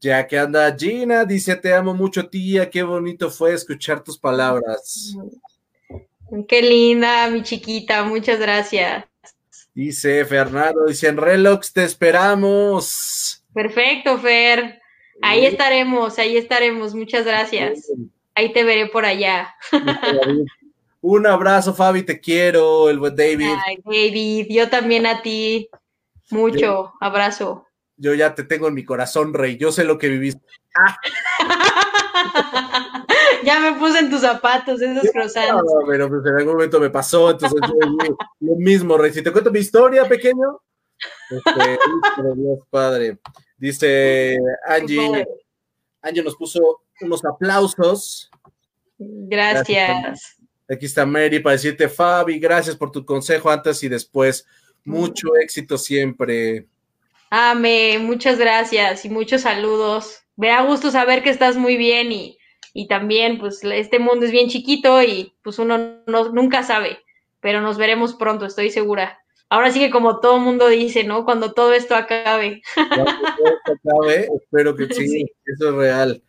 S1: Ya que anda Gina, dice, te amo mucho, tía, qué bonito fue escuchar tus palabras.
S2: Qué linda, mi chiquita, muchas gracias.
S1: Dice Fernando, dice en Relox te esperamos.
S2: Perfecto, Fer. Ahí estaremos, ahí estaremos. Muchas gracias. Ahí te veré por allá.
S1: Un abrazo, Fabi, te quiero, el buen David.
S2: Ay, David, yo también a ti. Mucho abrazo.
S1: Yo ya te tengo en mi corazón, Rey. Yo sé lo que viviste.
S2: ya me puse en tus zapatos, esos croissants.
S1: No, pero pues en algún momento me pasó, entonces lo mismo, Rey. Si te cuento mi historia, pequeño. Este, Dios padre. Dice Angie. Angie nos puso unos aplausos.
S2: Gracias.
S1: Aquí está Mary para decirte, Fabi, gracias por tu consejo antes y después. Mucho éxito siempre.
S2: Amén, muchas gracias y muchos saludos. Me da gusto saber que estás muy bien y, y también, pues, este mundo es bien chiquito y pues uno no, nunca sabe, pero nos veremos pronto, estoy segura. Ahora sí que como todo mundo dice, ¿no? Cuando todo esto acabe. Cuando todo esto
S1: acabe, espero que sí, eso es real.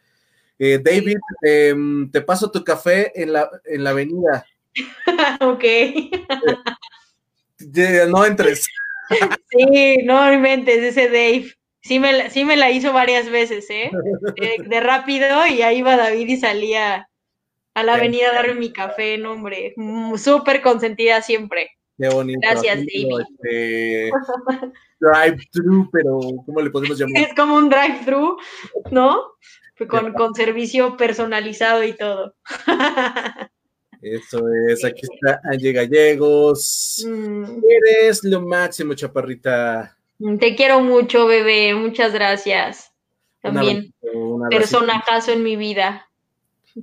S1: Eh, David, em, te paso tu café en la, en la avenida.
S2: ok.
S1: no entres.
S2: sí, no inventes, ese Dave. Sí me, sí me la hizo varias veces, ¿eh? De, rápido y ahí iba David y salía a la avenida a darme mi café, no, hombre. Súper consentida siempre.
S1: Qué bonito.
S2: Gracias, David.
S1: Este, drive-thru, pero ¿cómo le podemos llamar?
S2: Es como un drive-thru, ¿no? Con, con servicio personalizado y todo.
S1: Eso es, aquí está Angie Gallegos. Mm. Eres lo máximo, chaparrita.
S2: Te quiero mucho, bebé. Muchas gracias. También personajazo en mi vida.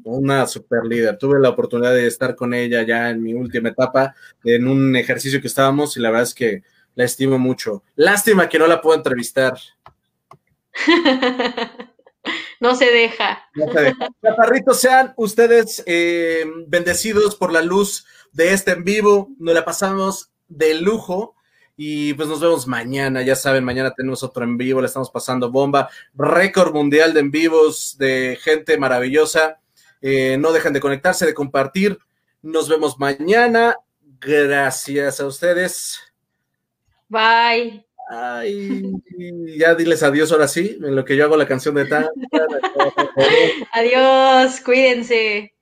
S1: Una super líder. Tuve la oportunidad de estar con ella ya en mi última etapa, en un ejercicio que estábamos, y la verdad es que la estimo mucho. Lástima que no la puedo entrevistar.
S2: no se deja.
S1: No sean ustedes eh, bendecidos por la luz de este en vivo. Nos la pasamos de lujo. Y pues nos vemos mañana, ya saben, mañana tenemos otro en vivo, le estamos pasando bomba, récord mundial de en vivos de gente maravillosa. Eh, no dejen de conectarse, de compartir. Nos vemos mañana. Gracias a ustedes.
S2: Bye.
S1: Ay, ya diles adiós ahora sí, en lo que yo hago la canción de tan.
S2: adiós, cuídense.